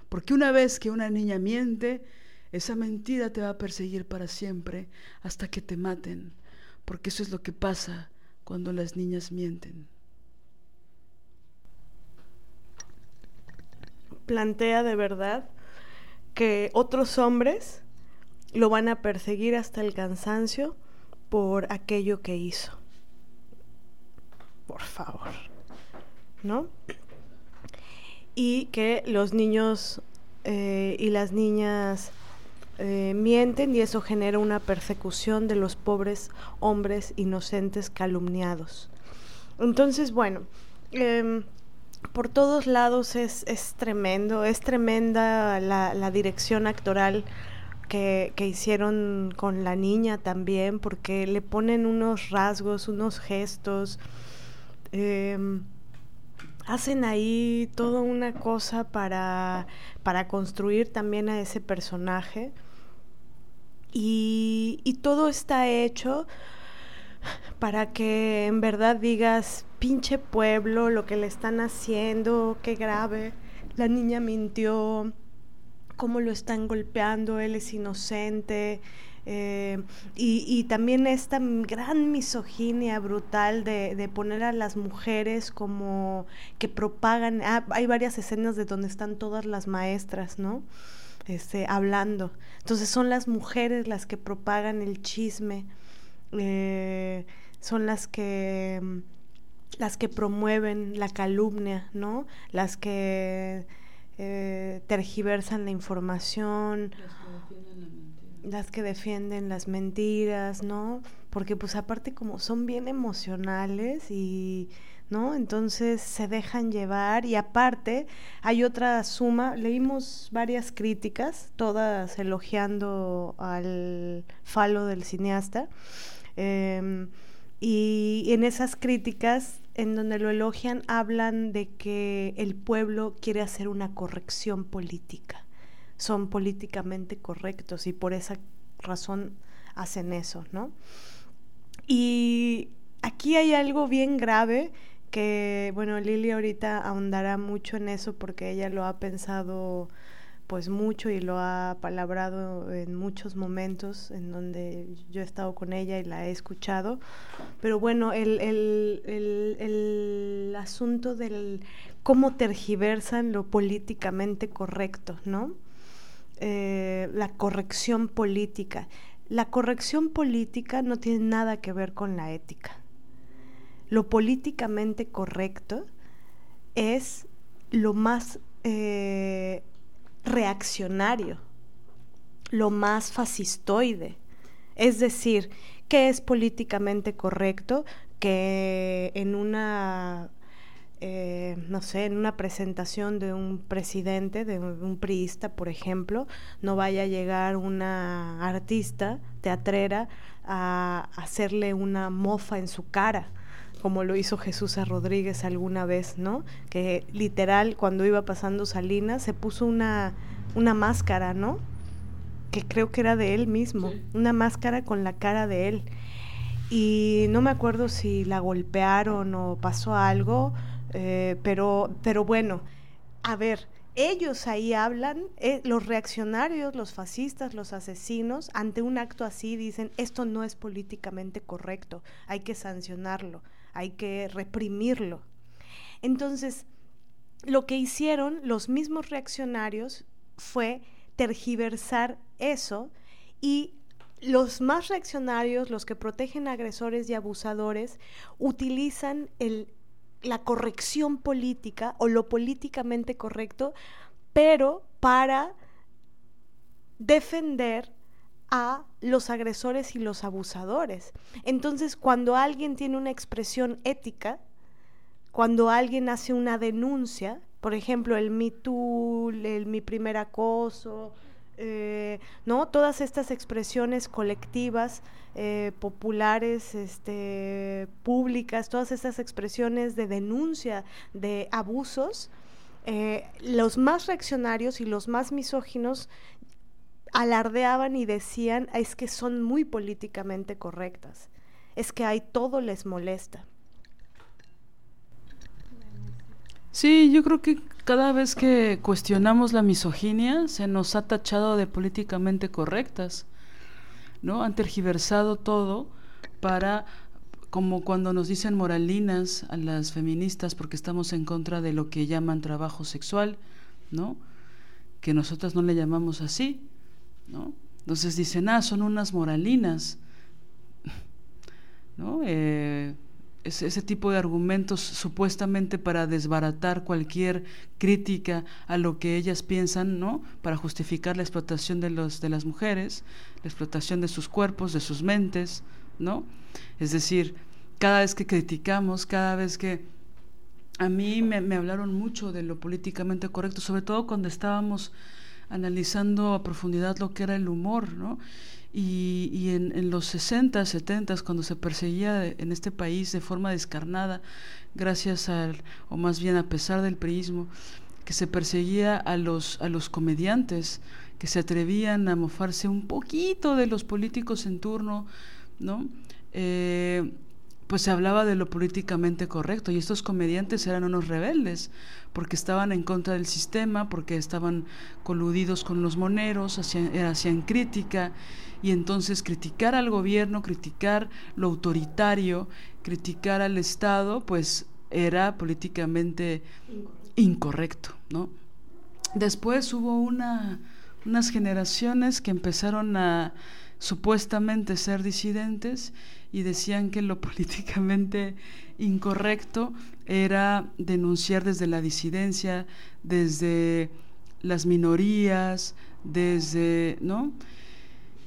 Porque una vez que una niña miente, esa mentira te va a perseguir para siempre hasta que te maten. Porque eso es lo que pasa cuando las niñas mienten. Plantea de verdad que otros hombres lo van a perseguir hasta el cansancio por aquello que hizo. Por favor. ¿No? Y que los niños eh, y las niñas eh, mienten y eso genera una persecución de los pobres hombres inocentes calumniados. Entonces, bueno, eh, por todos lados es, es, tremendo, es tremenda la, la dirección actoral que, que, hicieron con la niña también, porque le ponen unos rasgos, unos gestos, eh, hacen ahí toda una cosa para, para construir también a ese personaje. Y, y todo está hecho para que en verdad digas, pinche pueblo, lo que le están haciendo, qué grave, la niña mintió, cómo lo están golpeando, él es inocente. Eh, y, y, también esta gran misoginia brutal de, de, poner a las mujeres como que propagan, ah, hay varias escenas de donde están todas las maestras, ¿no? Este, hablando. Entonces son las mujeres las que propagan el chisme, eh, son las que las que promueven la calumnia, ¿no? Las que eh, tergiversan la información, las que defienden las mentiras, ¿no? porque pues aparte como son bien emocionales y ¿no? Entonces se dejan llevar y aparte hay otra suma, leímos varias críticas, todas elogiando al falo del cineasta, em, y en esas críticas, en donde lo elogian, hablan de que el pueblo quiere hacer una corrección política, son políticamente correctos y por esa razón hacen eso, ¿no? Y aquí hay algo bien grave que, bueno, Lili ahorita ahondará mucho en eso porque ella lo ha pensado pues mucho y lo ha palabrado en muchos momentos en donde yo he estado con ella y la he escuchado. Pero bueno, el, el, el, el asunto del cómo tergiversan lo políticamente correcto, ¿no? Eh, la corrección política. La corrección política no tiene nada que ver con la ética lo políticamente correcto es lo más eh, reaccionario, lo más fascistoide. Es decir, ¿qué es políticamente correcto? Que en una, eh, no sé, en una presentación de un presidente, de un priista, por ejemplo, no vaya a llegar una artista teatrera a hacerle una mofa en su cara como lo hizo Jesús a Rodríguez alguna vez, ¿no? Que literal cuando iba pasando Salinas se puso una, una máscara, ¿no? Que creo que era de él mismo, una máscara con la cara de él. Y no me acuerdo si la golpearon o pasó algo, eh, pero, pero bueno, a ver, ellos ahí hablan, eh, los reaccionarios, los fascistas, los asesinos, ante un acto así dicen, esto no es políticamente correcto, hay que sancionarlo hay que reprimirlo. Entonces, lo que hicieron los mismos reaccionarios fue tergiversar eso y los más reaccionarios, los que protegen agresores y abusadores, utilizan la corrección política o lo políticamente correcto, pero para defender a los agresores y los abusadores. Entonces, cuando alguien tiene una expresión ética, cuando alguien hace una denuncia, por ejemplo, el Me Too, el Mi Primer Acoso, eh, ¿no? Todas estas expresiones colectivas, eh, populares, este, públicas, todas estas expresiones de denuncia de abusos, eh, los más reaccionarios y los más misóginos alardeaban y decían es que son muy políticamente correctas, es que ahí todo les molesta. Sí, yo creo que cada vez que cuestionamos la misoginia se nos ha tachado de políticamente correctas, ¿no? Han tergiversado todo para, como cuando nos dicen moralinas a las feministas porque estamos en contra de lo que llaman trabajo sexual, ¿no? Que nosotras no le llamamos así, ¿no? Entonces dicen, ah, son unas moralinas, ¿no? Eh, ese, tipo de argumentos supuestamente para desbaratar cualquier crítica a lo que ellas piensan, ¿no? Para justificar la explotación de, los, de las mujeres, la explotación de sus cuerpos, de sus mentes, ¿no? Es decir, cada vez que criticamos, cada vez que... A mí me, me hablaron mucho de lo políticamente correcto, sobre todo cuando estábamos analizando a profundidad lo que era el humor, ¿no? Y, y en, en, los 60, 70, cuando se perseguía en este país de forma descarnada, gracias al, o más bien a pesar del priismo, que se perseguía a los, a los comediantes que se atrevían a mofarse un poquito de los políticos en turno, ¿no? Eh, pues se hablaba de lo políticamente correcto y estos comediantes eran unos rebeldes porque estaban en contra del sistema, porque estaban coludidos con los moneros, hacían, hacían crítica y entonces criticar al gobierno, criticar lo autoritario, criticar al Estado, pues era políticamente incorrecto, ¿no? Después hubo una, unas generaciones que empezaron a supuestamente ser disidentes y decían que lo políticamente incorrecto era denunciar desde la disidencia, desde las minorías, desde, ¿no?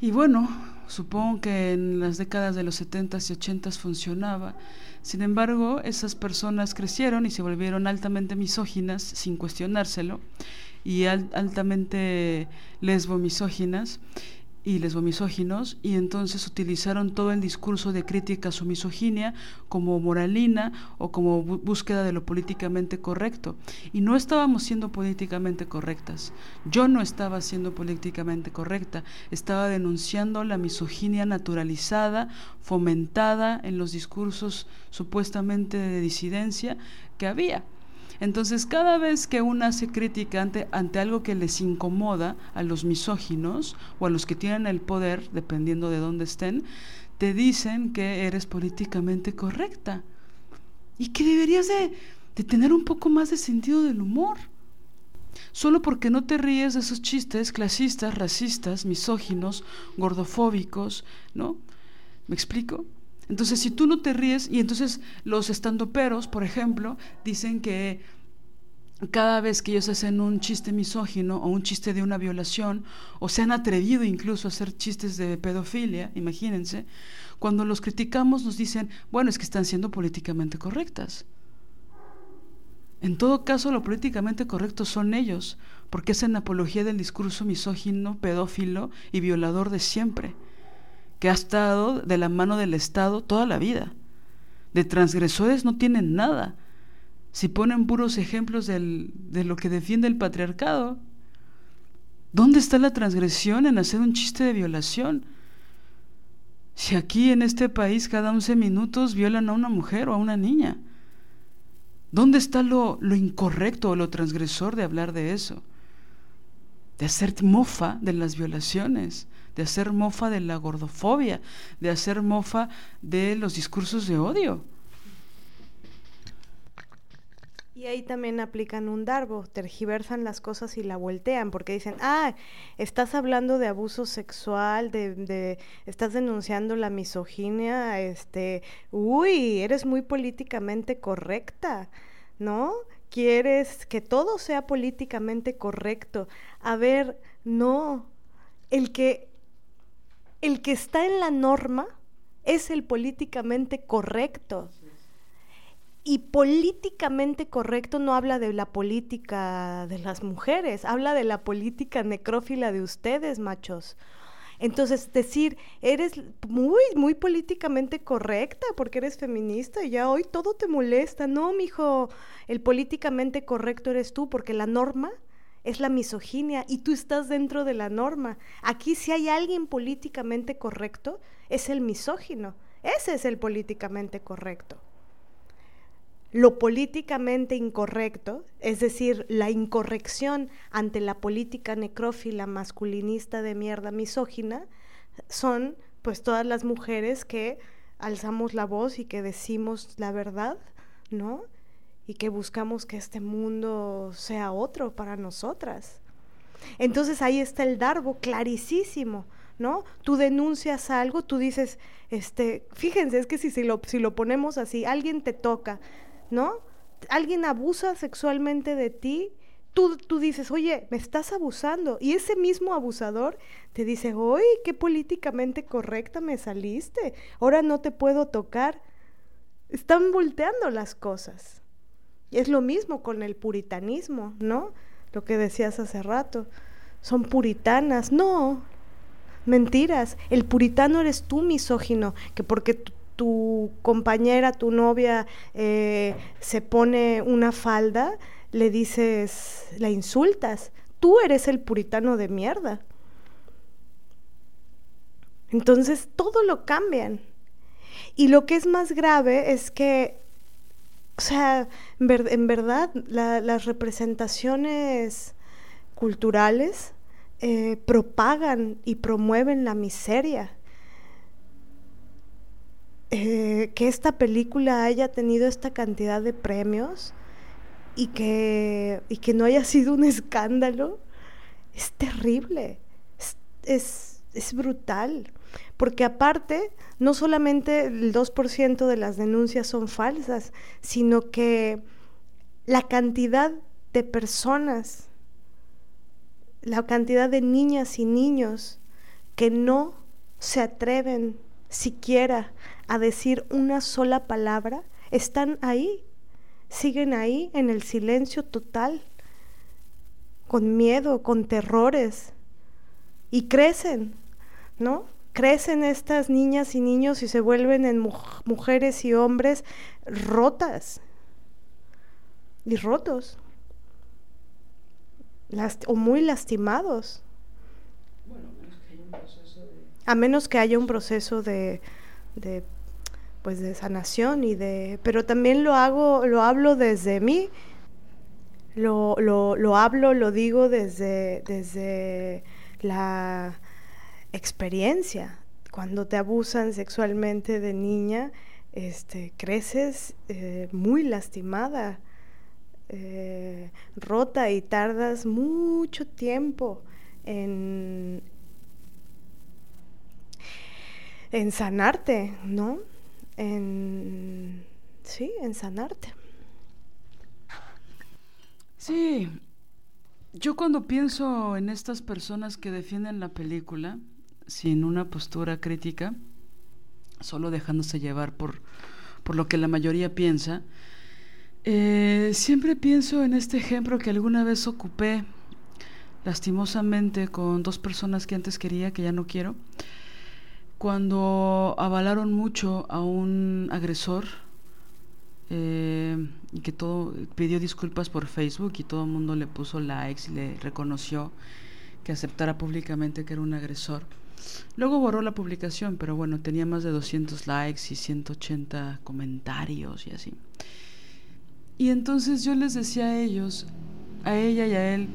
Y bueno, Supongo que en las décadas de los 70s y 80s funcionaba. Sin embargo, esas personas crecieron y se volvieron altamente misóginas sin cuestionárselo y altamente lesbo-misóginas y lesbomisóginos y entonces utilizaron todo el discurso de crítica a su misoginia como moralina o como búsqueda de lo políticamente correcto. Y no estábamos siendo políticamente correctas. Yo no estaba siendo políticamente correcta, estaba denunciando la misoginia naturalizada, fomentada en los discursos supuestamente de disidencia que había. Entonces, cada vez que una hace crítica ante, ante algo que les incomoda a los misóginos o a los que tienen el poder, dependiendo de dónde estén, te dicen que eres políticamente correcta y que deberías de, de tener un poco más de sentido del humor. Solo porque no te ríes de esos chistes clasistas, racistas, misóginos, gordofóbicos, ¿no? ¿Me explico? Entonces, si tú no te ríes, y entonces los estandoperos, por ejemplo, dicen que cada vez que ellos hacen un chiste misógino o un chiste de una violación, o se han atrevido incluso a hacer chistes de pedofilia, imagínense, cuando los criticamos nos dicen, bueno, es que están siendo políticamente correctas. En todo caso, lo políticamente correcto son ellos, porque es en apología del discurso misógino, pedófilo y violador de siempre que ha estado de la mano del Estado toda la vida. De transgresores no tienen nada. Si ponen puros ejemplos de lo que defiende el patriarcado, ¿dónde está la transgresión en hacer un chiste de violación? Si aquí en este país cada 11 minutos violan a una mujer o a una niña, ¿dónde está lo, lo incorrecto o lo transgresor de hablar de eso? De hacer mofa de las violaciones de hacer mofa de la gordofobia, de hacer mofa de los discursos de odio. Y ahí también aplican un darbo, tergiversan las cosas y la voltean, porque dicen, ah, estás hablando de abuso sexual, de, de, estás denunciando la misoginia, este, uy, eres muy políticamente correcta, ¿no? Quieres que todo sea políticamente correcto. A ver, no, el que el que está en la norma es el políticamente correcto. Y políticamente correcto no habla de la política de las mujeres, habla de la política necrófila de ustedes, machos. Entonces, decir, eres muy, muy políticamente correcta porque eres feminista y ya hoy todo te molesta. No, mijo, el políticamente correcto eres tú porque la norma es la misoginia y tú estás dentro de la norma. Aquí si hay alguien políticamente correcto, es el misógino. Ese es el políticamente correcto. Lo políticamente incorrecto, es decir, la incorrección ante la política necrófila masculinista de mierda misógina, son pues todas las mujeres que alzamos la voz y que decimos la verdad, ¿no? Y que buscamos que este mundo sea otro para nosotras. Entonces ahí está el darbo clarísimo, ¿no? Tú denuncias algo, tú dices, este, fíjense, es que si, si, lo, si lo ponemos así, alguien te toca, ¿no? Alguien abusa sexualmente de ti, tú, tú dices, oye, me estás abusando. Y ese mismo abusador te dice, oye, qué políticamente correcta me saliste, ahora no te puedo tocar. Están volteando las cosas. Y es lo mismo con el puritanismo, ¿no? Lo que decías hace rato. Son puritanas. No, mentiras. El puritano eres tú, misógino, que porque tu, compañera, tu novia eh, se pone una falda, le dices, la insultas. Tú eres el puritano de mierda. Entonces todo lo cambian. Y lo que es más grave es que o sea, en, verdad, las representaciones culturales eh, propagan y promueven la miseria. Eh, que esta película haya tenido esta cantidad de premios y que, y que no haya sido un escándalo, es terrible, es, es brutal. Porque aparte, no solamente el 2% de las denuncias son falsas, sino que la cantidad de personas, la cantidad de niñas y niños que no se atreven siquiera a decir una sola palabra, están ahí, siguen ahí en el silencio total, con miedo, con terrores, y crecen, ¿no? Crecen estas niñas y niños y se vuelven en mujeres y hombres rotas y rotos o muy lastimados. a menos que haya un proceso de, de, pues de sanación y de pero también lo hago lo hablo desde mí lo, lo, lo hablo lo digo desde desde la experiencia cuando te abusan sexualmente de niña este creces eh, muy lastimada eh, rota y tardas mucho tiempo en, en sanarte, ¿no? En, sí, en sanarte. Sí, yo cuando pienso en estas personas que defienden la película sin una postura crítica, solo dejándose llevar por, por lo que la mayoría piensa, eh, siempre pienso en este ejemplo que alguna vez ocupé lastimosamente con dos personas que antes quería, que ya no quiero, cuando avalaron mucho a un agresor eh, que todo pidió disculpas por Facebook y todo el mundo le puso likes y le reconoció que aceptara públicamente que era un agresor. Luego borró la publicación, pero bueno, tenía más de 200 likes y 180 comentarios y así. Y entonces yo les decía a ellos, a ella y a él,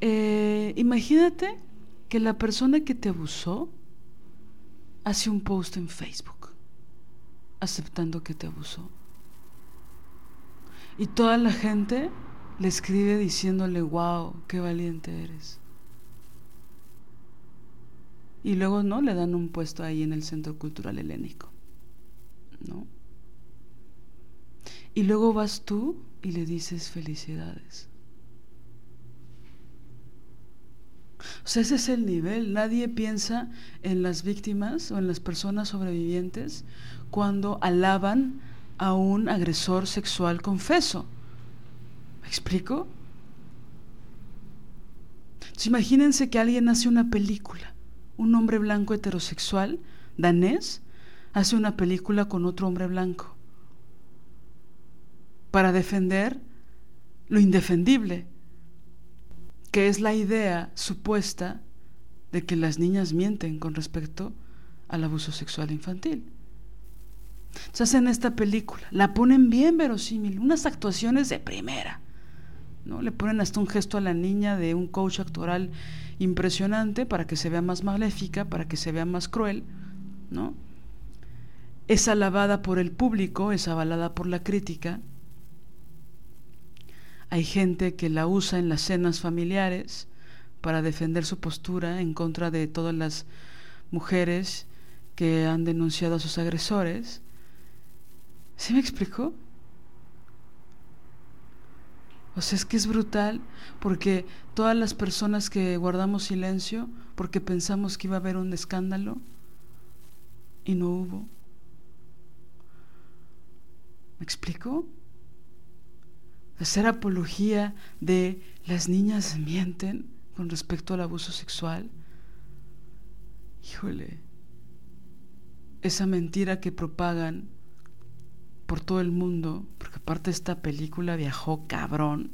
eh, imagínate que la persona que te abusó hace un post en Facebook aceptando que te abusó. Y toda la gente le escribe diciéndole, wow, qué valiente eres. Y luego, ¿no? Le dan un puesto ahí en el Centro Cultural Helénico. ¿No? Y luego vas tú y le dices felicidades. O sea, ese es el nivel. Nadie piensa en las víctimas o en las personas sobrevivientes cuando alaban a un agresor sexual confeso. ¿Me explico? imagínense que alguien hace una película, un hombre blanco heterosexual, danés, hace una película con otro hombre blanco para defender lo indefendible, que es la idea supuesta de que las niñas mienten con respecto al abuso sexual infantil. Se hacen esta película, la ponen bien verosímil, unas actuaciones de primera. ¿no? Le ponen hasta un gesto a la niña de un coach actoral impresionante para que se vea más maléfica, para que se vea más cruel, ¿no? Es alabada por el público, es avalada por la crítica, hay gente que la usa en las cenas familiares para defender su postura en contra de todas las mujeres que han denunciado a sus agresores. ¿Sí me explicó? O sea, es que es brutal porque todas las personas que guardamos silencio porque pensamos que iba a haber un escándalo y no hubo. ¿Me explico? hacer apología de las niñas mienten con respecto al abuso sexual. Híjole, esa mentira que propagan por todo el mundo, porque aparte esta película viajó cabrón,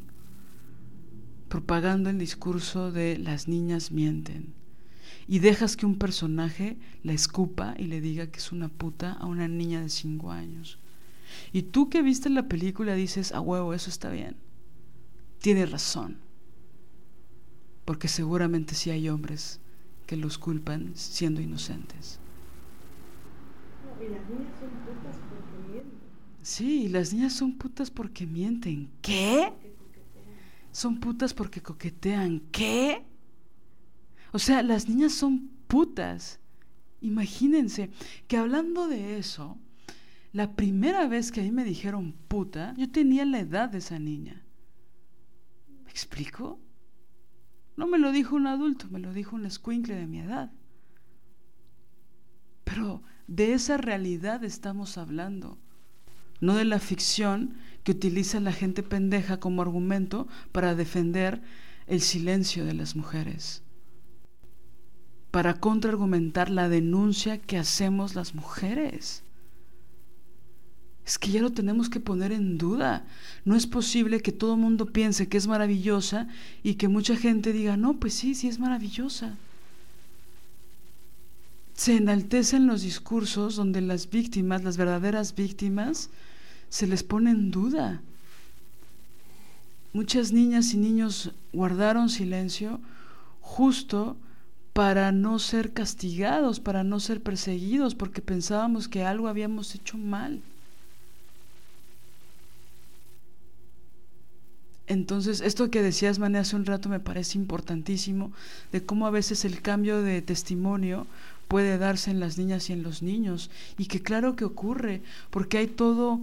propagando el discurso de las niñas mienten. Y dejas que un personaje la escupa y le diga que es una puta a una niña de cinco años. Y tú que viste la película dices, a huevo, eso está bien. Tienes razón. Porque seguramente sí hay hombres que los culpan siendo inocentes. y las niñas son. Sí, las niñas son putas porque mienten. ¿Qué? Son putas porque coquetean. ¿Qué? O sea, las niñas son putas. Imagínense que hablando de eso, la primera vez que a mí me dijeron puta, yo tenía la edad de esa niña. ¿Me explico? No me lo dijo un adulto, me lo dijo un escuincle de mi edad. Pero de esa realidad estamos hablando, no de la ficción que utiliza la gente pendeja como argumento para defender el silencio de las mujeres, para contraargumentar la denuncia que hacemos las mujeres. Es que ya lo tenemos que poner en duda. No es posible que todo el mundo piense que es maravillosa y que mucha gente diga, no, pues sí, sí es maravillosa. Se enaltecen los discursos donde las víctimas, las verdaderas víctimas, se les pone en duda. Muchas niñas y niños guardaron silencio justo para no ser castigados, para no ser perseguidos, porque pensábamos que algo habíamos hecho mal. Entonces, esto que decías, Mané, hace un rato me parece importantísimo, de cómo a veces el cambio de testimonio puede darse en las niñas y en los niños, y que claro que ocurre, porque hay todo,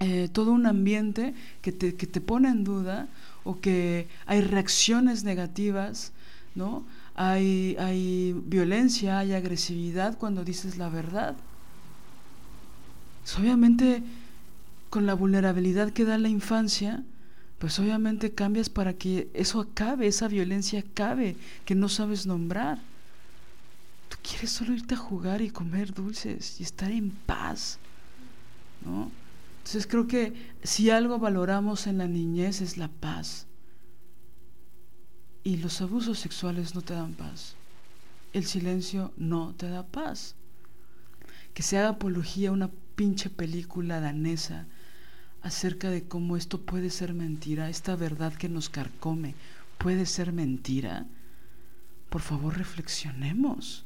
eh, todo un ambiente que te, que te pone en duda, o que hay reacciones negativas, ¿no? Hay, hay violencia, hay agresividad cuando dices la verdad. Pues obviamente, con la vulnerabilidad que da la infancia, pues obviamente cambias para que eso acabe, esa violencia acabe, que no sabes nombrar. Tú quieres solo irte a jugar y comer dulces y estar en paz, ¿no? Entonces creo que si algo valoramos en la niñez es la paz. Y los abusos sexuales no te dan paz. El silencio no te da paz. Que se haga apología una pinche película danesa acerca de cómo esto puede ser mentira, esta verdad que nos carcome puede ser mentira, por favor reflexionemos.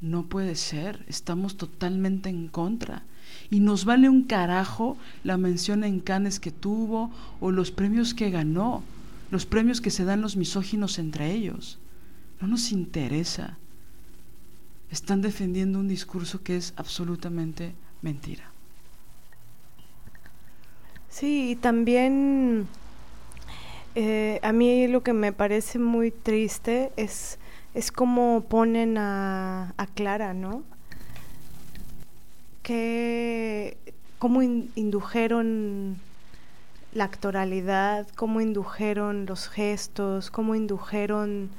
No puede ser, estamos totalmente en contra. Y nos vale un carajo la mención en Cannes que tuvo o los premios que ganó, los premios que se dan los misóginos entre ellos. No nos interesa. Están defendiendo un discurso que es absolutamente mentira. Sí, y también eh, a mí lo que me parece muy triste es, es cómo ponen a, a Clara, ¿no? Que cómo indujeron la actoralidad, cómo indujeron los gestos, cómo indujeron,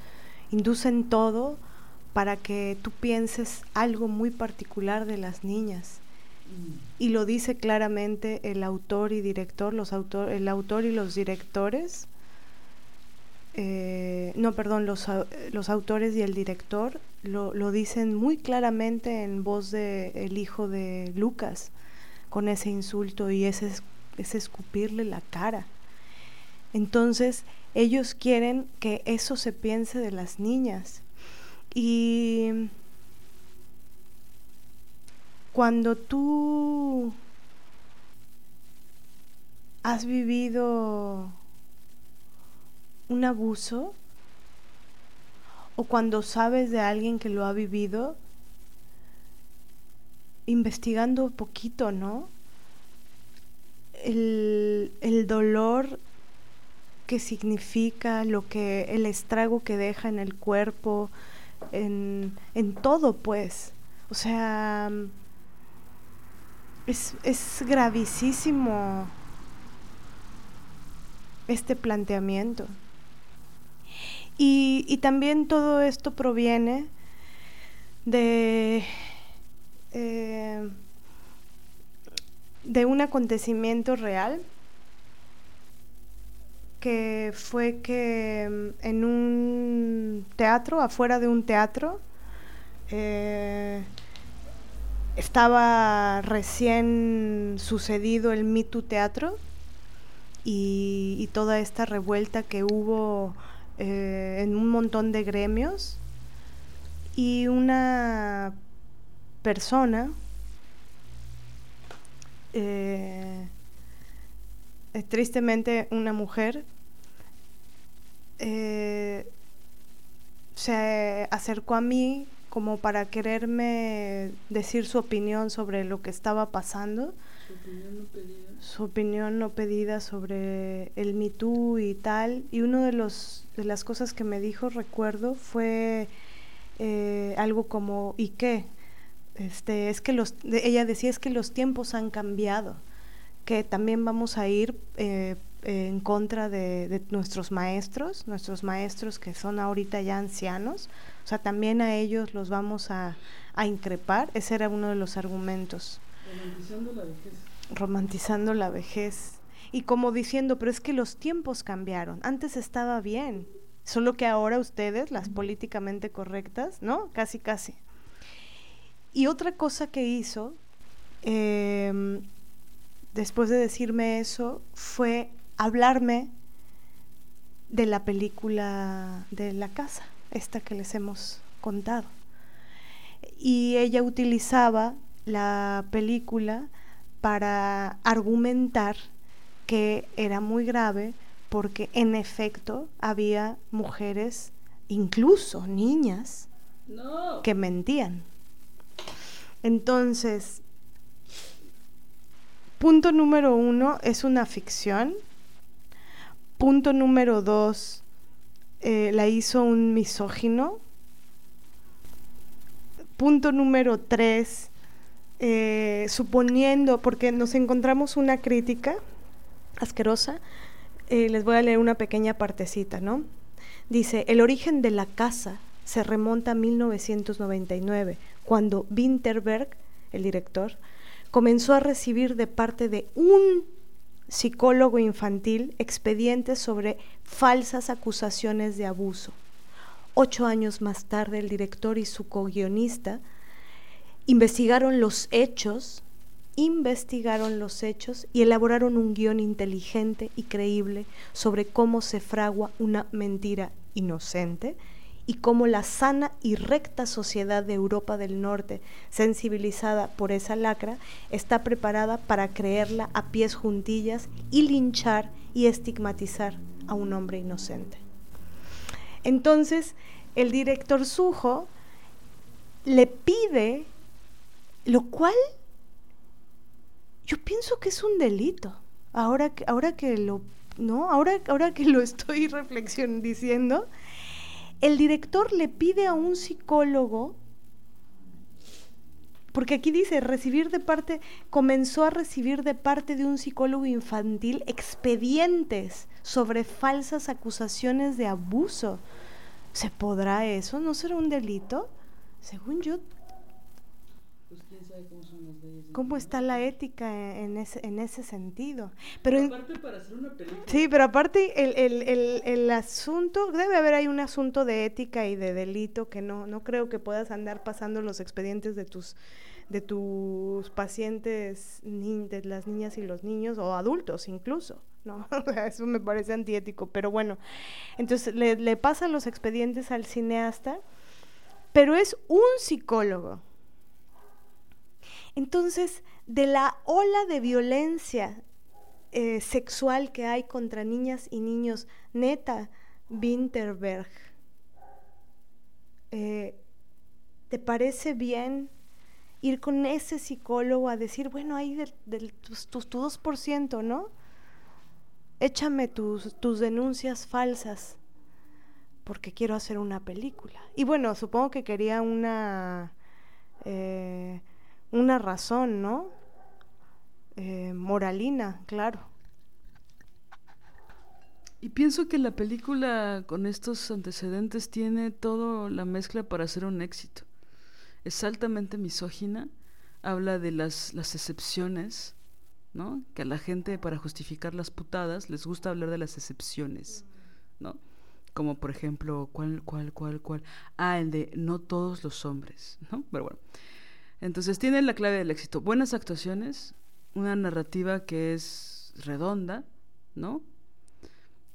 inducen todo para que tú pienses algo muy particular de las niñas. Y lo dice claramente el autor y director, los autor, el autor y los directores, eh, no, perdón, los, los, autores y el director lo, lo, dicen muy claramente en voz de el hijo de Lucas, con ese insulto y ese, ese escupirle la cara. Entonces, ellos quieren que eso se piense de las niñas. Y cuando tú has vivido un abuso o cuando sabes de alguien que lo ha vivido, investigando poquito, ¿no? El, el, dolor que significa, lo que, el estrago que deja en el cuerpo, en, en todo, pues. O sea, es, es gravísimo este planteamiento. Y, y, también todo esto proviene de, eh, de un acontecimiento real que fue que mm, en un teatro, afuera de un teatro, eh, estaba recién sucedido el Me Teatro y, toda esta revuelta que hubo eh, en un montón de gremios y una persona eh, eh, tristemente una mujer se acercó a mí como para quererme decir su opinión sobre lo que estaba pasando. Su opinión no pedida. Sobre el Me Too y tal. Y una de, los, de las cosas que me dijo, recuerdo, fue eh, algo como, ¿y qué? Este, es que los, ella decía es que los tiempos han cambiado, que también vamos a ir eh, en contra de, de nuestros maestros, nuestros maestros que son ahorita ya ancianos, o sea, también a ellos los vamos a, a increpar, ese era uno de los argumentos Romantizando la vejez. romantizando la vejez y como diciendo, pero es que los tiempos cambiaron, antes estaba bien, solo que ahora ustedes, las políticamente correctas, ¿no? Casi, casi. Y otra cosa que hizo, em, después de decirme eso, fue hablarme de la película de la casa, esta que les hemos contado. Y ella utilizaba la película para argumentar que era muy grave porque en efecto había mujeres, incluso niñas, No. que mentían. Entonces, punto número uno es una ficción. Punto número dos, eh, la hizo un misógino. Punto número tres, eh, suponiendo, porque nos encontramos una crítica asquerosa, eh, les voy a leer una pequeña partecita, ¿no? Dice, el origen de la casa se remonta a 1999, cuando Winterberg, el director, comenzó a recibir de parte de un psicólogo infantil expedientes sobre falsas acusaciones de abuso. Ocho años más tarde, el director y su co-guionista investigaron los hechos, investigaron los hechos y elaboraron un guion inteligente y creíble sobre cómo se fragua una mentira inocente y cómo la sana y recta sociedad de Europa del Norte, sensibilizada por esa lacra, está preparada para creerla a pies juntillas y linchar y estigmatizar a un hombre inocente. Entonces, el director Sujo le pide, lo cual yo pienso que es un delito. Ahora que, ahora que lo, ¿no? Ahora, ahora que lo estoy reflexionando diciendo, el director le pide a un psicólogo, porque aquí dice recibir de parte, comenzó a recibir de parte de un psicólogo infantil expedientes sobre falsas acusaciones de abuso. ¿Se podrá eso? ¿No será un delito? Según yo, Pues quién sabe cómo son las leyes. de ¿cómo está la ética en ese, en ese sentido? Pero Aparte para hacer una película. Sí, pero aparte el, el, el, el asunto, debe haber ahí un asunto de ética y de delito que no, no creo que puedas andar pasando los expedientes de tus de tus pacientes, ni- de las niñas y los niños, o adultos incluso, ¿no? Eso me parece antiético, pero bueno. Entonces le, le pasa los expedientes al cineasta, pero es un psicólogo. Entonces, de la ola de violencia eh, sexual que hay contra niñas y niños, neta, Winterberg, eh, ¿te parece bien ir con ese psicólogo a decir, bueno, ahí del, del- tus, tus- tu 2%, ¿no? Échame tus, denuncias falsas porque quiero hacer una película. Y bueno, supongo que quería una, eh, una razón, ¿no? Eh, moralina, claro. Y pienso que la película con estos antecedentes tiene toda la mezcla para ser un éxito. Es altamente misógina, habla de las, las excepciones, ¿no? Que a la gente para justificar las putadas les gusta hablar de las excepciones, ¿no? Como por ejemplo, ¿cuál, cuál, cuál, cuál? Ah, el de no todos los hombres, ¿no? Pero bueno. Entonces tiene la clave del éxito. Buenas actuaciones, una narrativa que es redonda, ¿no?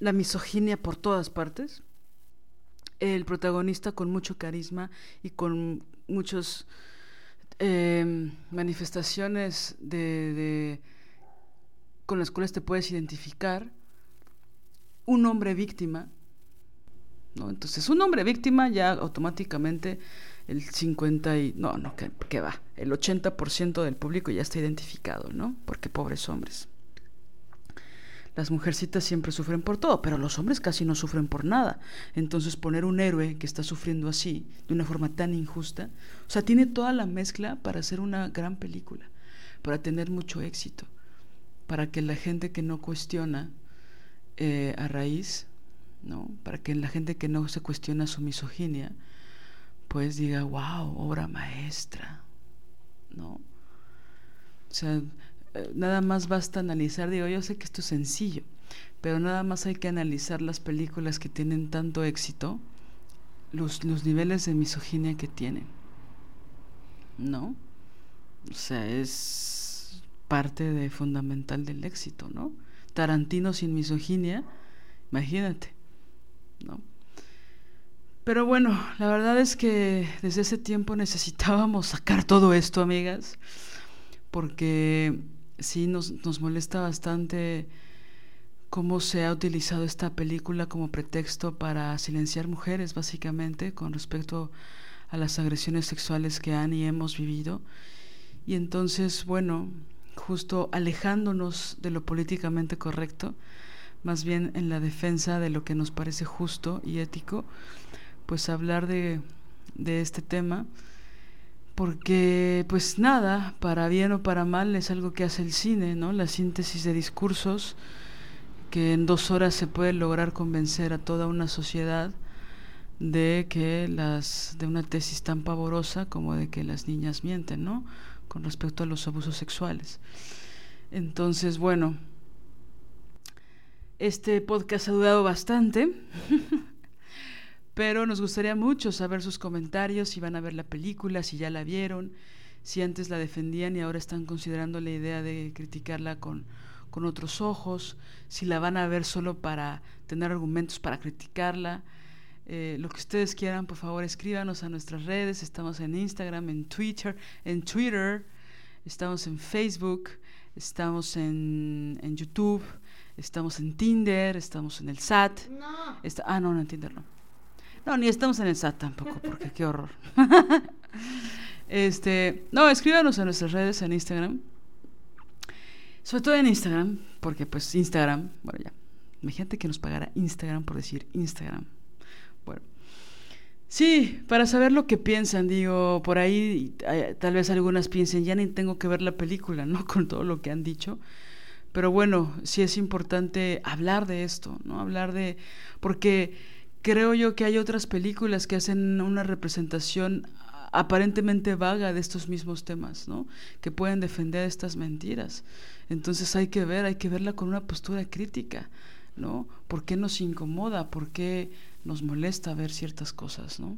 La misoginia por todas partes. El protagonista con mucho carisma y con muchos eh, manifestaciones de, de- con las cuales te puedes identificar. Un hombre víctima, ¿no? Entonces, un hombre víctima ya automáticamente el 50 y... No, no, que, va. El 80% del público ya está identificado, ¿no? Porque pobres hombres. las mujercitas siempre sufren por todo, pero los hombres casi no sufren por nada. Entonces poner un héroe que está sufriendo así, de una forma tan injusta, o sea, tiene toda la mezcla para hacer una gran película, para tener mucho éxito, para que la gente que no cuestiona eh, a raíz, ¿no? Para que la gente que no se cuestiona su misoginia, pues diga, wow, obra maestra, ¿no? O sea, eh, nada más basta analizar, digo, yo sé que esto es sencillo, pero nada más hay que analizar las películas que tienen tanto éxito, los, los niveles de misoginia que tienen, ¿no? O sea, es parte de fundamental del éxito, ¿no? Tarantino sin misoginia, imagínate, ¿no? Pero bueno, la verdad es que desde ese tiempo necesitábamos sacar todo esto, amigas, porque sí nos, nos molesta bastante cómo se ha utilizado esta película como pretexto para silenciar mujeres, básicamente, con respecto a las agresiones sexuales que han y hemos vivido. Y entonces, bueno, justo alejándonos de lo políticamente correcto, más bien en la defensa de lo que nos parece justo y ético, pues hablar de, de este tema porque pues nada, para bien o para mal es algo que hace el cine, ¿no? La síntesis de discursos que en dos horas se puede lograr convencer a toda una sociedad de que las de una tesis tan pavorosa como de que las niñas mienten, ¿no? Con respecto a los abusos sexuales. Entonces, bueno, este podcast ha dudado bastante. pero nos gustaría mucho saber sus comentarios, si van a ver la película, si ya la vieron, si antes la defendían y ahora están considerando la idea de criticarla con, con otros ojos, si la van a ver solo para tener argumentos para criticarla. Eh, lo que ustedes quieran, por favor, escríbanos a nuestras redes. Estamos en Instagram, en Twitter, en Twitter, estamos en Facebook, estamos en, en YouTube, estamos en Tinder, estamos en el SAT. No. Está, ah, no, no, en Tinder no. No, ni estamos en el SAT tampoco, porque qué horror. este, no, escríbanos en nuestras redes en Instagram. Sobre todo en Instagram, porque pues Instagram, bueno ya, imagínate que nos pagara Instagram por decir Instagram. Bueno. Sí, para saber lo que piensan, digo, por ahí eh, tal vez algunas piensen, ya ni tengo que ver la película, ¿no? Con todo lo que han dicho. Pero bueno, sí es importante hablar de esto, ¿no? Hablar de... Porque creo yo que hay otras películas que hacen una representación aparentemente vaga de estos mismos temas, ¿no? Que pueden defender estas mentiras. Entonces hay que ver, hay que verla con una postura crítica, ¿no? ¿Por qué nos incomoda? ¿Por qué nos molesta ver ciertas cosas, ¿no?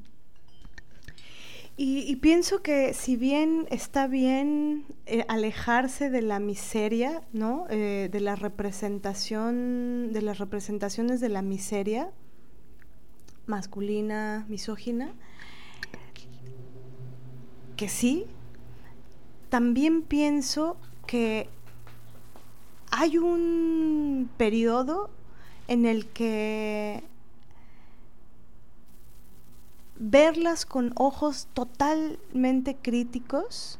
Y, pienso que si bien está bien eh, alejarse de la miseria, ¿no? Eh, de la representación, de las representaciones de la miseria, masculina, misógina, que sí, también pienso que hay un periodo en el que verlas con ojos totalmente críticos,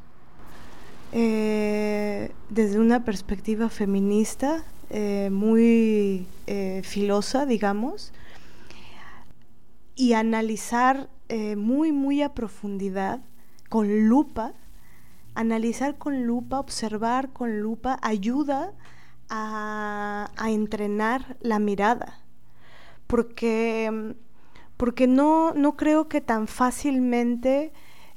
eh, desde una perspectiva feminista, eh, muy eh, filosa, digamos, y analizar eh, muy, muy a profundidad, con lupa, analizar con lupa, observar con lupa, ayuda a, a entrenar la mirada. Porque, porque no, no creo que tan fácilmente...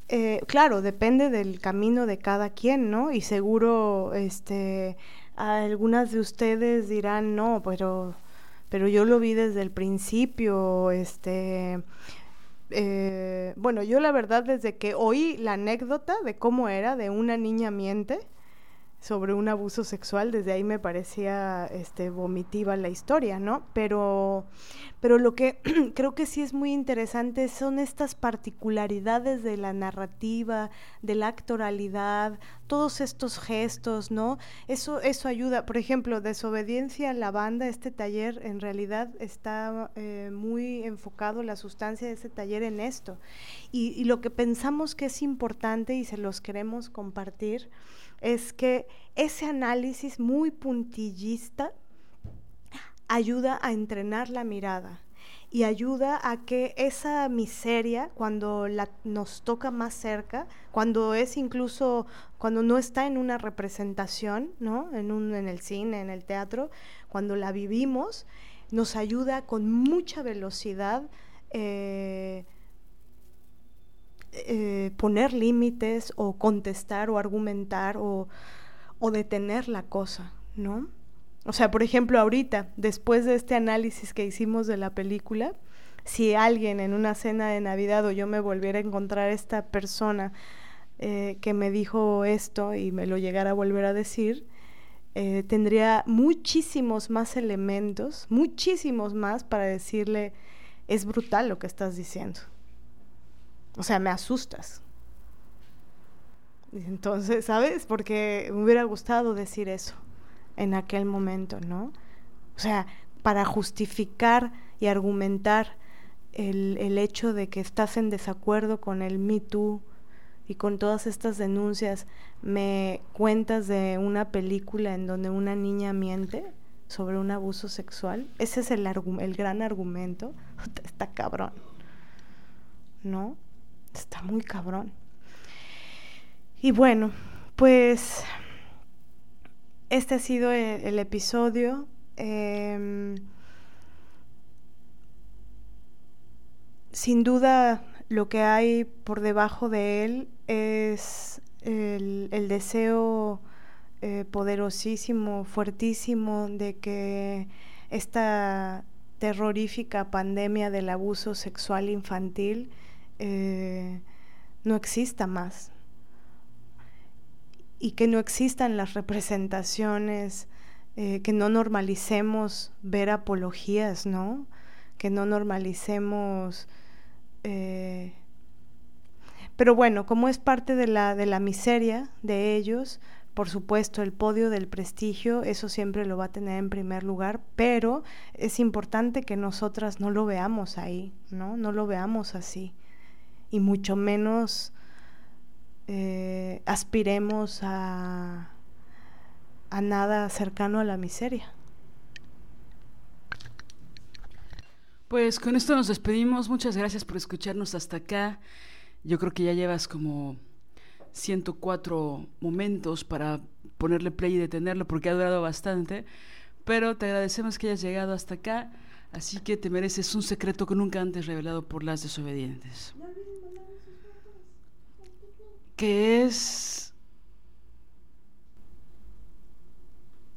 Eh, claro, depende del camino de cada quien, ¿no? Y seguro, este, algunas de ustedes dirán, no, pero pero yo lo vi desde el principio, este... Eh, bueno, yo la verdad desde que oí la anécdota de cómo era de una niña miente, sobre un abuso sexual, desde ahí me parecía este, vomitiva la historia, ¿no? Pero, pero lo que creo que sí es muy interesante son estas particularidades de la narrativa, de la actoralidad, todos estos gestos, ¿no? Eso, eso ayuda. Por ejemplo, Desobediencia a la banda, este taller en realidad está eh, muy enfocado la sustancia de ese taller en esto. Y lo que pensamos que es importante y se los queremos compartir, es que ese análisis muy puntillista ayuda a entrenar la mirada y ayuda a que esa miseria, cuando la, nos toca más cerca, cuando es incluso, cuando no está en una representación, ¿no? En, un, en el cine, en el teatro, cuando la vivimos, nos ayuda con mucha velocidad eh, eh, poner límites o contestar o argumentar o, o detener la cosa, ¿no? O sea, por ejemplo, ahorita, después de este análisis que hicimos de la película, si alguien en una cena de Navidad o yo me volviera a encontrar esta persona eh, que me dijo esto y me lo llegara a volver a decir, eh, tendría muchísimos más elementos, muchísimos más para decirle, es brutal lo que estás diciendo. O sea, me asustas. Entonces, ¿sabes? Porque me hubiera gustado decir eso en aquel momento, ¿no? O sea, para justificar y argumentar el, el hecho de que estás en desacuerdo con el Me Too y con todas estas denuncias, me cuentas de una película en donde una niña miente sobre un abuso sexual. Ese es el, el gran argumento. Está cabrón. ¿No? Está muy cabrón. Y bueno, pues este ha sido el, el episodio. Eh, sin duda lo que hay por debajo de él es el, el deseo eh, poderosísimo, fuertísimo de que esta terrorífica pandemia del abuso sexual infantil eh, no exista más, y que no existan las representaciones, eh, que no normalicemos ver apologías, ¿no? Que no normalicemos... Eh... Pero bueno, como es parte de la, de la miseria de ellos, por supuesto, el podio del prestigio, eso siempre lo va a tener en primer lugar, pero es importante que nosotras no lo veamos ahí, ¿no? No lo veamos así. Y mucho menos eh, aspiremos a, a nada cercano a la miseria. Pues con esto nos despedimos. Muchas gracias por escucharnos hasta acá. Yo creo que ya llevas como 104 momentos para ponerle play y detenerlo porque ha durado bastante. Pero te agradecemos que hayas llegado hasta acá. Así que te mereces un secreto que nunca antes revelado por las desobedientes que es...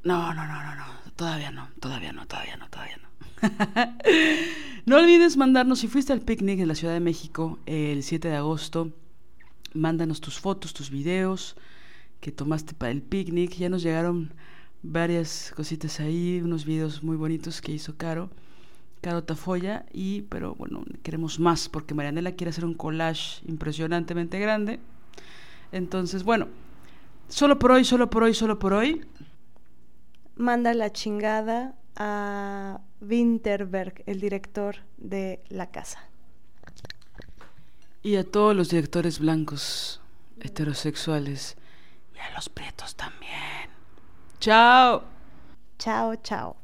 No, no, no, no, no, todavía no, todavía no, todavía no, todavía no. no olvides mandarnos, si fuiste al picnic en la Ciudad de México el 7 de agosto, mándanos tus fotos, tus videos que tomaste para el picnic. Ya nos llegaron varias cositas ahí, unos videos muy bonitos que hizo Caro, Caro Tafoya, y pero bueno, queremos más porque Marianela quiere hacer un collage impresionantemente grande. Entonces, bueno, solo por hoy, solo por hoy, solo por hoy. Manda la chingada a Winterberg, el director de la casa. Y a todos los directores blancos, heterosexuales. Y a los prietos también. Chao. Chao, chao.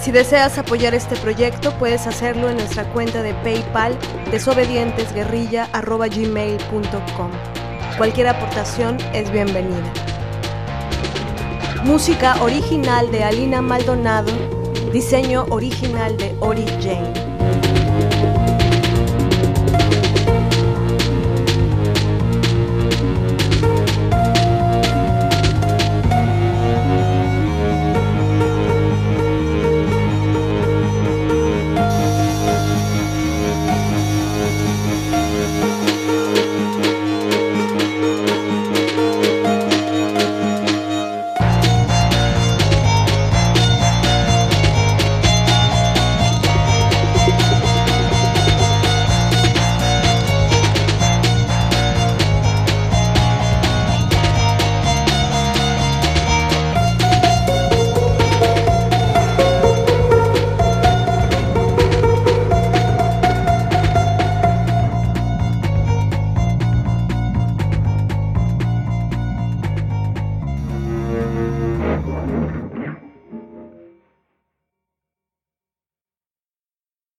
Si deseas apoyar este proyecto, puedes hacerlo en nuestra cuenta de PayPal desobedientesguerrilla.gmail.com. Cualquier aportación es bienvenida. Música original de Alina Maldonado, diseño original de Ori Jane.